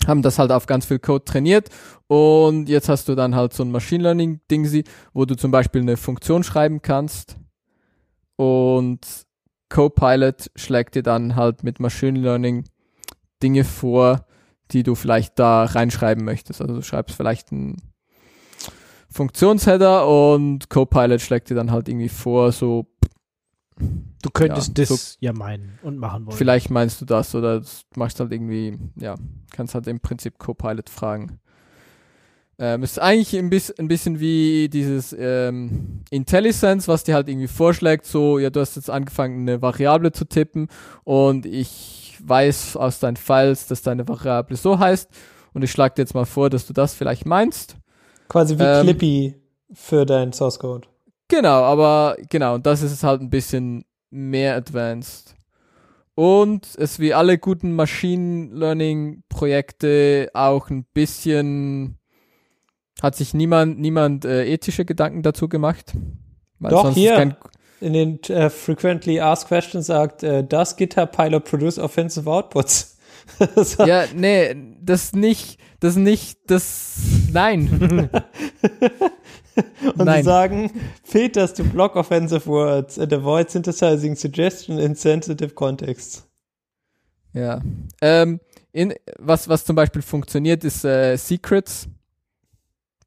haben das halt auf ganz viel Code trainiert und jetzt hast du dann halt so ein Machine Learning Ding, wo du zum Beispiel eine Funktion schreiben kannst und Copilot schlägt dir dann halt mit Machine Learning Dinge vor, die du vielleicht da reinschreiben möchtest. Also du schreibst vielleicht einen Funktionsheader und Copilot schlägt dir dann halt irgendwie vor, so Du könntest Ja, das ja meinen und machen wollen. vielleicht meinst du das oder du machst halt irgendwie, ja, kannst halt im Prinzip Copilot fragen. Ähm, ist eigentlich ein bisschen, ein bisschen wie dieses ähm, IntelliSense, was dir halt irgendwie vorschlägt, so, ja, du hast jetzt angefangen, eine Variable zu tippen und ich weiß aus deinen Files, dass deine Variable so heißt und ich schlage dir jetzt mal vor, dass du das vielleicht meinst. Quasi wie Ähm, Clippy für dein Source Code. Genau, aber genau, und das ist halt ein bisschen mehr advanced. Und es wie alle guten Machine Learning Projekte auch ein bisschen hat sich niemand niemand äh, ethische Gedanken dazu gemacht. Weil Doch, sonst ist hier. In den äh, Frequently Asked Questions sagt, äh, does GitHub Pilot produce offensive outputs? Ja, nee, das nicht, das nicht, das nein. Und sie Nein. sagen, filters to block offensive words and avoid synthesizing suggestion in sensitive contexts. Ja. Ähm, in, was, was zum Beispiel funktioniert, ist äh, Secrets.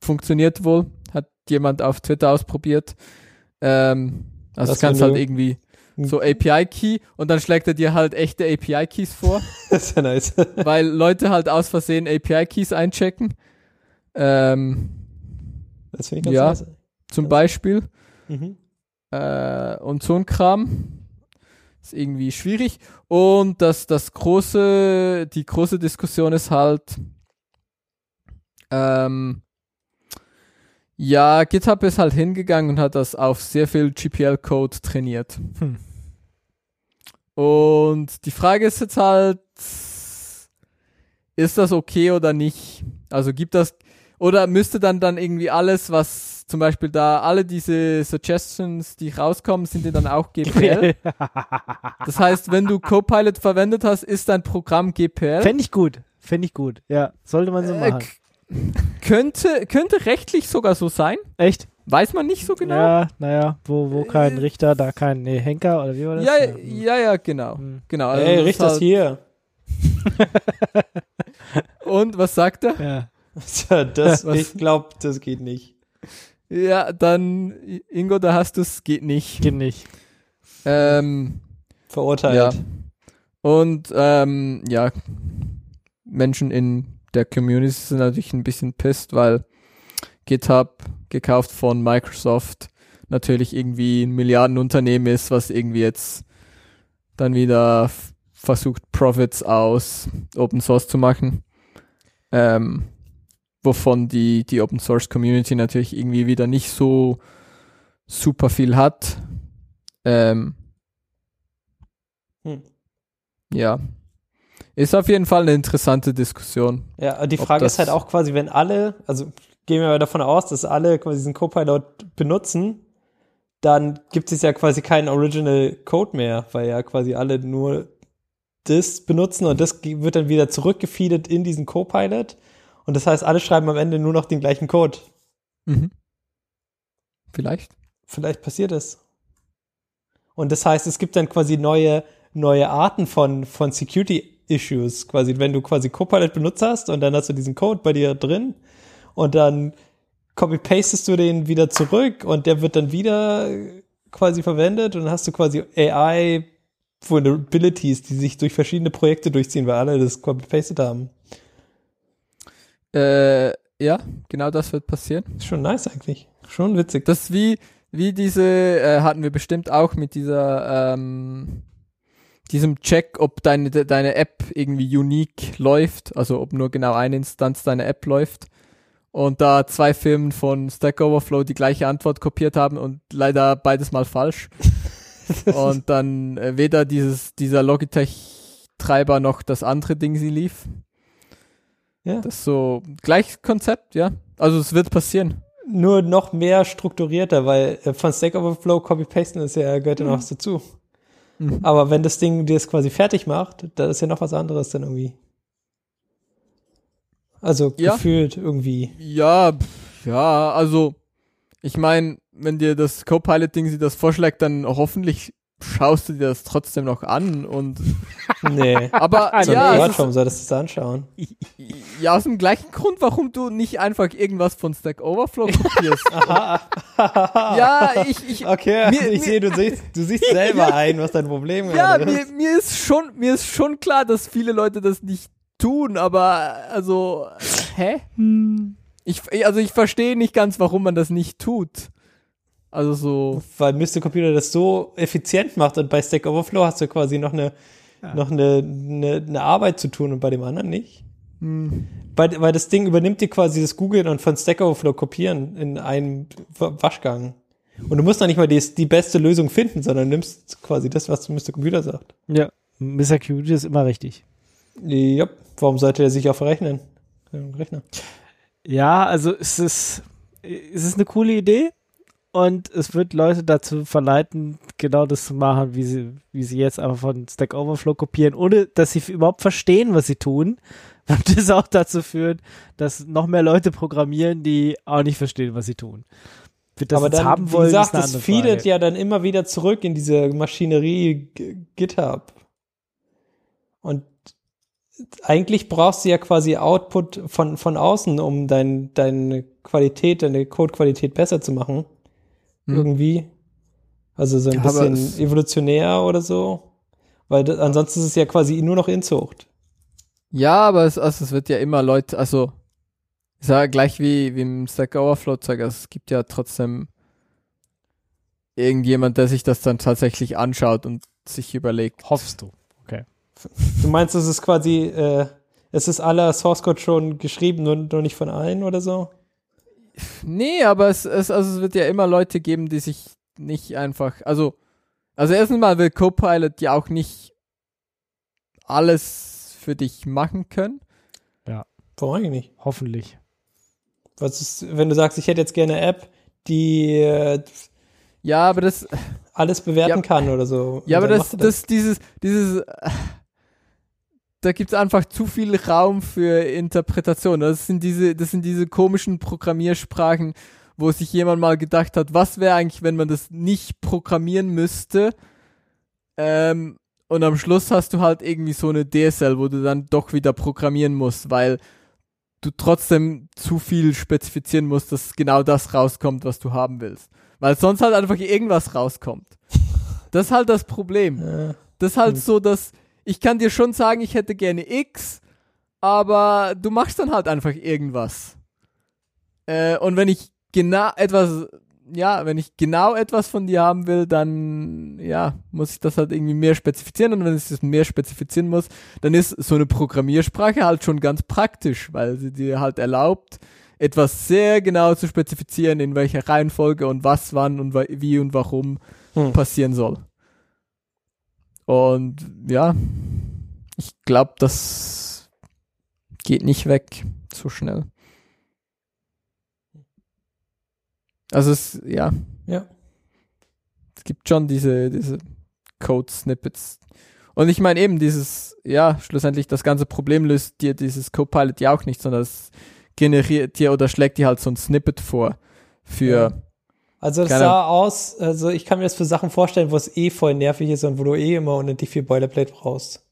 Funktioniert wohl. Hat jemand auf Twitter ausprobiert. Ähm, also du kannst halt irgendwie so API-Key und dann schlägt er dir halt echte API-Keys vor, Das ist ja nice. weil Leute halt aus Versehen API-Keys einchecken. Ähm, Das finde ich ganz Ja. nice. zum Beispiel. Mhm. äh, und so ein Kram. Ist irgendwie schwierig. Und das, das große, die große Diskussion ist halt, ähm, ja, GitHub ist halt hingegangen und hat das auf sehr viel GPL-Code trainiert. Hm. Und die Frage ist jetzt halt, ist das okay oder nicht? Also gibt das, oder müsste dann dann irgendwie alles, was zum Beispiel da, alle diese Suggestions, die rauskommen, sind die dann auch GPL? das heißt, wenn du Copilot verwendet hast, ist dein Programm GPL? Fände ich gut. Fände ich gut. Ja, sollte man so Äh, machen. könnte, könnte rechtlich sogar so sein. Echt? Weiß man nicht so genau. Ja, naja, wo, wo kein Äh, Richter, da kein nee, Henker oder wie war das? Ja, hm. ja, ja, genau. Hm. genau also Ey, das richt ist halt- hier. Und was sagt er? Ja. Das, Was? ich glaube, das geht nicht. Ja, dann, Ingo, da hast du es, geht nicht. Geht nicht. Ähm, Verurteilt. Ja. Und ähm, ja, Menschen in der Community sind natürlich ein bisschen pisst, weil GitHub gekauft von Microsoft natürlich irgendwie ein Milliardenunternehmen ist, was irgendwie jetzt dann wieder versucht, Profits aus Open Source zu machen. Ähm, wovon die, die Open Source Community natürlich irgendwie wieder nicht so super viel hat. Ähm, Hm. ja. Ist auf jeden Fall eine interessante Diskussion. Ja, die Frage ist halt auch quasi, wenn alle, also gehen wir mal davon aus, dass alle quasi diesen Copilot benutzen, dann gibt es ja quasi keinen Original Code mehr, weil ja quasi alle nur das benutzen und das wird dann wieder zurückgefeedet in diesen Copilot. Und das heißt, alle schreiben am Ende nur noch den gleichen Code. Mhm. Vielleicht. Vielleicht passiert es. Und das heißt, es gibt dann quasi neue, neue Arten von, von Security Issues. Quasi, wenn du quasi Copilot benutzt hast und dann hast du diesen Code bei dir drin und dann copy-pastest du den wieder zurück und der wird dann wieder quasi verwendet und dann hast du quasi AI Vulnerabilities, die sich durch verschiedene Projekte durchziehen, weil alle das copy-pasted haben. Äh, ja, genau das wird passieren. Ist schon nice eigentlich. Schon witzig. Das ist wie, wie diese, äh, hatten wir bestimmt auch mit dieser, ähm, diesem Check, ob deine, de- deine App irgendwie unique läuft, also ob nur genau eine Instanz deiner App läuft. Und da zwei Firmen von Stack Overflow die gleiche Antwort kopiert haben und leider beides mal falsch. und dann äh, weder dieses, dieser Logitech-Treiber noch das andere Ding sie lief. Ja. Das ist so gleiches Konzept, ja. Also es wird passieren. nur noch mehr strukturierter, weil äh, von Stack Overflow Copy-Pasten ist ja, gehört ja noch was dazu. Mhm. Aber wenn das Ding dir es quasi fertig macht, da ist ja noch was anderes dann irgendwie. Also Ja. gefühlt irgendwie. Ja, pf, ja, also ich meine, wenn dir das Copilot-Ding sie das vorschlägt, dann hoffentlich schaust du dir das trotzdem noch an und Nee. aber Also, ja, ja, es ist, warum solltest du das anschauen? ja, aus dem gleichen Grund, warum du nicht einfach irgendwas von Stack Overflow kopierst. ja, ich, ich, Okay, Mir- ich mir- sehe, du siehst, du siehst selber ein, was dein Problem ja, gerade mir, ist. mir ist schon, mir ist schon klar, dass viele Leute das nicht tun, aber also, hä? Ich, also ich verstehe nicht ganz, warum man das nicht tut. Also so, Weil Mr. Computer das so effizient macht und bei Stack Overflow hast du quasi noch eine, noch eine, eine, eine Arbeit zu tun und bei dem anderen nicht. hm, Weil, weil das Ding übernimmt dir quasi das Googlen und von Stack Overflow kopieren in einem Wa- Waschgang. Und du musst noch nicht mal die, die beste Lösung finden, sondern nimmst quasi das, was Mr. Computer sagt. Ja, Mr. Computer ist immer richtig. Ja, warum sollte er sich auch verrechnen? Rechner. Ja, also es ist, es ist eine coole Idee und es wird Leute dazu verleiten, genau das zu machen, wie sie, wie sie jetzt einfach von Stack Overflow kopieren, ohne dass sie überhaupt verstehen, was sie tun. Und das auch dazu führt, dass noch mehr Leute programmieren, die auch nicht verstehen, was sie tun. Wird das Aber dann, haben wie wollen, gesagt, ist eine das feedet ja dann immer wieder zurück in diese Maschinerie GitHub. Und eigentlich brauchst du ja quasi Output von, von außen, um dein, deine Qualität, deine Codequalität besser zu machen. Hm. Irgendwie. Also so ein Ja, bisschen evolutionär oder so. Weil das, ansonsten ist es ja quasi nur noch Inzucht. Ja, aber es, also es wird ja immer Leute, also ich sage gleich wie, wie im Stack Overflow Zeug, also es gibt ja trotzdem irgendjemand, der sich das dann tatsächlich anschaut und sich überlegt. Hoffst du. Du meinst, es ist quasi, äh, es ist aller Source Code schon geschrieben, nur, nur nicht von allen oder so? Nee, aber es, es, also es wird ja immer Leute geben, die sich nicht einfach, also, also erstens mal will Copilot ja auch nicht alles für dich machen können. Warum eigentlich nicht? Hoffentlich. Was ist, wenn du sagst, ich hätte jetzt gerne eine App, die äh, Ja, aber das, alles bewerten Ja. kann oder so. Ja, aber das, er das, dieses, dieses, äh, da gibt's einfach zu viel Raum für Interpretation. Das sind diese, das sind diese komischen Programmiersprachen, wo sich jemand mal gedacht hat, was wäre eigentlich, wenn man das nicht programmieren müsste? Ähm, und am Schluss hast du halt irgendwie so eine DSL, wo du dann doch wieder programmieren musst, weil du trotzdem zu viel spezifizieren musst, dass genau das rauskommt, was du haben willst. Weil sonst halt einfach irgendwas rauskommt. Das ist halt das Problem. Das ist halt Hm. so, dass ich kann dir schon sagen, ich hätte gerne X, aber du machst dann halt einfach irgendwas. Äh, und wenn ich genau etwas, ja, wenn ich genau etwas von dir haben will, dann, ja, muss ich das halt irgendwie mehr spezifizieren. Und wenn ich das mehr spezifizieren muss, dann ist so eine Programmiersprache halt schon ganz praktisch, weil sie dir halt erlaubt, etwas sehr genau zu spezifizieren, in welcher Reihenfolge und was, wann und wie und warum Hm. passieren soll. Und ja, ich glaube, das geht nicht weg so schnell. Also es, ja, ja. es gibt schon diese, diese Code-Snippets. Und ich meine eben dieses, ja, schlussendlich das ganze Problem löst dir dieses Copilot ja auch nicht, sondern es generiert dir oder schlägt dir halt so ein Snippet vor für, Ja. Also das Keine- sah aus, also ich kann mir das für Sachen vorstellen, wo es eh voll nervig ist und wo du eh immer unendlich viel Boilerplate brauchst.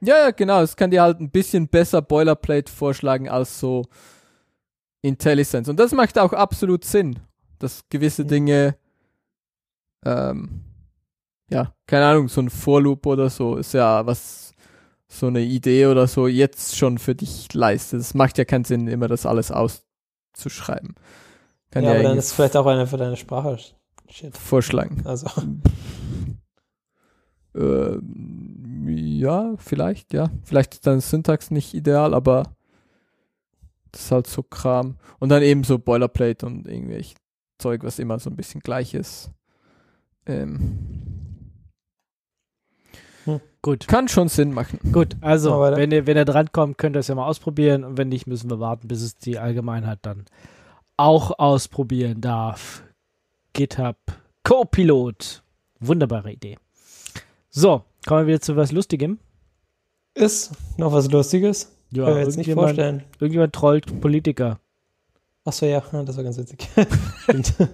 Ja, ja, genau. Es kann dir halt ein bisschen besser Boilerplate vorschlagen als so IntelliSense. Und das macht auch absolut Sinn, dass gewisse Ja. Dinge, ähm, ja, keine Ahnung, so ein Vorloop oder so ist ja was, so eine Idee oder so jetzt schon für dich leistet. Es macht ja keinen Sinn, immer das alles auszuschreiben. Kann ja, aber dann ist vielleicht auch einer für deine Sprache. Shit. vorschlagen. Also, Ähm, ja, vielleicht, ja. Vielleicht ist deine Syntax nicht ideal, aber das ist halt so Kram. Und dann eben so Boilerplate und irgendwelche Zeug, was immer so ein bisschen gleich ist. Ähm, Gut. kann schon Sinn machen. Gut, also, wenn ihr, wenn ihr drankommt, könnt ihr es ja mal ausprobieren und wenn nicht, müssen wir warten, bis es die Allgemeinheit dann auch ausprobieren darf. GitHub Copilot. Wunderbare Idee. So, kommen wir wieder zu was Lustigem. ist noch was Lustiges? Ja, Kann ich mir jetzt nicht vorstellen. irgendjemand trollt Politiker. Achso, ja, ja, das war ganz witzig.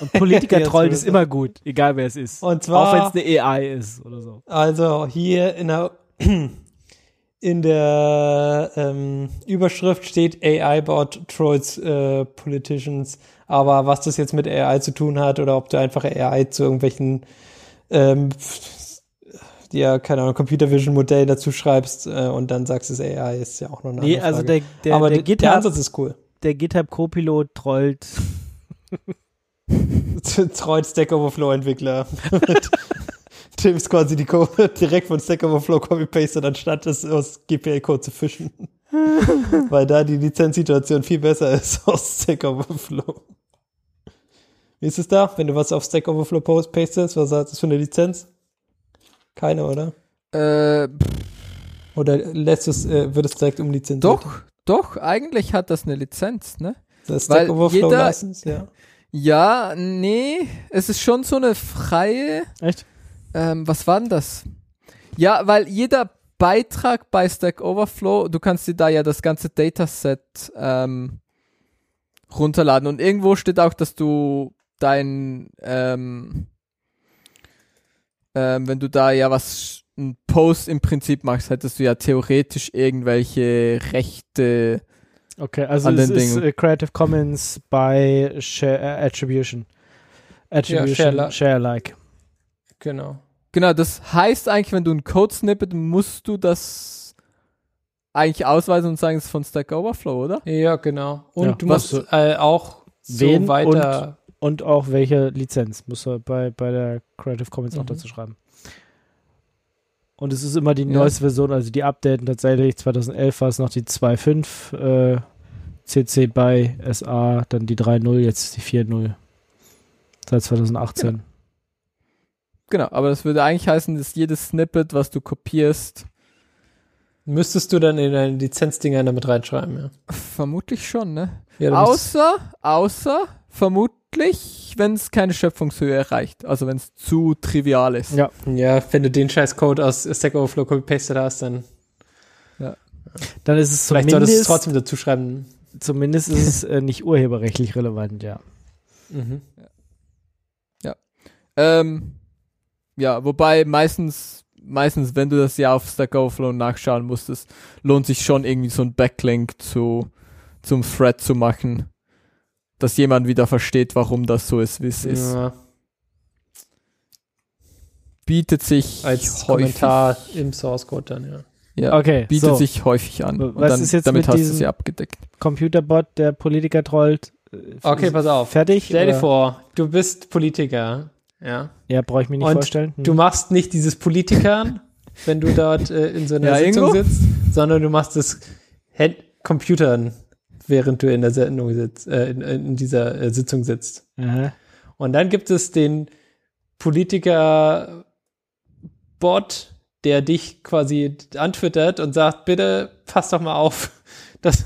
Und Politiker wird ist immer gut, egal wer es ist. Und Auch wenn zwar, es eine AI ist oder so. also hier in der, in der ähm, Überschrift steht AI-Bot trolls äh, Politicians. Aber was das jetzt mit AI zu tun hat oder ob du einfach AI zu irgendwelchen ähm, ja, keine Ahnung, Computer Vision Modell dazu schreibst äh, und dann sagst es AI, ist ja auch noch eine Nee, andere also Frage. der, der, Aber der, der, der GitHub, Ansatz ist cool. der GitHub Copilot trollt. Treut Stack Overflow Entwickler. Tim ist quasi die Code direkt von Stack Overflow copy-pasted, anstatt es aus GPL-Code zu fischen. Weil da die Lizenzsituation viel besser ist aus Stack Overflow. Wie ist es da, wenn du was auf Stack Overflow post pastest? Was hat das für eine Lizenz? Keine, oder? Äh, Oder lässt es, äh, wird es direkt umlizenziert? doch, doch, eigentlich hat das eine Lizenz, ne? Das weil Stack Overflow jeder- License, ja. Ja, nee, es ist schon so eine freie, Echt? Ähm, was war denn das? Ja, weil jeder Beitrag bei Stack Overflow, du kannst dir da ja das ganze Dataset ähm, runterladen und irgendwo steht auch, dass du dein, ähm, ähm, wenn du da ja was, ein Post im Prinzip machst, hättest du ja theoretisch irgendwelche Rechte, Okay, also An es den ist Dingen. äh, Creative Commons by Share, äh, Attribution. Attribution, share- Share-like. Genau. Genau, das heißt eigentlich, wenn du ein Code-Snippet, musst du das eigentlich ausweisen und sagen, es ist von Stack Overflow, oder? Ja, genau. Und Ja, du musst äh, auch so Wen weiter. Und auch welche Lizenz muss er bei, bei der Creative Commons auch Mhm. dazu schreiben. Und es ist immer die Ja. neueste Version, also die updaten tatsächlich. 2011 war es noch die 2.5 äh, CC by SA, dann die 3.0, jetzt die 4.0. Seit 2018. Genau, aber das würde eigentlich heißen, dass jedes Snippet, was du kopierst, Müsstest du dann in deine Lizenzdinger damit reinschreiben, ja. vermutlich schon, ne? ja Außer, außer, vermutlich, wenn es keine Schöpfungshöhe erreicht. Also wenn es zu trivial ist. Ja. ja, wenn du den scheiß Code aus Stack Overflow copy-pasted hast, dann Dann ist es vielleicht solltest du es zumindest, trotzdem dazu schreiben. zumindest ist es äh, nicht urheberrechtlich relevant, ja. Mhm. Ähm, ja, wobei meistens, meistens, wenn du das ja auf Stack Overflow nachschauen musstest, lohnt sich schon irgendwie so ein Backlink zu, zum Thread zu machen, dass jemand wieder versteht, warum das so ist, wie es ist. Ja, Bietet sich als häufig, Kommentar im Source Code dann, ja. ja, Okay, bietet so. sich häufig an. Und Was dann, ist jetzt damit mit hast du diesem- sie abgedeckt. Computerbot, der Politiker trollt. äh, Okay, pass auf. Fertig? Stell dir oder? vor, du bist Politiker, ja. Ja, brauche ich mir nicht Und vorstellen. Hm. Du machst nicht dieses Politikern, wenn du dort äh, in so einer Ja, Sitzung Ingo? sitzt, sondern du machst das Hand Computern, während du in der Sendung sitzt, äh, in, in dieser äh, Sitzung sitzt. Aha. Und dann gibt es den Politiker-Bot, der dich quasi antwittert und sagt, bitte pass doch mal auf, das,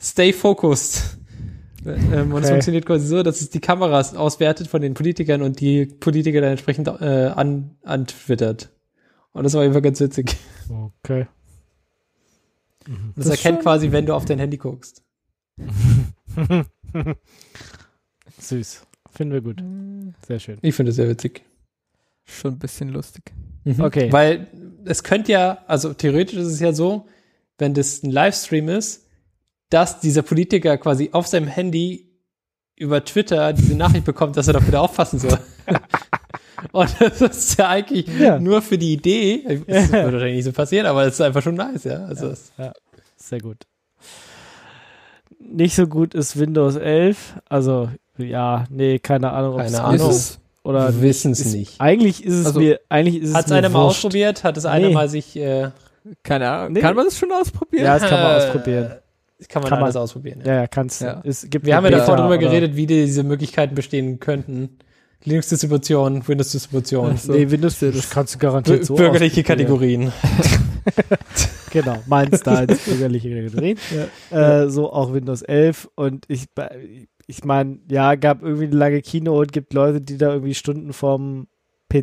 stay focused. Ähm, Und es Okay. funktioniert quasi so, dass es die Kameras auswertet von den Politikern und die Politiker dann entsprechend äh, an, antwittert. Und das war einfach ganz witzig. Okay. Das, Das erkennt quasi, wenn du auf dein Handy guckst. Süß. Finden wir gut. Sehr schön. Ich finde es sehr witzig. Schon ein bisschen lustig. Mhm. Okay. Weil es könnte ja, also theoretisch ist es ja so, wenn das ein Livestream ist, dass dieser Politiker quasi auf seinem Handy über Twitter diese Nachricht bekommt, dass er doch bitte aufpassen soll. Und das ist ja eigentlich Ja. nur für die Idee. Das wird wahrscheinlich nicht so passieren, aber es ist einfach schon nice, ja. Also es- Sehr gut. Nicht so gut ist Windows 11. Also, ja, nee, keine Ahnung, ob Keine es Ahnung. ist. Oder wir wissen es nicht. Eigentlich ist es Also, mir, eigentlich ist es Hat es einer mal ausprobiert? Hat es einer Nee. mal sich, äh, Keine Ahnung. Nee. Kann man das schon ausprobieren? Ja, das kann man äh, ausprobieren. Kann man Kann man- alles ausprobieren. Ja. Ja, ja, kannst Ja. Es gibt Wir haben ja davor oder- geredet, wie diese Möglichkeiten bestehen könnten. Linux-Distribution, Windows-Distribution, so. Nee, Windows das kannst du garantiert so bürgerliche. Kategorien. Genau, meins da als bürgerliche Kategorien. Äh, so auch Windows 11 und ich, ich meine, ja, gab irgendwie eine lange Keynote, gibt Leute, die da irgendwie Stunden vorm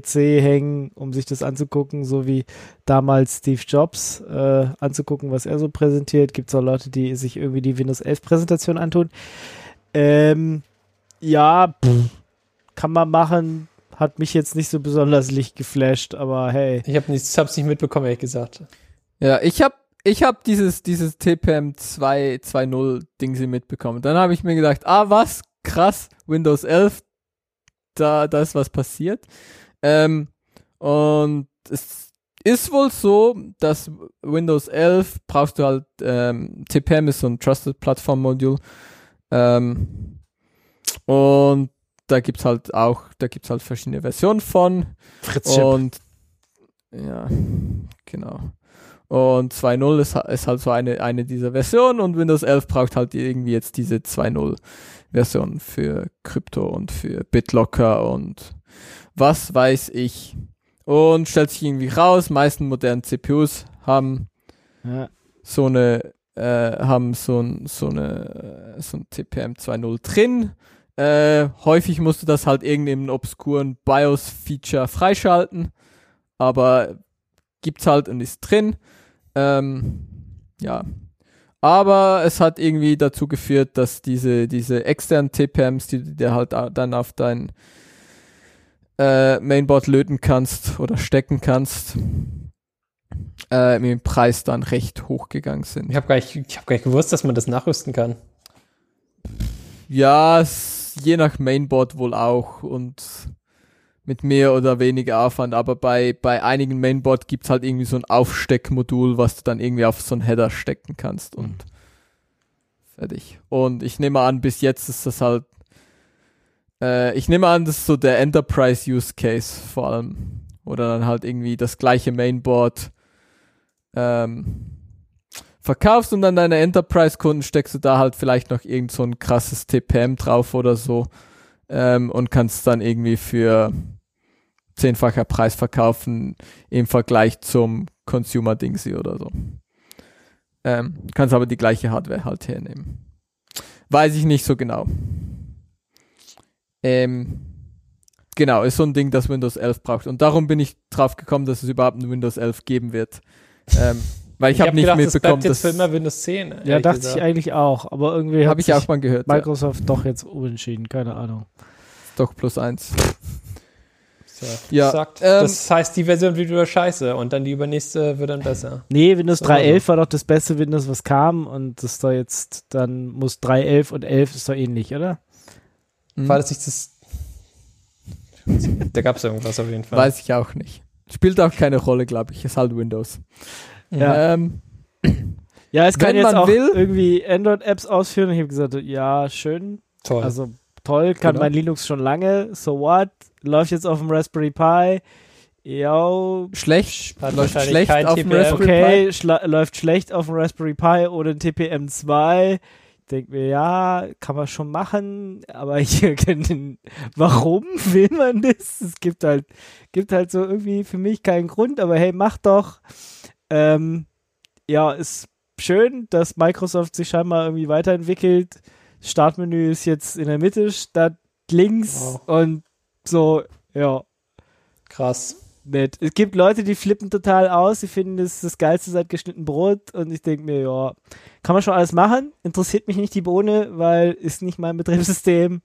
PC hängen, um sich das anzugucken, so wie damals Steve Jobs äh, anzugucken, was er so präsentiert. Gibt es auch Leute, die sich irgendwie die Windows 11 Präsentation antun. Ähm, ja, pff, kann man machen. Hat mich jetzt nicht so besonders licht geflasht, aber hey. Ich habe nichts, hab's nicht mitbekommen, ehrlich gesagt. Ja, ich hab, ich hab dieses, dieses TPM 2, 2.0 Ding sie mitbekommen. Dann habe ich mir gedacht, ah, was? Krass, Windows 11, da, da ist was passiert. Ähm, und es ist wohl so, dass Windows 11 brauchst du halt, ähm, TPM ist so ein Trusted Platform Module. Ähm, und da gibt's halt auch, da gibt's halt verschiedene Versionen von. Fritz Und ja, genau. Und 2.0 ist, ist halt so eine, eine dieser Versionen und Windows 11 braucht halt irgendwie jetzt diese 2.0 Version für Krypto und für BitLocker und was weiß ich. Und stellt sich irgendwie raus, meisten modernen CPUs haben Ja. so eine äh, haben so ein so eine äh, so ein TPM 2.0 drin. Äh, häufig musst du das halt irgendeinem obskuren BIOS-Feature freischalten, aber gibt's halt und ist drin. Ähm, ja. Aber es hat irgendwie dazu geführt, dass diese, diese externen TPMs, die du dir halt au- dann auf dein äh, Mainboard löten kannst oder stecken kannst, äh, mit dem Preis dann recht hochgegangen sind. Ich habe gar, nicht- ich hab gar nicht gewusst, dass man das nachrüsten kann. Ja, es je nach Mainboard wohl auch und mit mehr oder weniger Aufwand, aber bei, bei einigen Mainboard gibt's halt irgendwie so ein Aufsteckmodul, was du dann irgendwie auf so einen Header stecken kannst und Mhm. fertig. Und ich nehme an, bis jetzt ist das halt, äh, ich nehme an, das ist so der Enterprise Use Case vor allem. Oder dann halt irgendwie das gleiche Mainboard ähm, verkaufst und dann deine Enterprise-Kunden steckst du da halt vielleicht noch irgend so ein krasses TPM drauf oder so ähm, und kannst dann irgendwie für zehnfacher Preis verkaufen im Vergleich zum Consumer-Dingsy oder so. Ähm, kannst aber die gleiche Hardware halt hernehmen. Weiß ich nicht so genau. Ähm, genau, ist so ein Ding, das Windows 11 braucht. Und darum bin ich drauf gekommen, dass es überhaupt ein Windows 11 geben wird. Ähm, weil ich, habe hab nicht gedacht, das mitbekommen, jetzt dass für immer Windows 10. Ja, dachte gesagt. ich eigentlich auch. Aber irgendwie hat habe ich sich auch mal gehört. Ja. Microsoft doch jetzt umentschieden. Keine Ahnung. Doch plus eins. So, Ja, sagt, ähm, das heißt, die Version wird wieder scheiße und dann die übernächste wird dann besser. Nee, Windows So, also. 3.11 war doch das beste Windows, was kam. Und das ist doch jetzt, dann muss 3.11 und 11 ist doch ähnlich, oder? Hm, War das nicht das. Da gab es irgendwas auf jeden Fall. Weiß ich auch nicht. Spielt auch keine Rolle, glaube ich. Ist halt Windows. Ja. Ähm, Ja, es kann jetzt man auch will- irgendwie Android-Apps ausführen. Ich habe gesagt, ja, schön. Toll. Also toll, kann Genau. mein Linux schon lange. So what? Läuft jetzt auf dem Raspberry Pi. Ja, schlecht. Hat läuft schlecht kein auf dem TPM. Raspberry okay, schla- läuft schlecht auf dem Raspberry Pi ohne ein TPM2. Denke mir, ja, kann man schon machen, aber den, warum will man das? Es gibt halt, gibt halt so irgendwie für mich keinen Grund, aber hey, mach doch. Ähm, ja, ist schön, dass Microsoft sich scheinbar irgendwie weiterentwickelt. Startmenü ist jetzt in der Mitte statt links Wow. und so, ja, Krass. Nett. Es gibt Leute, die flippen total aus, die finden das das Geilste seit geschnitten Brot und ich denke mir, ja, kann man schon alles machen, interessiert mich nicht die Bohne, weil ist nicht mein Betriebssystem,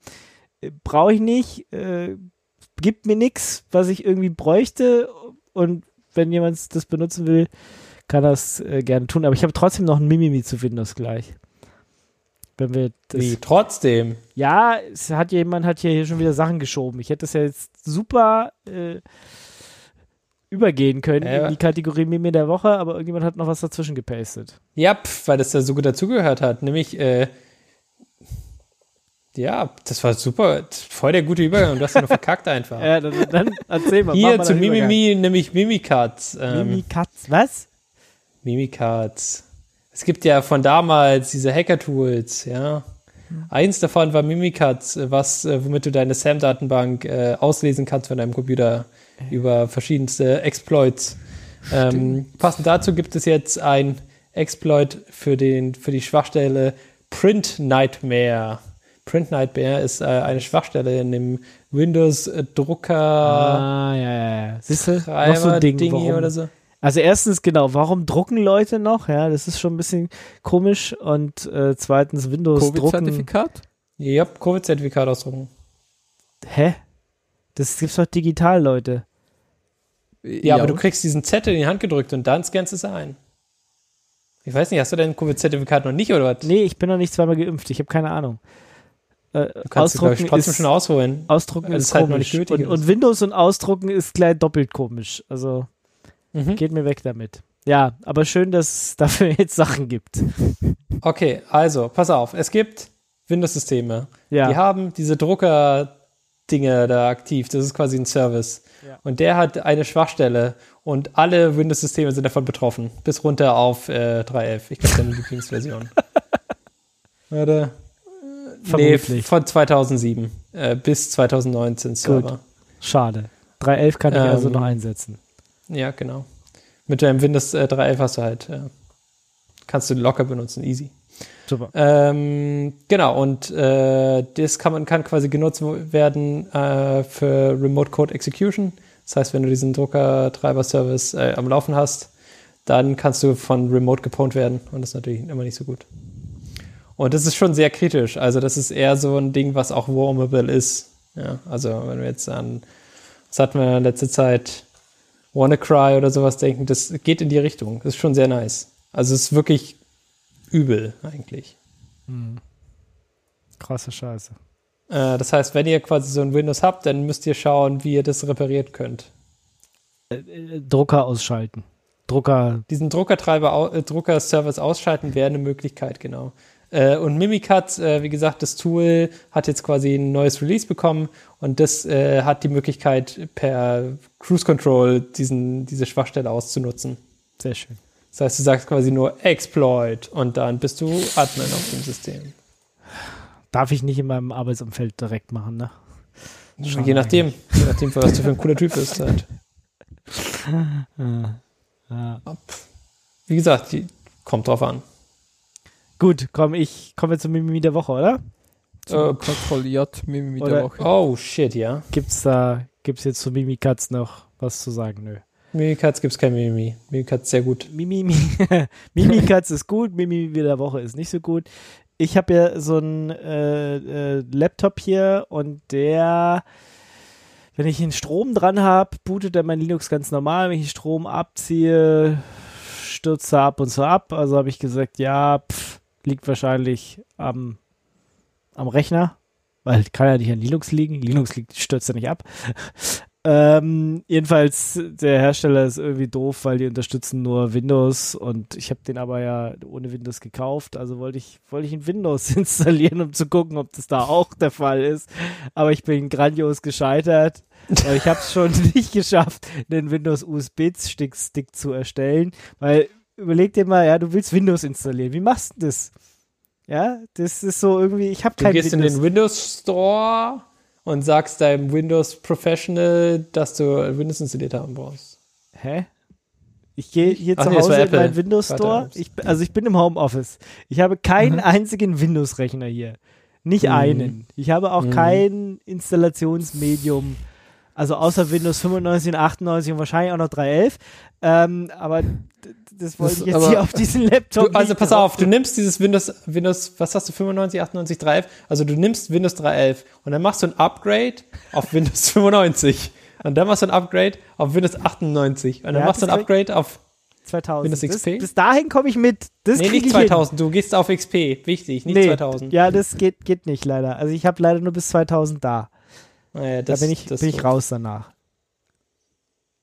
äh, brauche ich nicht, äh, gibt mir nichts, was ich irgendwie bräuchte und wenn jemand das benutzen will, kann das äh, gerne tun, aber ich habe trotzdem noch ein Mimimi zu Windows gleich. Wenn wir das Wie? Trotzdem. ja, es hat jemand hat hier schon wieder Sachen geschoben. Ich hätte das ja jetzt super äh, übergehen können Ja. in die Kategorie Meme der Woche, aber irgendjemand hat noch was dazwischen gepastet. Ja, pf, weil das da so gut dazugehört hat. Nämlich, äh, ja, das war super. Voll der gute Übergang. Du hast ja nur verkackt einfach. Ja, dann, dann erzähl mal. Hier zu. Mimimi, nämlich Mimikatz. Ähm, Mimi Katz, was? Mimikatz. Es gibt ja von damals diese Hacker-Tools, ja. Eins davon war Mimikatz, äh, was, äh, womit du deine SAM-Datenbank äh, auslesen kannst von deinem Computer über verschiedenste Exploits. Ähm, passend dazu gibt es jetzt ein Exploit für, den, für die Schwachstelle Print Nightmare. Print Nightmare ist äh, eine Schwachstelle in dem Windows-Drucker Ah, ja, ja, ja. Siehst du? Noch so ein Ding. Dingi Warum? oder so. Also erstens, genau, warum drucken Leute noch? Ja, das ist schon ein bisschen komisch. Und äh, zweitens, Windows drucken. Covid-Zertifikat? Ja, Covid-Zertifikat ausdrucken. Hä? Das gibt's doch digital, Leute. Ja, aber du kriegst diesen Zettel in die Hand gedrückt und dann scannst du es ein. Ich weiß nicht, hast du dein Covid-Zertifikat noch nicht oder was? Nee, ich bin noch nicht zweimal geimpft. Ich habe keine Ahnung. Äh, Du kannst du, glaub ich, trotzdem ist, schon ausholen. Ausdrucken ist ist halt noch komisch. nicht nötig und, und Windows und Ausdrucken ist gleich doppelt komisch. Also Mhm. geht mir weg damit. Ja, aber schön, dass es dafür jetzt Sachen gibt. Okay, also, pass auf. Es gibt Windows-Systeme. Ja. Die haben diese Drucker-Dinge da aktiv. Das ist quasi ein Service. Ja. Und der hat eine Schwachstelle und alle Windows-Systeme sind davon betroffen. Bis runter auf äh, 3.11. Ich glaube, deine Lieblingsversion. Warte. Nee, Vermutlich. von 2007 äh, bis 2019 Server. Schade. 3.11 kann ich Ähm, also noch einsetzen. Ja, genau. Mit deinem Windows äh, 3.11 hast du halt, äh, kannst du locker benutzen, easy. Super. Ähm, genau, und äh, das kann man kann quasi genutzt werden äh, für Remote Code Execution. Das heißt, wenn du diesen Drucker-Treiber-Service äh, am Laufen hast, dann kannst du von Remote gepwned werden und das ist natürlich immer nicht so gut. Und das ist schon sehr kritisch. Also, das ist eher so ein Ding, was auch warmable ist. Ja, also, wenn wir jetzt an, was hatten wir in letzter Zeit, WannaCry oder sowas denken, das geht in die Richtung. Das ist schon sehr nice. Also, es ist wirklich übel eigentlich. Krasse Scheiße. Äh, das heißt, wenn ihr quasi so ein Windows habt, dann müsst ihr schauen, wie ihr das repariert könnt. Äh, Drucker ausschalten. Drucker. Diesen Druckertreiber, äh, Drucker-Service ausschalten wäre eine Möglichkeit, genau. Äh, und Mimikat, äh, wie gesagt, das Tool hat jetzt quasi ein neues Release bekommen und das äh, hat die Möglichkeit, per Cruise Control diesen, diese Schwachstelle auszunutzen. Sehr schön. Das heißt, du sagst quasi nur Exploit und dann bist du Admin auf dem System. Darf ich nicht in meinem Arbeitsumfeld direkt machen, ne? Schade je nachdem, je nachdem, was du für ein cooler Typ bist. Halt. Ja. Ja. Wie gesagt, die, kommt drauf an. Gut, komm, ich komme jetzt zum Mimimi der Woche, oder? Äh, Kontrolliert Mimi Oder- der Woche. Oh shit, ja. Gibt's da, gibt's jetzt zu Mimikatz noch was zu sagen? Nö. Mimikatz gibt's kein Mimimi. Mimikatz sehr gut. Mimimi, Mimikatz ist gut, Mimimi der Woche ist nicht so gut. Ich habe ja so einen äh, äh, Laptop hier und der, wenn ich den Strom dran habe, bootet er mein Linux ganz normal. Wenn ich den Strom abziehe, stürzt er ab und zu ab. Also habe ich gesagt, ja, pff, liegt wahrscheinlich am, am Rechner, weil kann ja nicht an Linux liegen. Linux liegt, stürzt er nicht ab. Ähm, jedenfalls, der Hersteller ist irgendwie doof, weil die unterstützen nur Windows und ich habe den aber ja ohne Windows gekauft, also wollte ich, wollte ich in Windows installieren, um zu gucken, ob das da auch der Fall ist. Aber ich bin grandios gescheitert. Weil ich habe es schon nicht geschafft, einen Windows USB-Stick Stick zu erstellen, weil überleg dir mal, ja, du willst Windows installieren. Wie machst du das? Ja, das ist so irgendwie, ich habe Du kein gehst in Windows. den Windows Store und sagst deinem Windows Professional, dass du Windows installiert haben brauchst. Hä? Ich gehe hier Ach zu nee, Hause in meinen Windows Store. Ich, also ich bin im Homeoffice. Ich habe keinen Mhm. einzigen Windows-Rechner hier. Nicht Mhm. einen. Ich habe auch Mhm. kein Installationsmedium. Also außer Windows 95 und 98 und wahrscheinlich auch noch 3.11. Ähm, aber das wollte Das- ich jetzt aber- hier auf diesen Laptop Du, also pass drauf auf, du nimmst dieses Windows, Windows, was hast du, 95, 98, 3.11? Also du nimmst Windows 3.11 und dann machst du ein Upgrade auf Windows 95. Und dann machst du ein Upgrade auf Windows 98. Und dann Ja, machst du ein das Upgrade auf, 2000. Windows Das, XP? bis dahin komme ich mit. Das nee, nicht ich hin. 2000, du gehst auf XP. Wichtig, nicht nee, 2000. Ja, das geht, geht nicht leider. Also ich habe leider nur bis 2000 da. Naja, Da das, bin ich, das bin ich raus danach.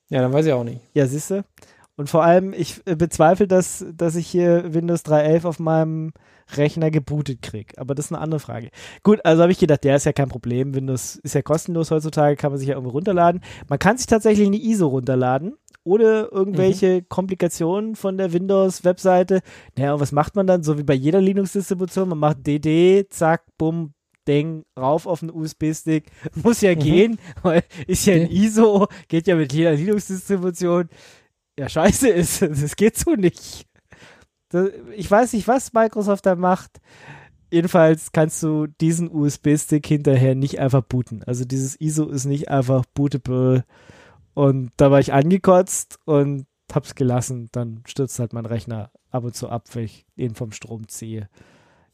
Ja, dann weiß ich auch nicht. Ja, siehst du? Und vor allem, ich äh, bezweifle, dass, dass ich hier Windows 3.11 auf meinem Rechner gebootet kriege. Aber das ist eine andere Frage. Gut, also habe ich gedacht, der ist ja kein Problem. Windows ist ja kostenlos heutzutage, kann man sich ja irgendwo runterladen. Man kann sich tatsächlich eine ISO runterladen, ohne irgendwelche Komplikationen von der Windows-Webseite. Naja, und was macht man dann? So wie bei jeder Linux-Distribution, man macht DD, zack, bumm, Ding, rauf auf den USB-Stick. Muss ja gehen, weil ist ja ein ISO, geht ja mit jeder Linux-Distribution. Ja, scheiße ist, das geht so nicht. Das, ich weiß nicht, was Microsoft da macht. Jedenfalls kannst du diesen USB-Stick hinterher nicht einfach booten. Also dieses ISO ist nicht einfach bootable. Und da war ich angekotzt und hab's gelassen. Dann stürzt halt mein Rechner ab und zu ab, wenn ich ihn vom Strom ziehe.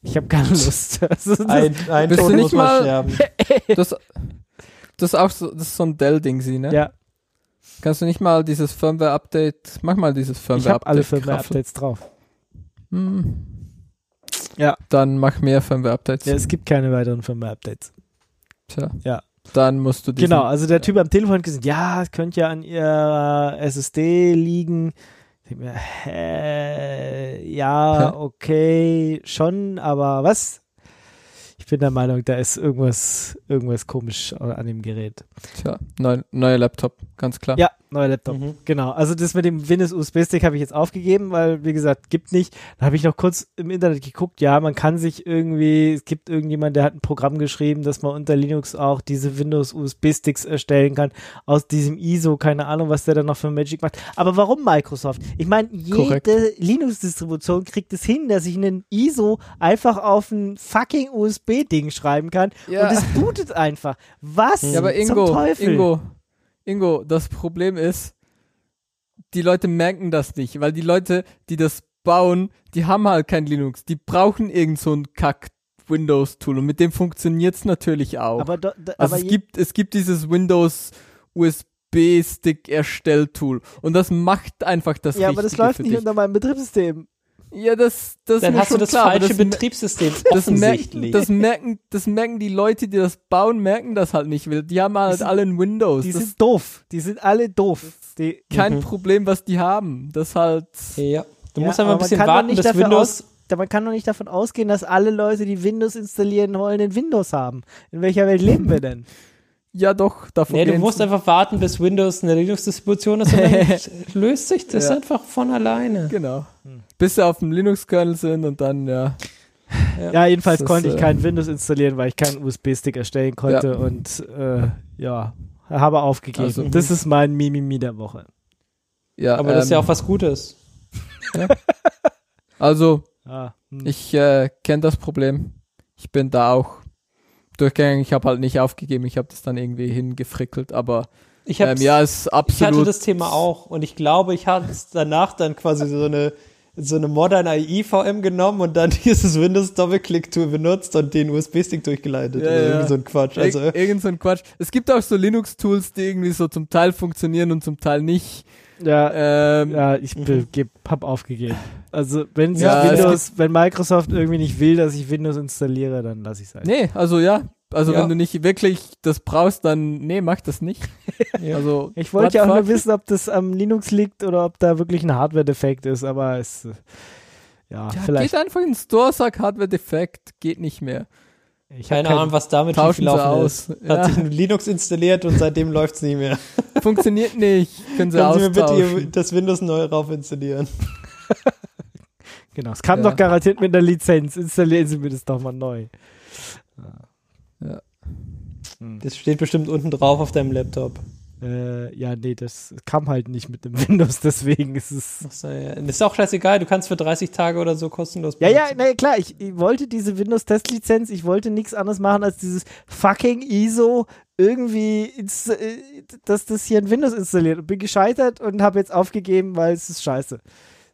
Ich habe keine Lust. Also das, Ein, ein Bist du Tod nicht muss man mal- sterben. Das, das ist auch so, das ist so ein Dell-Ding, sie, ne? ja, Kannst du nicht mal dieses Firmware-Update, mach mal dieses ich Firmware-Update. habe alle. Firmware-Updates drauf. Hm. Ja. Dann mach mehr Firmware-Updates. Ja, es gibt keine weiteren Firmware-Updates. Tja. Ja. Dann musst du diesen, Genau, also der Typ am Telefon hat gesagt, ja, es könnte ja an ihrer SSD liegen. Mir, hä, ja, Ja. okay, schon, aber was? Ich bin der Meinung, da ist irgendwas, irgendwas komisch an dem Gerät. Tja, neu, neuer Laptop, ganz klar. Ja, neuer Laptop. Mhm. Genau, also das mit dem Windows USB-Stick habe ich jetzt aufgegeben, weil, wie gesagt, gibt nicht. Da habe ich noch kurz im Internet geguckt, ja, man kann sich irgendwie, es gibt irgendjemand, der hat ein Programm geschrieben, dass man unter Linux auch diese Windows USB-Sticks erstellen kann, aus diesem ISO, keine Ahnung, was der dann noch für Magic macht. Aber warum Microsoft? Ich meine, jede Linux-Distribution kriegt es hin, dass ich einen ISO einfach auf ein fucking USB-Ding schreiben kann Ja. und es bootet einfach. Was Ja, aber zum Ingo, Teufel? Ingo, Ingo, das Problem ist, die Leute merken das nicht, weil die Leute, die das bauen, die haben halt kein Linux. Die brauchen irgend so ein Kack Windows-Tool und mit dem funktioniert's natürlich auch. Aber, do, da, also aber es gibt, es gibt dieses Windows USB-Stick-Erstelltool und das macht einfach das Ja, aber das läuft nicht unter meinem Betriebssystem. Ja, das, das ist Dann mir hast du schon das klar, aber falsche das, Betriebssystem das, merken, offensichtlich. das, merken, das merken die Leute, die das bauen, merken das halt nicht. Die haben halt sind- alle ein Windows. Die das sind doof. Die sind alle doof. Die, ist kein Mhm. Problem, was die haben. Das halt. ja. Du Ja, musst einfach ein man bisschen kann doch warten, nicht bis Windows. Man kann doch nicht davon ausgehen, dass alle Leute, die Windows installieren wollen, den Windows haben. In welcher Welt leben wir denn? Ja, doch, davon Nee, du musst einfach warten, bis Windows eine Linux-Distribution ist und dann löst sich das Ja. einfach von alleine. Genau. Hm. Bis sie auf dem Linux-Kernel sind und dann, ja. Ja, jedenfalls Das, konnte ich äh, kein Windows installieren, weil ich keinen USB-Stick erstellen konnte Ja. und äh, ja, habe aufgegeben. Also- das ist mein Mimimi der Woche. ja Aber das ist ja ähm, auch was Gutes. Also, Ah, hm. ich äh, kenne das Problem. Ich bin da auch durchgegangen. Ich habe halt nicht aufgegeben. Ich habe das dann irgendwie hingefrickelt. Aber Ich, ähm, ja, ist ich absolut. hatte das Thema auch und ich glaube, ich hatte es danach dann quasi so eine so eine Modern AI VM genommen und dann dieses Windows Doppelklick-Tool benutzt und den USB-Stick durchgeleitet. Ja, oder ja. irgendwie so ein Quatsch. Also, Ir irgend so ein Quatsch. Es gibt auch so Linux-Tools, die irgendwie so zum Teil funktionieren und zum Teil nicht. ja, Ähm, ja, ich Mhm. hab aufgegeben. Also wenn sich Ja, Windows, wenn Microsoft irgendwie nicht will, dass ich Windows installiere, dann lasse ich es halt. Nee, also ja. Also Ja. wenn du nicht wirklich das brauchst, dann nee, mach das nicht. Ja. Also Ich wollte ja auch nur wissen, ob das am Linux liegt oder ob da wirklich ein Hardware-Defekt ist, aber es, äh, ja, Ja, vielleicht. geht einfach in den Store, sag Hardware defekt, geht nicht mehr. Ich hab Keine kein- Ahnung, was damit Tauschen sie schiefgelaufen aus. ist. Ja. Hat sich ein Linux installiert und seitdem läuft es nicht mehr. Funktioniert nicht. Können sie Können Sie mir bitte das Windows neu rauf installieren? Genau, es kam Ja. doch garantiert mit einer Lizenz. Installieren Sie mir das doch mal neu. Ja. Hm. Das steht bestimmt unten drauf auf deinem Laptop. Äh, ja, nee, das kam halt nicht mit dem Windows, deswegen ist es. Ach so, ja. Das ist auch scheißegal, du kannst für 30 Tage oder so kostenlos Ja, ja, benutzen. na ja, klar, ich, ich wollte diese Windows-Testlizenz, ich wollte nichts anderes machen als dieses fucking ISO irgendwie, äh, dass das hier ein Windows installiert. Und bin gescheitert und habe jetzt aufgegeben, weil es ist scheiße.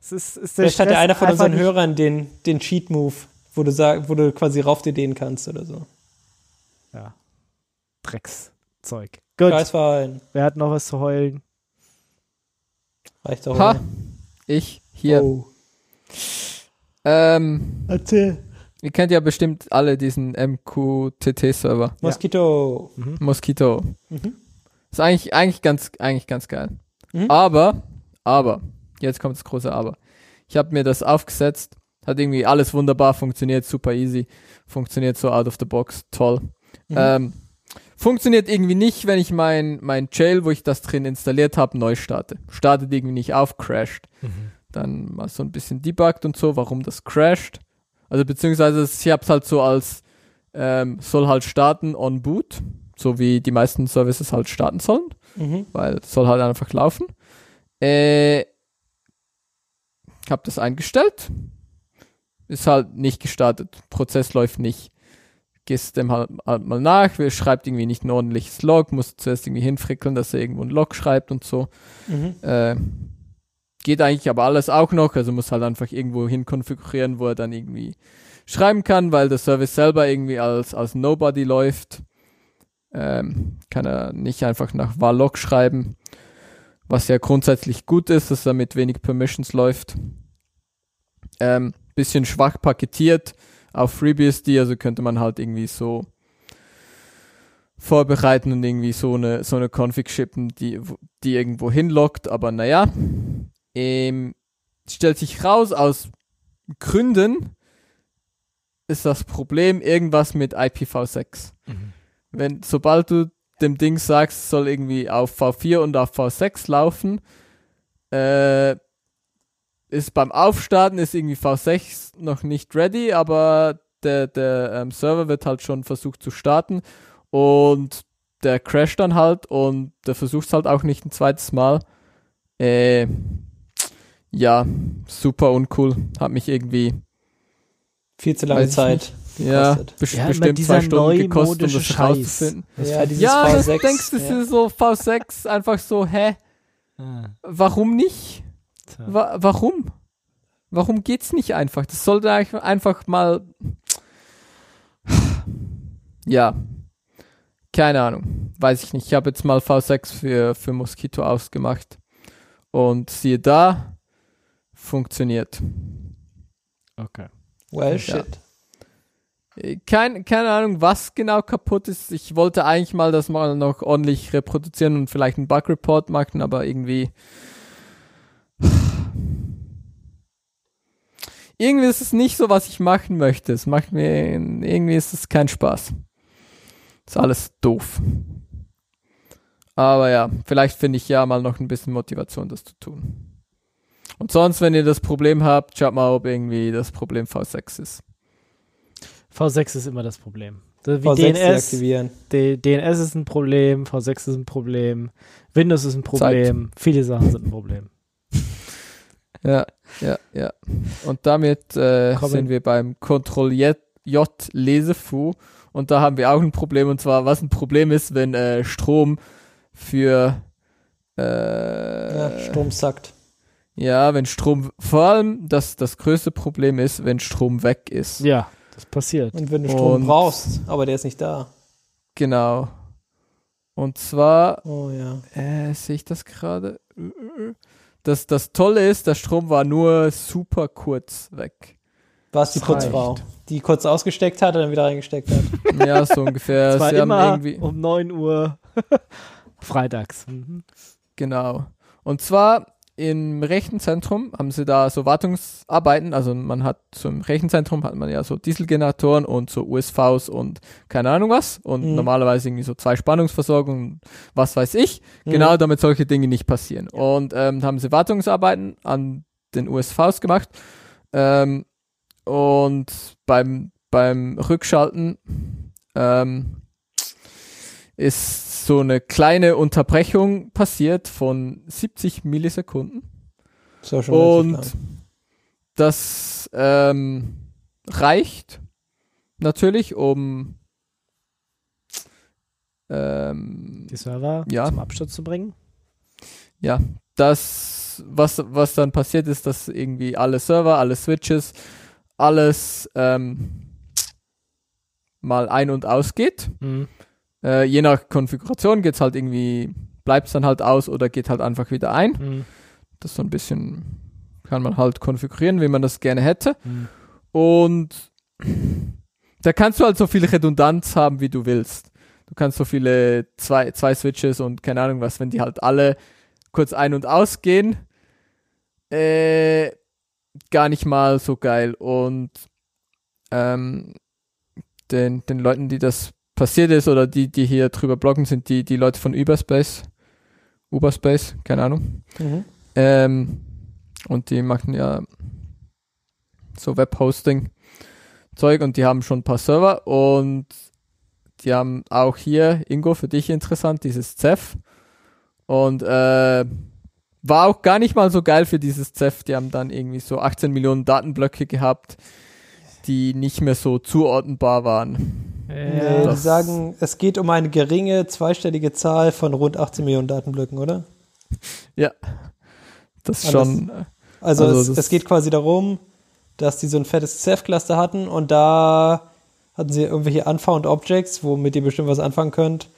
Es ist, ist der Vielleicht hat ja einer von unseren Hörern den, den Cheat-Move, wo du sag, wo du quasi rauf ideen kannst oder so. Ja. Dreckszeug. Gut, Scheißverein. wer hat noch was zu heulen? Reicht doch. Ha, ich hier. Oh. Ähm, Erzähl. ihr kennt ja bestimmt alle diesen MQTT-Server. Moskito. Mosquito. Mhm. Ist eigentlich, eigentlich ganz, eigentlich ganz geil. Mhm. Aber, aber, jetzt kommt das große Aber. Ich habe mir das aufgesetzt, hat irgendwie alles wunderbar funktioniert, super easy, funktioniert so out of the box, toll. Mhm. Ähm, funktioniert irgendwie nicht, wenn ich mein, mein Jail, wo ich das drin installiert habe, neu starte. Startet irgendwie nicht auf, crasht. Dann mal so ein bisschen debuggt und so, warum das crasht. Also beziehungsweise ich habe es halt so als ähm, soll halt starten on boot, so wie die meisten Services halt starten sollen, Mhm. weil soll halt einfach laufen. Äh, habe das eingestellt, ist halt nicht gestartet, Prozess läuft nicht. Gehst dem halt, halt mal nach, wir schreibt irgendwie nicht ein ordentliches Log, muss zuerst irgendwie hinfrickeln, dass er irgendwo ein Log schreibt und so. Mhm. Äh, geht eigentlich aber alles auch noch, also muss halt einfach irgendwo hin konfigurieren, wo er dann irgendwie schreiben kann, weil der Service selber irgendwie als, als Nobody läuft. Ähm, kann er nicht einfach nach var schreiben, was ja grundsätzlich gut ist, dass er mit wenig Permissions läuft. Ähm, bisschen schwach paketiert auf FreeBSD, also könnte man halt irgendwie so vorbereiten und irgendwie so eine, so eine Config shippen, die, die irgendwo hinlockt, aber naja, ähm, stellt sich raus, aus Gründen ist das Problem irgendwas mit IPv6. Wenn, sobald du dem Ding sagst, es soll irgendwie auf V4 und auf V6 laufen, äh, ist beim Aufstarten ist irgendwie V6 noch nicht ready, aber der, der ähm, Server wird halt schon versucht zu starten und der crasht dann halt und der versucht es halt auch nicht ein zweites Mal. Äh, ja, super uncool. Hat mich irgendwie, Viel zu lange Zeit. ja, Gekostet. bes Ja, bestimmt zwei Stunden gekostet, um das Scheiß. herauszufinden. Ja, dieses Ja, das V6. denkst du, das ja. ist so V6 einfach so, hä? Ah, Warum nicht? Tja. Wa warum? Warum geht's nicht einfach? Das sollte eigentlich einfach mal. Ja. Keine Ahnung. Weiß ich nicht. Ich habe jetzt mal V6 für, für Mosquito ausgemacht. Und siehe da, funktioniert. Okay. Well, Ja. shit. Äh, Kein, keine Ahnung, was genau kaputt ist. Ich wollte eigentlich mal das mal noch ordentlich reproduzieren und vielleicht einen Bug-Report machen, aber irgendwie. Irgendwie ist es nicht so, was ich machen möchte. Es macht mir, irgendwie ist es kein Spaß. Ist alles doof. Aber ja, vielleicht finde ich ja mal noch ein bisschen Motivation, das zu tun. Und sonst, wenn ihr das Problem habt, schaut mal, ob irgendwie das Problem V6 ist. V6 ist immer das Problem. Das- Wie V6 DNS, deaktivieren. D DNS ist ein Problem, V6 ist ein Problem, Windows ist ein Problem, viele Sachen sind ein Problem. Ja, ja, ja. Und damit äh, sind wir beim Ctrl J, J Lesefu und da haben wir auch ein Problem und zwar, was ein Problem ist, wenn äh, Strom für äh, Ja, Strom sackt. ja, wenn Strom, vor allem das, das größte Problem ist, wenn Strom weg ist. Ja, das passiert. Und wenn du Strom Und- brauchst, aber der ist nicht da. Genau. Und zwar Oh ja. Äh, sehe ich das gerade? Das, das Tolle ist, der Strom war nur super kurz weg. War es die Putzfrau, die kurz ausgesteckt hat und dann wieder reingesteckt hat. Ja, so ungefähr. Es war Sie haben immer irgendwie, um 9 Uhr freitags. Mhm. genau. Und zwar im Rechenzentrum haben sie da so Wartungsarbeiten, also man hat im Rechenzentrum hat man ja so Dieselgeneratoren und so USVs und keine Ahnung was und Mhm. normalerweise irgendwie so zwei Spannungsversorgungen, was weiß ich, Mhm. genau damit solche Dinge nicht passieren. Und ähm, haben sie Wartungsarbeiten an den USVs gemacht ähm, und beim, beim Rückschalten ähm, ist so eine kleine Unterbrechung passiert von 70 Millisekunden. So Und das ähm, reicht natürlich, um ähm, Die Server Ja. zum Absturz zu bringen. ja, das, was, was dann passiert ist, dass irgendwie alle Server, alle Switches, alles ähm, mal ein- und ausgeht. Mhm. Äh, je nach Konfiguration geht's halt irgendwie, bleibt's dann halt aus oder geht halt einfach wieder ein. Mhm. Das so ein bisschen kann man halt konfigurieren, wie man das gerne hätte. Mhm. Und da kannst du halt so viel Redundanz haben, wie du willst. Du kannst so viele zwei, zwei Switches und keine Ahnung was, wenn die halt alle kurz ein- und ausgehen, äh, gar nicht mal so geil. Und ähm, den, den Leuten, die das passiert ist oder die, die hier drüber bloggen, sind die, die Leute von Uberspace. Uberspace, keine Ahnung. Mhm. Ähm, und die machen ja so Webhosting-Zeug und die haben schon ein paar Server und die haben auch hier, Ingo, für dich interessant, dieses Zeph. Und äh, war auch gar nicht mal so geil für dieses Zeph. Die haben dann irgendwie so 18 Millionen Datenblöcke gehabt, die nicht mehr so zuordnenbar waren. Nee, Ja, die das- sagen, es geht um eine geringe zweistellige Zahl von rund 18 Millionen Datenblöcken, oder? Das ist schon. Also, Also es, es geht quasi darum, dass die so ein fettes Ceph-Cluster hatten und da hatten sie irgendwelche Unfound Objects, womit ihr bestimmt was anfangen könnt.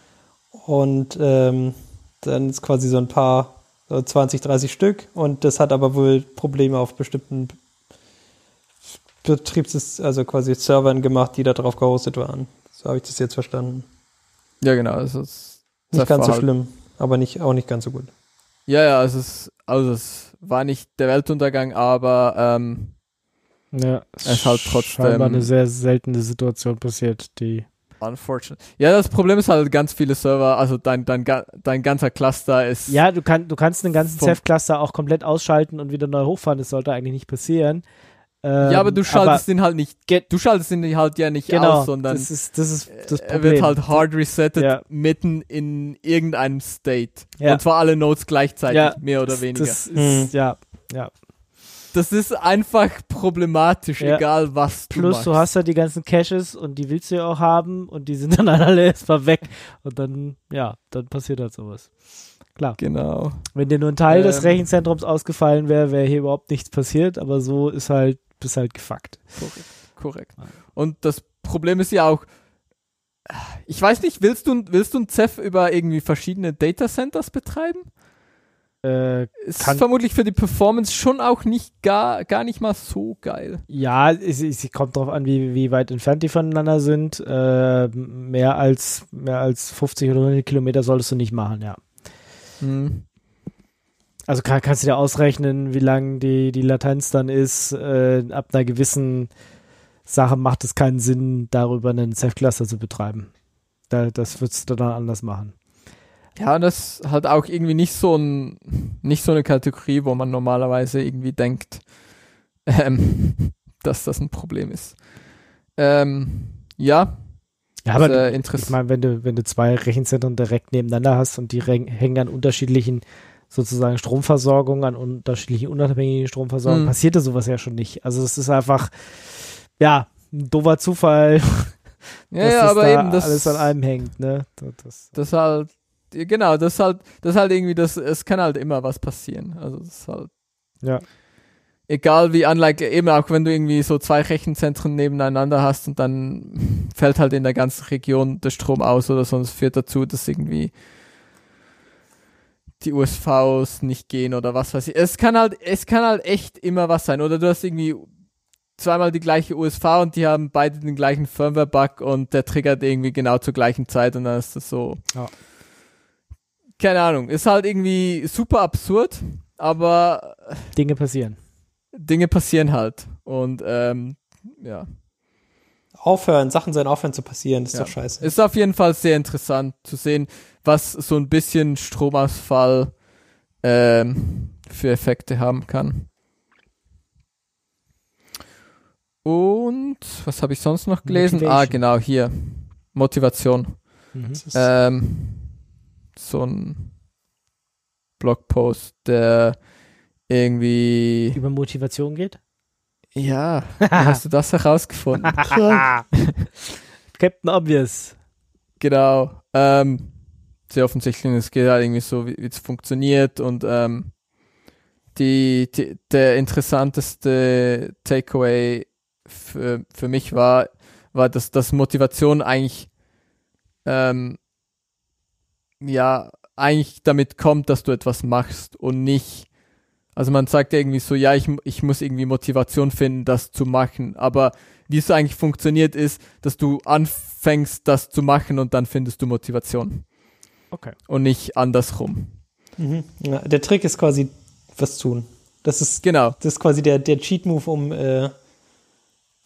Und ähm, dann ist quasi so ein paar, so 20, 30 Stück. Und das hat aber wohl Probleme auf bestimmten Betriebs-, also quasi Servern gemacht, die da drauf gehostet waren. So habe ich das jetzt verstanden. ja, genau. Also das Nicht ganz so schlimm, aber nicht, auch nicht ganz so gut. Ja, ja, also es, also es war nicht der Weltuntergang, aber ähm, Ja, Es ist halt trotzdem- scheinbar eine sehr seltene Situation passiert, die unfortunate. Ja, das Problem ist halt ganz viele Server, also dein, dein, dein ganzer Cluster ist. Ja, du, kann, du kannst einen ganzen Ceph-Cluster auch komplett ausschalten und wieder neu hochfahren. Das sollte eigentlich nicht passieren. Ähm, ja, aber du schaltest ihn halt nicht, du schaltest ihn halt ja nicht genau, aus, sondern das ist das, ist das er Problem. wird halt hard resettet Ja. mitten in irgendeinem State. Ja. Und zwar alle Nodes gleichzeitig, Ja, mehr oder weniger. Das Das, ist, Hm. ja, ja. ist einfach problematisch, Ja. egal was du Plus machst. du hast ja die ganzen Caches und die willst du ja auch haben und die sind dann alle erstmal weg und dann, ja, dann passiert halt sowas. Klar. Genau. Wenn dir nur ein Teil des Ähm. Rechenzentrums ausgefallen wäre, wäre hier überhaupt nichts passiert, aber so ist halt, bist halt gefuckt. Korrekt. Korrekt. Und das Problem ist ja auch, ich weiß nicht, willst du, willst du ein Ceph über irgendwie verschiedene Datacenters betreiben? Äh, Ist vermutlich für die Performance schon auch nicht gar, gar nicht mal so geil. ja, es, es kommt drauf an, wie, wie weit entfernt die voneinander sind. Äh, mehr als mehr als 50 oder 100 Kilometer solltest du nicht machen, ja. Hm. Also kann, kannst du dir ausrechnen, wie lang die, die Latenz dann ist. Äh, ab einer gewissen Sache macht es keinen Sinn, darüber einen Self-Cluster zu betreiben. Da, das würdest du dann anders machen. Ja, und das ist halt auch irgendwie nicht so ein, nicht so eine Kategorie, wo man normalerweise irgendwie denkt, ähm, dass das ein Problem ist. Ähm, ja, Ja, aber interess- ich meine, wenn du, wenn du zwei Rechenzentren direkt nebeneinander hast und die hängen an unterschiedlichen sozusagen Stromversorgungen, an unterschiedlichen unabhängigen Stromversorgungen, Mhm. passierte sowas ja schon nicht. Also es ist einfach, ja, ein doofer Zufall, ja, dass ja das aber da eben das, alles an einem hängt, ne? Das, das, das halt, genau, das halt, das halt irgendwie, das, es kann halt immer was passieren. Also das ist halt, Ja. egal wie unlike, eben auch wenn du irgendwie so zwei Rechenzentren nebeneinander hast und dann fällt halt in der ganzen Region der Strom aus oder sonst führt dazu, dass irgendwie die USVs nicht gehen oder was weiß ich. Es kann halt, es kann halt echt immer was sein. Oder du hast irgendwie zweimal die gleiche USV und die haben beide den gleichen Firmware-Bug und der triggert irgendwie genau zur gleichen Zeit und dann ist das so. Ja. Keine Ahnung. Ist halt irgendwie super absurd, aber Dinge passieren. Dinge passieren halt. Und ähm, ja. Aufhören, Sachen sollen aufhören zu passieren, das ist Ja. doch scheiße. Ist auf jeden Fall sehr interessant zu sehen, was so ein bisschen Stromausfall ähm, für Effekte haben kann. Und was habe ich sonst noch gelesen? Ah, Motivation. genau, hier. Motivation. Mhm. Ähm, so ein Blogpost, der irgendwie. Über Motivation geht? Ja, hast du das herausgefunden? Captain Obvious. Genau. Ähm, sehr offensichtlich, es geht halt irgendwie so, wie wie es funktioniert und ähm, die, die, der interessanteste Takeaway für, für mich war, war, dass, dass Motivation eigentlich ähm, ja eigentlich damit kommt, dass du etwas machst und nicht also man sagt ja irgendwie so, ja, ich, ich muss irgendwie Motivation finden, das zu machen. Aber wie es eigentlich funktioniert, ist, dass du anfängst, das zu machen und dann findest du Motivation. Okay. Und nicht andersrum. Mhm. Ja, der Trick ist quasi was tun. Das ist, Genau, das ist quasi der, der Cheat-Move, um äh,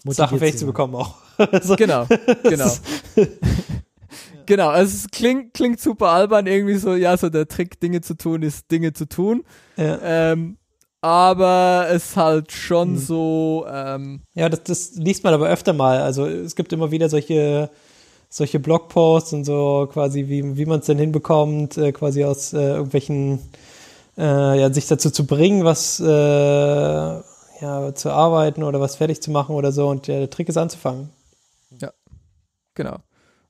Sachen fähig zu bekommen auch. also, genau, genau. genau, also es klingt, klingt super albern, irgendwie so, ja, so der Trick, Dinge zu tun, ist Dinge zu tun. ja. Ähm, aber es halt schon Hm. so, ähm, Ja, das, das liest man aber öfter mal. Also es gibt immer wieder solche, solche Blogposts und so quasi, wie, wie man es denn hinbekommt, äh, quasi aus äh, irgendwelchen, äh, ja, sich dazu zu bringen, was äh, ja, zu arbeiten oder was fertig zu machen oder so. Und der Trick ist anzufangen. genau.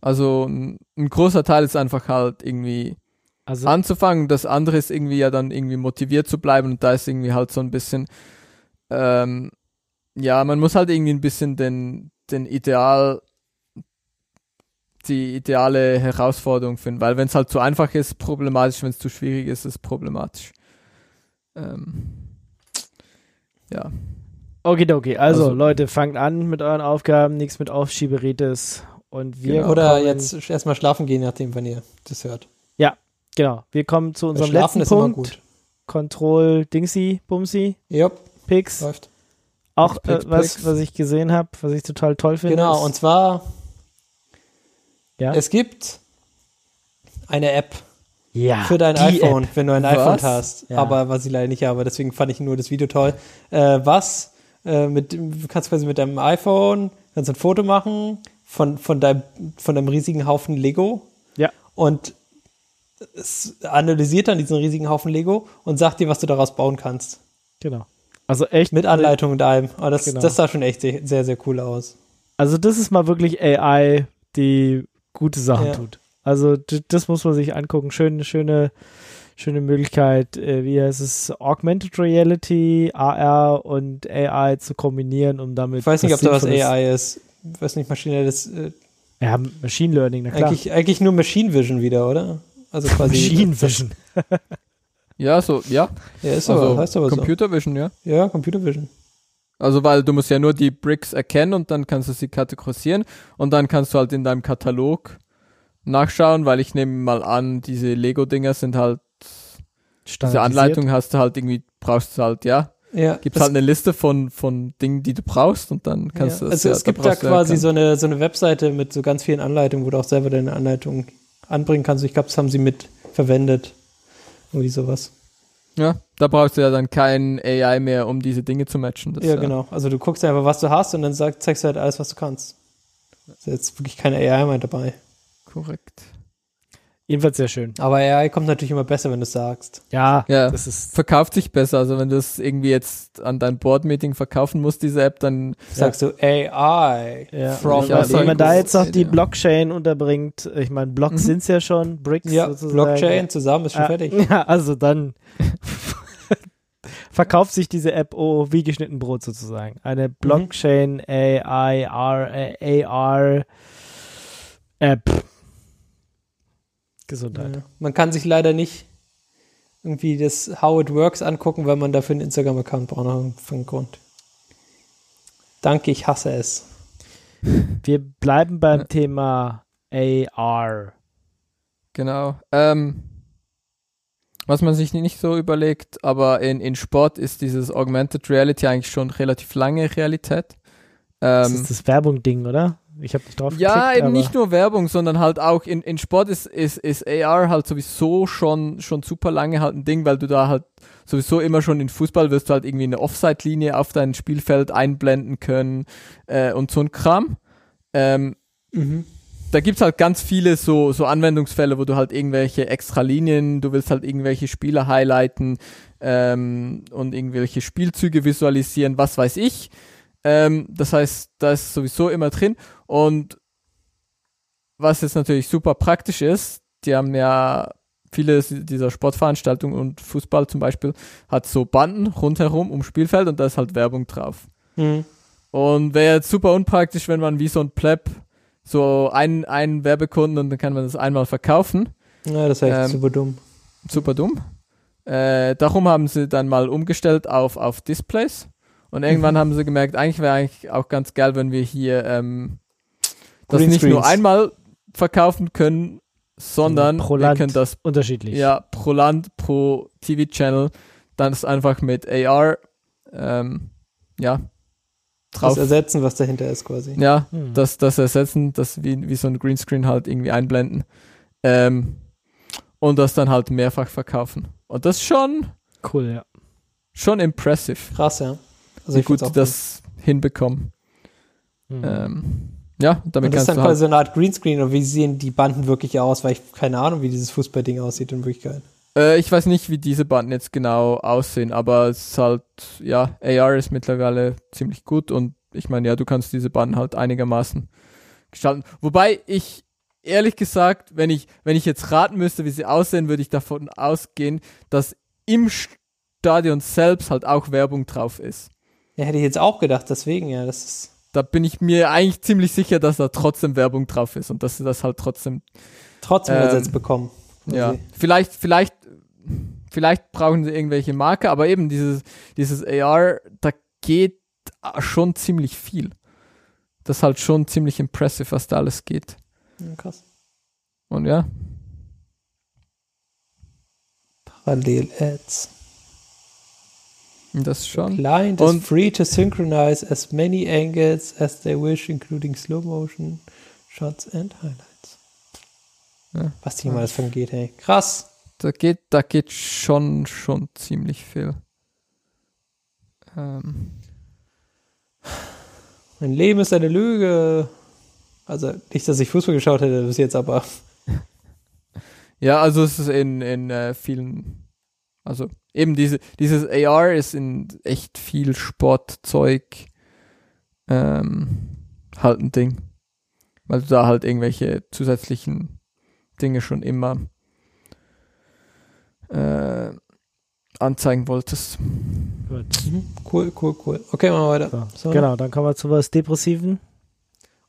Also ein, ein großer Teil ist einfach halt irgendwie Also, anzufangen. Das andere ist irgendwie ja dann irgendwie motiviert zu bleiben und da ist irgendwie halt so ein bisschen, ähm, ja, man muss halt irgendwie ein bisschen den, den Ideal, die ideale Herausforderung finden, weil wenn es halt zu einfach ist, problematisch, wenn es zu schwierig ist, ist problematisch. Ähm, ja, okidoki. Also, Also- Leute, fangt an mit euren Aufgaben, nichts mit Aufschieberitis. Und wir Genau. Oder jetzt erstmal schlafen gehen, nachdem, wenn ihr das hört. Genau, wir kommen zu unserem Schlafen letzten Punkt. gut. Control Dingsy, Bumsy, Jupp, Pix. läuft. Auch Pix, äh, was, Pix. was ich gesehen habe, was ich total toll finde. Genau, ist- und zwar, ja, es gibt eine App, ja, für dein iPhone, App. wenn du ein Was? iPhone hast. Ja. Aber was ich leider nicht habe, deswegen fand ich nur das Video toll. Äh, was? Äh, mit, du kannst quasi mit deinem iPhone kannst ein Foto machen von, von, deinem, von deinem riesigen Haufen Lego Ja, und es analysiert dann diesen riesigen Haufen Lego und sagt dir, was du daraus bauen kannst. genau. Also echt Mit Anleitung und allem. Aber das, Genau. das sah schon echt sehr, sehr, cool aus. Also das ist mal wirklich AI, die gute Sachen Ja. tut. Also das muss man sich angucken. Schöne, schöne, schöne Möglichkeit, äh, wie heißt es, Augmented Reality, AR und AI zu kombinieren, um damit. Ich weiß nicht, ob da was AI ist. Ich weiß nicht, maschinelles. Äh, Ja, Machine Learning, na klar. eigentlich, eigentlich nur Machine Vision wieder, oder? Also quasi. Machine Vision. Ja, so, ja. Ja, ist also aber, heißt aber Computer Vision, ja. so. Ja, Computer Vision. Also weil du musst ja nur die Bricks erkennen und dann kannst du sie kategorisieren und dann kannst du halt in deinem Katalog nachschauen, weil ich nehme mal an, diese Lego-Dinger sind halt, diese. Anleitung hast du halt irgendwie, brauchst du halt, ja, Ja, gibt das- halt eine Liste von, von Dingen, die du brauchst und dann kannst ja. du Also ja, es gibt da quasi so eine, so eine Webseite mit so ganz vielen Anleitungen, wo du auch selber deine Anleitung anbringen kannst. Ich glaube, das haben sie mit verwendet. Irgendwie sowas. Ja, da brauchst du ja dann kein AI mehr, um diese Dinge zu matchen. Das, ja, genau. Also du guckst einfach, was du hast und dann sag, zeigst du halt alles, was du kannst. Ist jetzt wirklich keine AI mehr dabei. Korrekt. Jedenfalls sehr schön. Aber AI kommt natürlich immer besser, wenn du es sagst. Ja, Ja. das ist Verkauft sich besser. Also wenn du es irgendwie jetzt an dein Board-Meeting verkaufen musst, diese App, dann Sagst du AI ja. from Ja, wenn sagen, man da jetzt noch die ja. Blockchain unterbringt, ich meine, Blocks Mhm. sind's ja schon, Bricks Ja, sozusagen. Blockchain zusammen ist schon Ja, fertig. Ja, also dann verkauft sich diese App oh, wie geschnitten Brot sozusagen. Eine Mhm. Blockchain AI R AR App. Gesundheit. Ja. Man kann sich leider nicht irgendwie das How It Works angucken, weil man dafür einen Instagram-Account braucht einen Grund. Danke, ich hasse es. Wir bleiben beim Ja. Thema AR. Genau. Ähm, was man sich nicht so überlegt, aber in, in Sport ist dieses Augmented Reality eigentlich schon relativ lange Realität. Das Ähm, ist das Werbung-Ding, oder? Ich habe nicht drauf ja, geklickt, eben nicht nur Werbung, sondern halt auch in, in Sport ist, ist, ist AR halt sowieso schon, schon super lange halt ein Ding, weil du da halt sowieso immer schon in Fußball wirst du halt irgendwie eine Offside-Linie auf dein Spielfeld einblenden können äh, und so ein Kram. Ähm, da gibt's halt ganz viele so, so Anwendungsfälle, wo du halt irgendwelche extra Linien, du willst halt irgendwelche Spieler highlighten ähm, und irgendwelche Spielzüge visualisieren, was weiß ich. Ähm, das heißt, da ist sowieso immer drin. Und was jetzt natürlich super praktisch ist, die haben ja viele dieser Sportveranstaltungen und Fußball zum Beispiel hat so Banden rundherum ums Spielfeld und da ist halt Werbung drauf. Mhm. Und wäre jetzt super unpraktisch, wenn man wie so ein Pleb so einen, einen Werbekunden und dann kann man das einmal verkaufen. Ja, das ist echt Ähm, super dumm. Super dumm. Äh, darum haben sie dann mal umgestellt auf, auf Displays. Und irgendwann haben sie gemerkt, eigentlich wäre eigentlich auch ganz geil, wenn wir hier ähm, das nicht nur Greenscreens. einmal verkaufen können, sondern Pro wir Land. können das Unterschiedlich. ja pro Land, pro TV-Channel, dann ist einfach mit AR ähm, ja Das drauf. ersetzen, was dahinter ist quasi. Ja, Hm. das, das ersetzen, das wie, wie so ein Greenscreen halt irgendwie einblenden. Ähm, und das dann halt mehrfach verkaufen. Und das ist schon, Cool, ja. schon impressive, Krass, ja. Also wie gut sie das hinbekommen. Mhm. Ähm, ja, damit Und das ist kannst dann du quasi halt, so eine Art Greenscreen und wie sehen die Banden wirklich aus, weil ich keine Ahnung, wie dieses Fußballding aussieht in Wirklichkeit. äh, ich weiß nicht, wie diese Banden jetzt genau aussehen, aber es ist halt, ja, AR ist mittlerweile ziemlich gut und ich meine, ja, du kannst diese Banden halt einigermaßen gestalten. Wobei ich ehrlich gesagt, wenn ich, wenn ich jetzt raten müsste, wie sie aussehen, würde ich davon ausgehen, dass im Stadion selbst halt auch Werbung drauf ist. Ja, hätte ich jetzt auch gedacht, deswegen, ja, das ist. Da bin ich mir eigentlich ziemlich sicher, dass da trotzdem Werbung drauf ist und dass sie das halt trotzdem, trotzdem Ähm, ersetzt bekommen. ja, quasi. vielleicht, vielleicht, vielleicht brauchen sie irgendwelche Marke, aber eben dieses, dieses AR, da geht schon ziemlich viel. Das ist halt schon ziemlich impressive, was da alles geht. Ja, krass. Und ja, Parallel-Ads. Das schon. Client Und- is free to synchronize as many angles as they wish, including slow motion, shots and highlights. Ja. Was die mal das von geht, hey. Krass. Da geht, da geht schon, schon ziemlich viel. Ähm, Mein Leben ist eine Lüge. Also nicht, dass ich Fußball geschaut hätte bis jetzt, aber ja, also es ist in, in äh, vielen, also eben diese, dieses AR ist in echt viel Sportzeug ähm, halt ein Ding. Weil du da halt irgendwelche zusätzlichen Dinge schon immer äh, anzeigen wolltest. Gut. cool, cool, cool. Okay, machen wir weiter. So, So. Genau, dann kommen wir zu was Depressiven.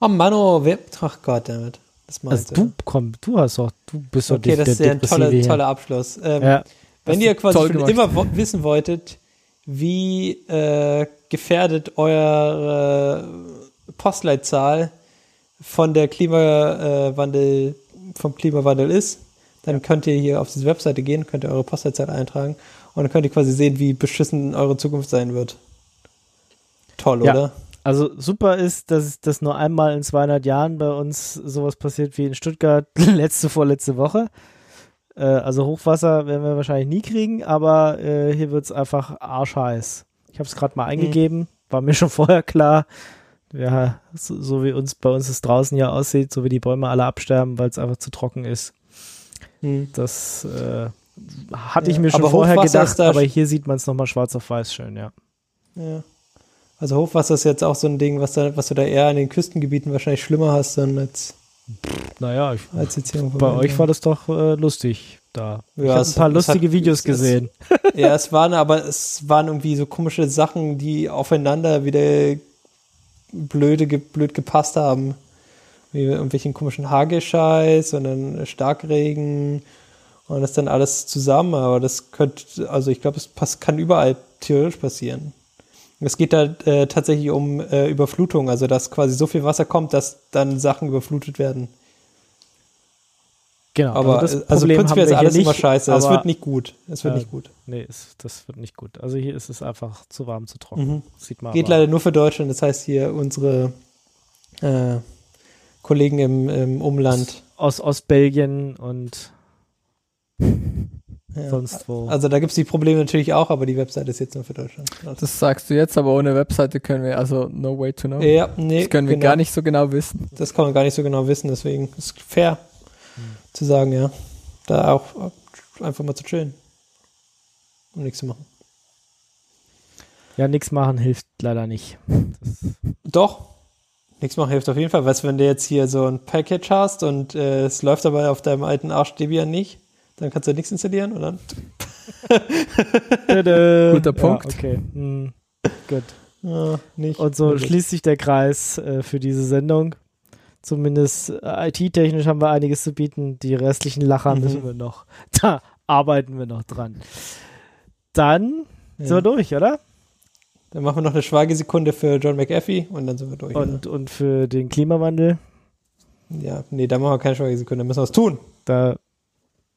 Oh Mann, oh, wer, ach Gott, damit. Das Also du, komm, du hast doch, du bist doch Okay, der, das ist der ja ein toller, toller Abschluss. Ähm, Ja, Wenn ihr quasi schon gemacht. immer wo wissen wolltet, wie äh, gefährdet eure Postleitzahl von der Klimawandel, vom Klimawandel ist, dann könnt ihr hier auf diese Webseite gehen, könnt ihr eure Postleitzahl eintragen und dann könnt ihr quasi sehen, wie beschissen eure Zukunft sein wird. Toll, Ja. oder? Also super ist, dass das nur einmal in 200 Jahren bei uns sowas passiert wie in Stuttgart letzte, vorletzte Woche. Äh, also Hochwasser werden wir wahrscheinlich nie kriegen, aber äh, hier wird es einfach arschheiß. Ich habe es gerade mal eingegeben, war mir schon vorher klar. Ja, so, so wie uns bei uns es draußen ja aussieht, so wie die Bäume alle absterben, weil es einfach zu trocken ist. Hm. Das äh, hatte ich Ja, mir schon aber vorher Hochwasser gedacht, aber hier sieht man es nochmal schwarz auf weiß schön, ja. Ja. Also Hochwasser ist jetzt auch so ein Ding, was, da, was du da eher in den Küstengebieten wahrscheinlich schlimmer hast dann als, Naja, ich, bei euch war das doch äh, lustig da. ich Ja, habe es- ein paar es lustige hat- Videos es- gesehen. Ja, es waren aber, es waren irgendwie so komische Sachen, die aufeinander wieder blöde, ge- blöd gepasst haben. Wie irgendwelchen komischen Hagelscheiß und dann Starkregen und das dann alles zusammen. Aber das könnte, also ich glaube, es kann überall theoretisch passieren. Es geht da äh, tatsächlich um äh, Überflutung, also dass quasi so viel Wasser kommt, dass dann Sachen überflutet werden. Genau. Aber das äh, also Problem prinzipiell haben ist alles hier immer nicht, scheiße. Es aber- wird nicht gut. Es wird Ja. nicht gut. Nee, es, das wird nicht gut. Also hier ist es einfach zu warm, zu trocken. Mhm. Sieht man Geht aber. leider nur für Deutschland. Das heißt hier unsere äh, Kollegen im, im Umland. aus Ostbelgien und Ja. sonst wo. Also da gibt es die Probleme natürlich auch, aber die Webseite ist jetzt nur für Deutschland. Das sagst du jetzt, aber ohne Webseite können wir, also no way to know. Ja, nee, Das können wir genau. gar nicht so genau wissen. Das kann man gar nicht so genau wissen, deswegen ist es fair zu sagen, ja. Da auch einfach mal zu chillen. Und nichts zu machen. ja, nichts machen hilft leider nicht. Doch. Nichts machen hilft auf jeden Fall. Weißt du, wenn du jetzt hier so ein Package hast und äh, es läuft dabei auf deinem alten Arsch Debian nicht, dann kannst du nichts installieren und dann. Guter Punkt. Ja, okay. Hm. Gut. ja, nicht. Und so Wirklich. schließt sich der Kreis äh, für diese Sendung. Zumindest äh, IT-technisch haben wir einiges zu bieten. Die restlichen Lacher Mhm. müssen wir noch. Da arbeiten wir noch dran. Dann Ja. sind wir durch, oder? Dann machen wir noch eine Schweigesekunde für John McAfee und dann sind wir durch. Und, und für den Klimawandel, ja, nee, da machen wir keine Schweigesekunde, da müssen wir was tun. da,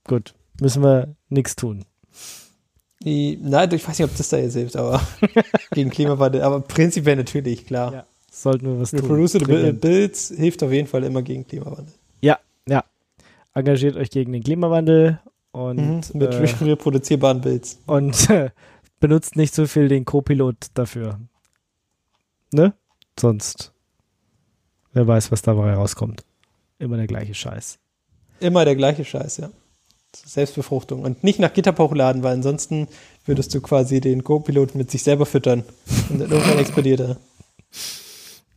gut, müssen wir nichts tun. Die, nein, ich weiß nicht, ob das da jetzt hilft, aber gegen Klimawandel, aber prinzipiell natürlich, klar. Ja, Sollten wir was tun. Reproducible Dringend. Builds hilft auf jeden Fall immer gegen Klimawandel. Ja, ja. Engagiert euch gegen den Klimawandel und, Mhm, mit äh, reproduzierbaren Builds. und äh, benutzt nicht so viel den Co-Pilot dafür. Ne? Sonst, wer weiß, was dabei rauskommt. Immer der gleiche Scheiß. Immer der gleiche Scheiß, ja. Selbstbefruchtung. Und nicht nach GitHub hochladen, weil ansonsten würdest du quasi den Co-Pilot mit sich selber füttern. Und dann irgendwann explodiert er.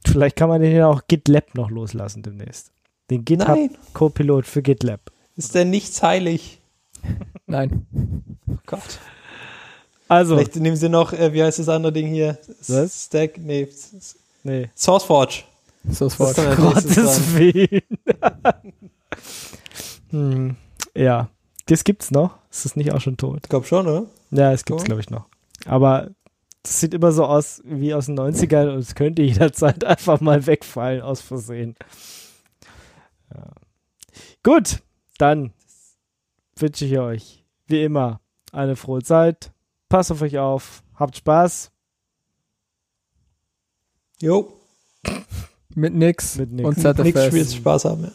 Vielleicht kann man den ja auch GitLab noch loslassen demnächst. Den GitHub Co-Pilot für GitLab. ist denn nichts heilig? Nein. Oh Gott. Also, Vielleicht nehmen sie noch, äh, wie heißt das andere Ding hier? Was? Stack, nee, nee. SourceForge. So ist Das ist dann als nächstes Gottes. Willen. hm, ja, das gibt's noch. Ist das nicht auch schon tot? Ich glaube schon, oder? Ja, es gibt's, glaube ich, noch. Aber das sieht immer so aus wie aus den 90ern und es könnte jederzeit einfach mal wegfallen aus Versehen. Ja. Gut, dann wünsche ich euch wie immer eine frohe Zeit. Passt auf euch auf. Habt Spaß Jo, Mit nix. Mit nix. Und nichts ZFS. Spiels Spaß haben, ja.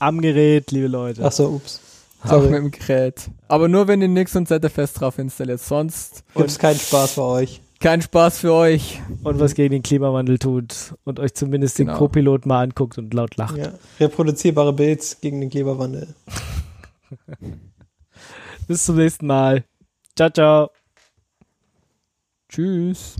am Gerät, liebe Leute. Achso, ups. Auch Sorry. mit dem Gerät. Aber nur wenn ihr nix und ZFS drauf installiert. Sonst Gibt's keinen Spaß für euch. kein Spaß für euch. Und was gegen den Klimawandel tut und euch zumindest den Genau. Co-Pilot mal anguckt und laut lacht. Ja. Reproduzierbare Builds gegen den Klimawandel. Bis zum nächsten Mal. Ciao, ciao. Tschüss.